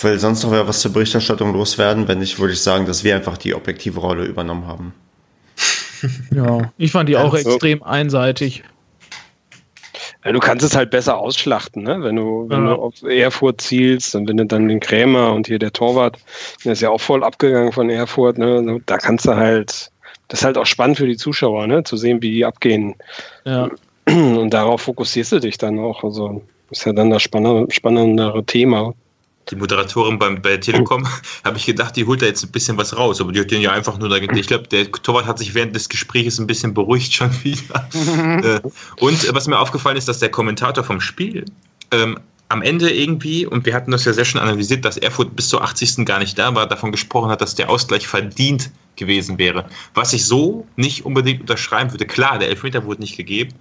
Will sonst noch was zur Berichterstattung loswerden? Wenn nicht, würde ich sagen, dass wir einfach die objektive Rolle übernommen haben. Ja, ich fand die auch so. extrem einseitig. Ja, du kannst es halt besser ausschlachten, ne? wenn, du, wenn Ja. du auf Erfurt zielst und wenn du dann den Krämer und hier der Torwart, der ist ja auch voll abgegangen von Erfurt, ne? da kannst du halt, das ist halt auch spannend für die Zuschauer, ne? zu sehen, wie die abgehen. Ja. Und darauf fokussierst du dich dann auch. Also ist ja dann das spannende, spannendere Thema. Die Moderatorin beim, bei Telekom, habe ich gedacht, die holt da jetzt ein bisschen was raus, aber die hat den ja einfach nur, da, ich glaube, der Torwart hat sich während des Gesprächs ein bisschen beruhigt schon wieder. Äh, und was mir aufgefallen ist, dass der Kommentator vom Spiel ähm, am Ende irgendwie, und wir hatten das ja sehr schön analysiert, dass Erfurt bis zur 80. gar nicht da war, davon gesprochen hat, dass der Ausgleich verdient gewesen wäre. Was ich so nicht unbedingt unterschreiben würde. Klar, der Elfmeter wurde nicht gegeben,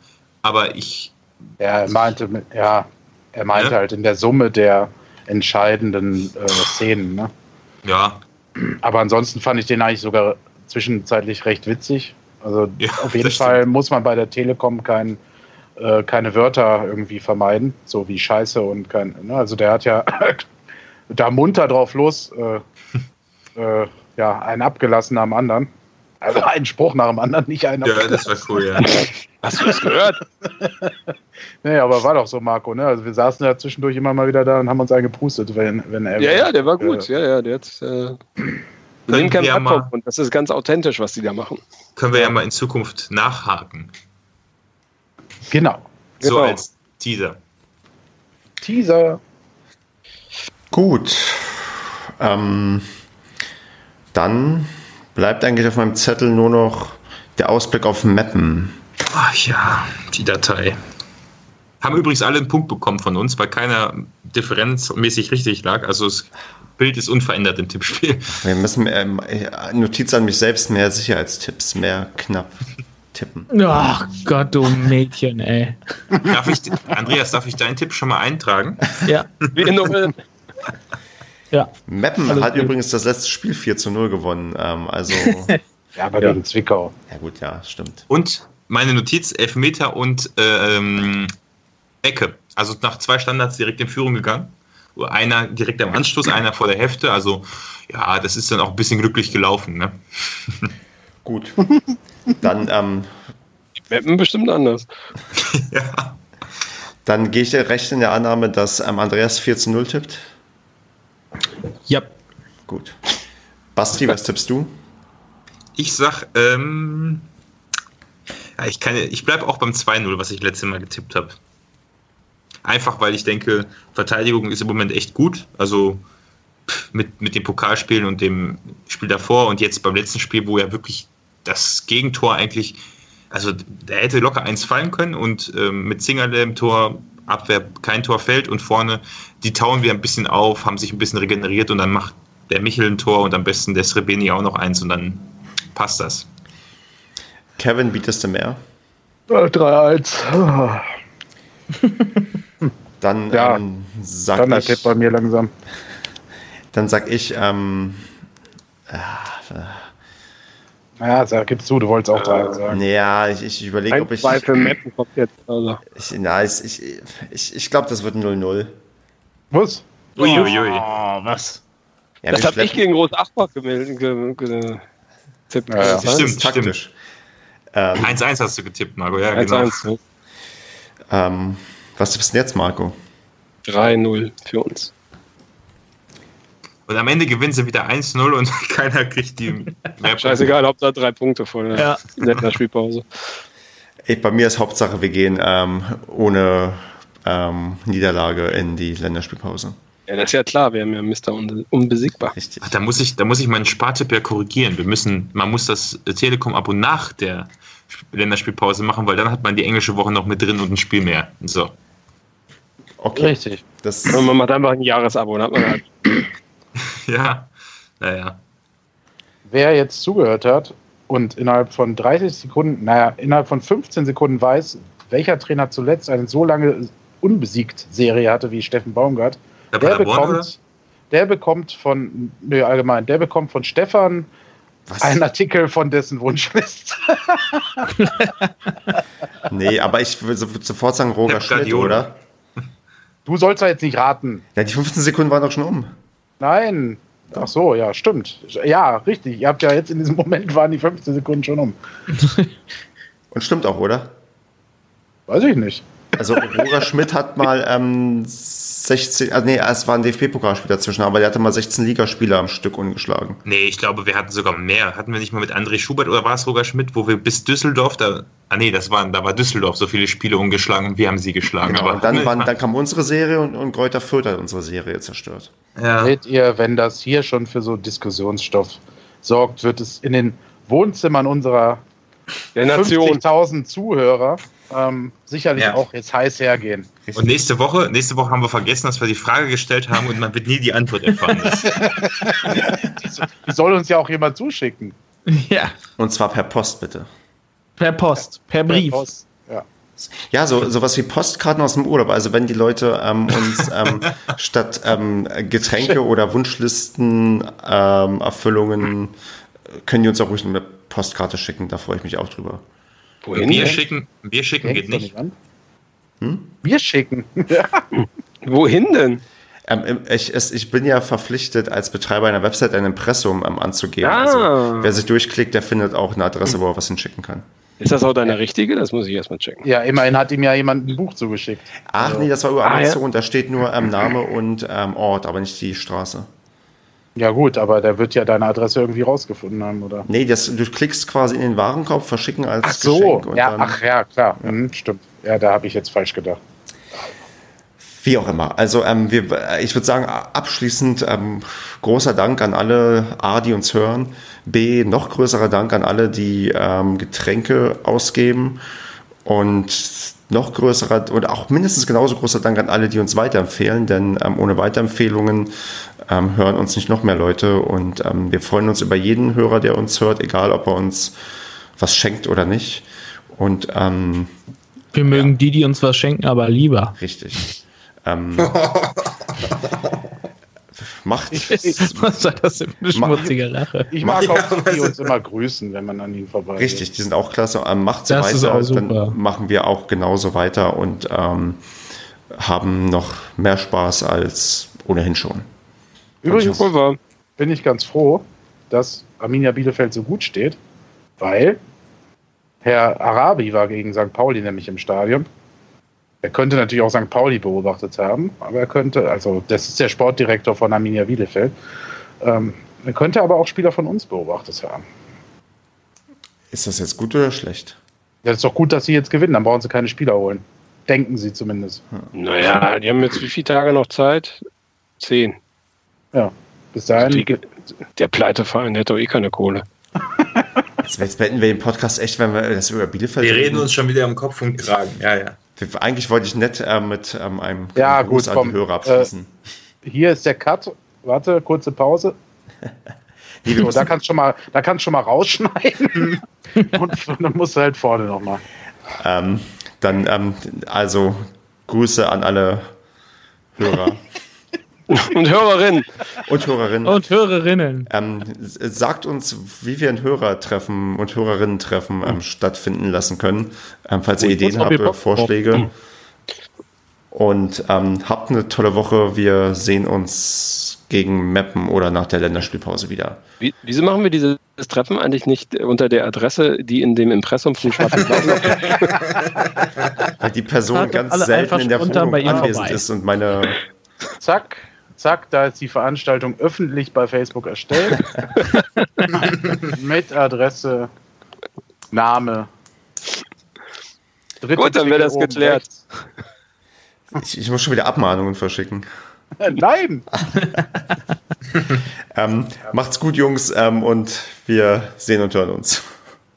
aber ich, Er meinte, ja, er meinte Ja. halt in der Summe der entscheidenden äh, Szenen. Ne? ja, Aber ansonsten fand ich den eigentlich sogar zwischenzeitlich recht witzig. Also Ja, auf jeden Fall muss man bei der Telekom kein, äh, keine Wörter irgendwie vermeiden, so wie Scheiße und kein. Ne? Also der hat ja da munter drauf los, äh, äh, ja, einen abgelassen am anderen. Also einen Spruch nach dem anderen, nicht einen ja, das war cool, ja. Hast du das gehört? Nee, aber war doch so, Marco. Ne? Also wir saßen ja zwischendurch immer mal wieder da und haben uns eingepustet, wenn, wenn er. Ja, ja, der war gut. Ja, ja, der hat. Äh, den kein wir Blatt mal- Mund. Das ist ganz authentisch, was die da machen. Können wir ja mal in Zukunft nachhaken. Genau. So Genau. als Teaser. Teaser. Gut. Ähm, dann bleibt eigentlich auf meinem Zettel nur noch der Ausblick auf Mappen. Ach ja, die Datei. Haben übrigens alle einen Punkt bekommen von uns, weil keiner differenzmäßig richtig lag. Also das Bild ist unverändert im Tippspiel. Wir müssen ähm, Notiz an mich selbst, mehr Sicherheitstipps, mehr knapp tippen. Ach Gott, du Mädchen, ey. Darf ich, Andreas, darf ich deinen Tipp schon mal eintragen? Ja. Wie in. Ja. Meppen Alles hat gut. übrigens das letzte Spiel 4 zu 0 gewonnen. Ähm, also, Ja, aber Ja. gegen Zwickau. ja gut, ja, stimmt. Und meine Notiz, Elfmeter und ähm, Ecke. Also nach zwei Standards direkt in Führung gegangen. Einer direkt am Anstoß, einer vor der Hälfte. Also ja, das ist dann auch ein bisschen glücklich gelaufen. Ne? Gut. Dann, ähm, Mappen bestimmt anders. ja. dann gehe ich recht in der Annahme, dass ähm, Andreas 4 zu 0 tippt. Ja. Gut. Basti, was tippst du? Ich sag, ähm, ja, ich, kann, ich bleibe auch beim 2-0, was ich letztes Mal getippt habe. Einfach weil ich denke, Verteidigung ist im Moment echt gut. Also mit, mit dem Pokalspielen und dem Spiel davor und jetzt beim letzten Spiel, wo ja wirklich das Gegentor eigentlich, also da hätte locker eins fallen können und ähm, mit Zingerle im Tor, Abwehr kein Tor fällt und vorne, die tauen wir ein bisschen auf, haben sich ein bisschen regeneriert und dann macht der Michel ein Tor und am besten der Srebeni auch noch eins und dann passt das. Kevin, bietest du mehr? 3-1. Dann Ja, ähm, sag Standard-Tipp ich, bei mir langsam. dann sag ich, ähm, Ja, sag, gibst du, du wolltest auch 3 sagen. ja, ich, ich überlege, ob ich, zwei für Mappen kommt jetzt. Also. ich, na, ich, ich, ich, ich glaube, das wird ein 0-0. Was? Uiuiui. Oh, was? Ja, das habe ich gegen Groß Achbach gemeldet. Ge, ge, getippt. Ja, ja. das Stimmt, ist taktisch. Ähm, 1-1 hast du getippt, Marco. Ja, genau. 1-1, ne? ähm, was tippst du denn jetzt, Marco? 3-0 für uns. Und am Ende gewinnen sie wieder 1-0 und keiner kriegt die mehr Scheißegal, Hauptsache drei Punkte vor der Ja. Länderspielpause. Ich, bei mir ist Hauptsache, wir gehen ähm, ohne ähm, Niederlage in die Länderspielpause. Ja, das ist ja klar, wir haben ja Mr. Unbe- Unbesiegbar. Richtig. Ach, da muss ich, da muss ich meinen Spartipp ja korrigieren. Wir müssen, man muss das Telekom-Abo nach der Länderspielpause machen, weil dann hat man die englische Woche noch mit drin und ein Spiel mehr. So. Okay. Richtig. Das, Und man macht einfach ein Jahresabo, dann hat man halt. Ja, naja. Wer jetzt zugehört hat und innerhalb von 30 Sekunden, naja, innerhalb von 15 Sekunden weiß, welcher Trainer zuletzt eine so lange unbesiegt Serie hatte wie Steffen Baumgart, Der der oder? bekommt, der bekommt von, nö, allgemein, der bekommt von Stefan was? einen Artikel von dessen Wunschliste. Nee, aber ich würde so- sofort sagen Roger Schmidt, oder? Du sollst da jetzt nicht raten. Ja, die 15 Sekunden waren doch schon um. Nein. Ach so, ja, stimmt. Ja, richtig. Ihr habt ja jetzt in diesem Moment waren die 15 Sekunden schon um. Und stimmt auch, oder? Weiß ich nicht. Also Roger Schmidt hat mal ähm, 16, also nee, es war ein DFB-Pokalspiel dazwischen, aber der hatte mal 16 Ligaspiele am Stück ungeschlagen. Nee, ich glaube, wir hatten sogar mehr. Hatten wir nicht mal mit André Schubert oder war es Roger Schmidt, wo wir bis Düsseldorf, da, ah nee, das waren, da war Düsseldorf so viele Spiele ungeschlagen und wir haben sie geschlagen. Genau, aber und dann, waren, dann kam unsere Serie und, und Kräuter Fürth hat unsere Serie zerstört. ja. Seht ihr, wenn das hier schon für so Diskussionsstoff sorgt, wird es in den Wohnzimmern unserer Der Nation. 50.000 Zuhörer ähm, sicherlich Ja. auch jetzt heiß hergehen. Und nächste Woche, nächste Woche haben wir vergessen, dass wir die Frage gestellt haben und man wird nie die Antwort erfahren. Die soll uns ja auch jemand zuschicken. Ja. Und zwar per Post, bitte. Per Post, per Brief. Per Post. Ja. Ja, so sowas wie Postkarten aus dem Urlaub. Also wenn die Leute ähm, uns ähm, statt ähm, Getränke oder Wunschlisten ähm, Erfüllungen können die uns auch ruhig eine Postkarte schicken. Da freue ich mich auch drüber. Wohin? Bier denn? schicken, Bier schicken geht nicht. an. Hm? Wir schicken. Ja. Wohin denn? Ähm, ich, es, ich bin ja verpflichtet, als Betreiber einer Website ein Impressum ähm, anzugeben. Ah. Also, wer sich durchklickt, der findet auch eine Adresse, wo er was hinschicken kann. Ist das auch deine richtige? Das muss ich erstmal checken. ja, immerhin hat ihm ja jemand ein Buch zugeschickt. Ach nee, das war über Ah, Amazon. Da steht nur ähm, Name und ähm, Ort, aber nicht die Straße. Ja gut, aber der wird ja deine Adresse irgendwie rausgefunden haben, oder? Nee, das, du klickst quasi in den Warenkorb, verschicken als Ach so, Geschenk. ja, dann- ach ja, klar, Mhm, stimmt. Ja, da habe ich jetzt falsch gedacht. Wie auch immer. Also ähm, wir, ich würde sagen, abschließend ähm, großer Dank an alle A, die uns hören. B, noch größerer Dank an alle, die ähm, Getränke ausgeben. Und noch größerer und auch mindestens genauso großer Dank an alle, die uns weiterempfehlen, denn ähm, ohne Weiterempfehlungen ähm, hören uns nicht noch mehr Leute. Und ähm, wir freuen uns über jeden Hörer, der uns hört, egal ob er uns was schenkt oder nicht. Und ähm, Wir mögen die, die uns was schenken, aber lieber. Richtig. Ähm, Macht. Was war das für eine schmutzige Lache? Ich mag Ja, auch, die also- uns immer grüßen, wenn man an ihnen vorbei Richtig, die sind auch klasse. Ähm, macht so weiter, dann machen wir auch genauso weiter und ähm, haben noch mehr Spaß als ohnehin schon. Übrigens bin ich ganz froh, dass Arminia Bielefeld so gut steht, weil Herr Arabi war gegen St. Pauli nämlich im Stadion. Er könnte natürlich auch St. Pauli beobachtet haben, aber er könnte, also das ist der Sportdirektor von Arminia Bielefeld, ähm, er könnte aber auch Spieler von uns beobachtet haben. Ist das jetzt gut oder schlecht? Ja, ist doch gut, dass sie jetzt gewinnen, dann brauchen sie keine Spieler holen. Denken sie zumindest. Naja, die haben jetzt wie viele Tage noch Zeit? Zehn. Bis dahin. Die- Der Pleiteverein hat doch eh keine Kohle. Jetzt, jetzt beenden wir den Podcast echt, wenn wir das über Bielefeld Wir reden uns schon wieder im Kopf und Kragen. Ja, ja. Eigentlich wollte ich nett äh, mit ähm, einem Ja, Gruß gut, an die Hörer abschließen. Hier ist der Cut. Warte, kurze Pause. Nee, So, da kannst du schon mal, da kannst du schon mal rausschneiden. und, dann musst du halt vorne nochmal. Ähm, dann, ähm, also Grüße an alle Hörer Und Hörerinnen, und Hörerinnen. Und Hörerinnen. Ähm, sagt uns, wie wir ein Hörertreffen und Hörerinnen-Treffen ähm, stattfinden lassen können, ähm, falls ihr Und Ideen habt oder Vorschläge. Und ähm, habt eine tolle Woche. Wir sehen uns gegen Meppen oder nach der Länderspielpause wieder. wie, wieso machen wir dieses Treffen eigentlich nicht unter der Adresse, die in dem Impressum vom Schwarzen Weil die Person ganz selten in der Wohnung anwesend vorbei. ist und meine Zack, zack, da ist die Veranstaltung öffentlich bei Facebook erstellt. Mit Adresse, Name. Dritte Gut, dann wäre das geklärt. ich, ich muss schon wieder Abmahnungen verschicken. Nein! Ähm, macht's gut, Jungs, ähm, und wir sehen und hören uns.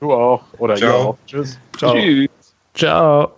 Du auch. Oder ihr Ciao. auch. Tschüss. Ciao. Tschüss. Ciao.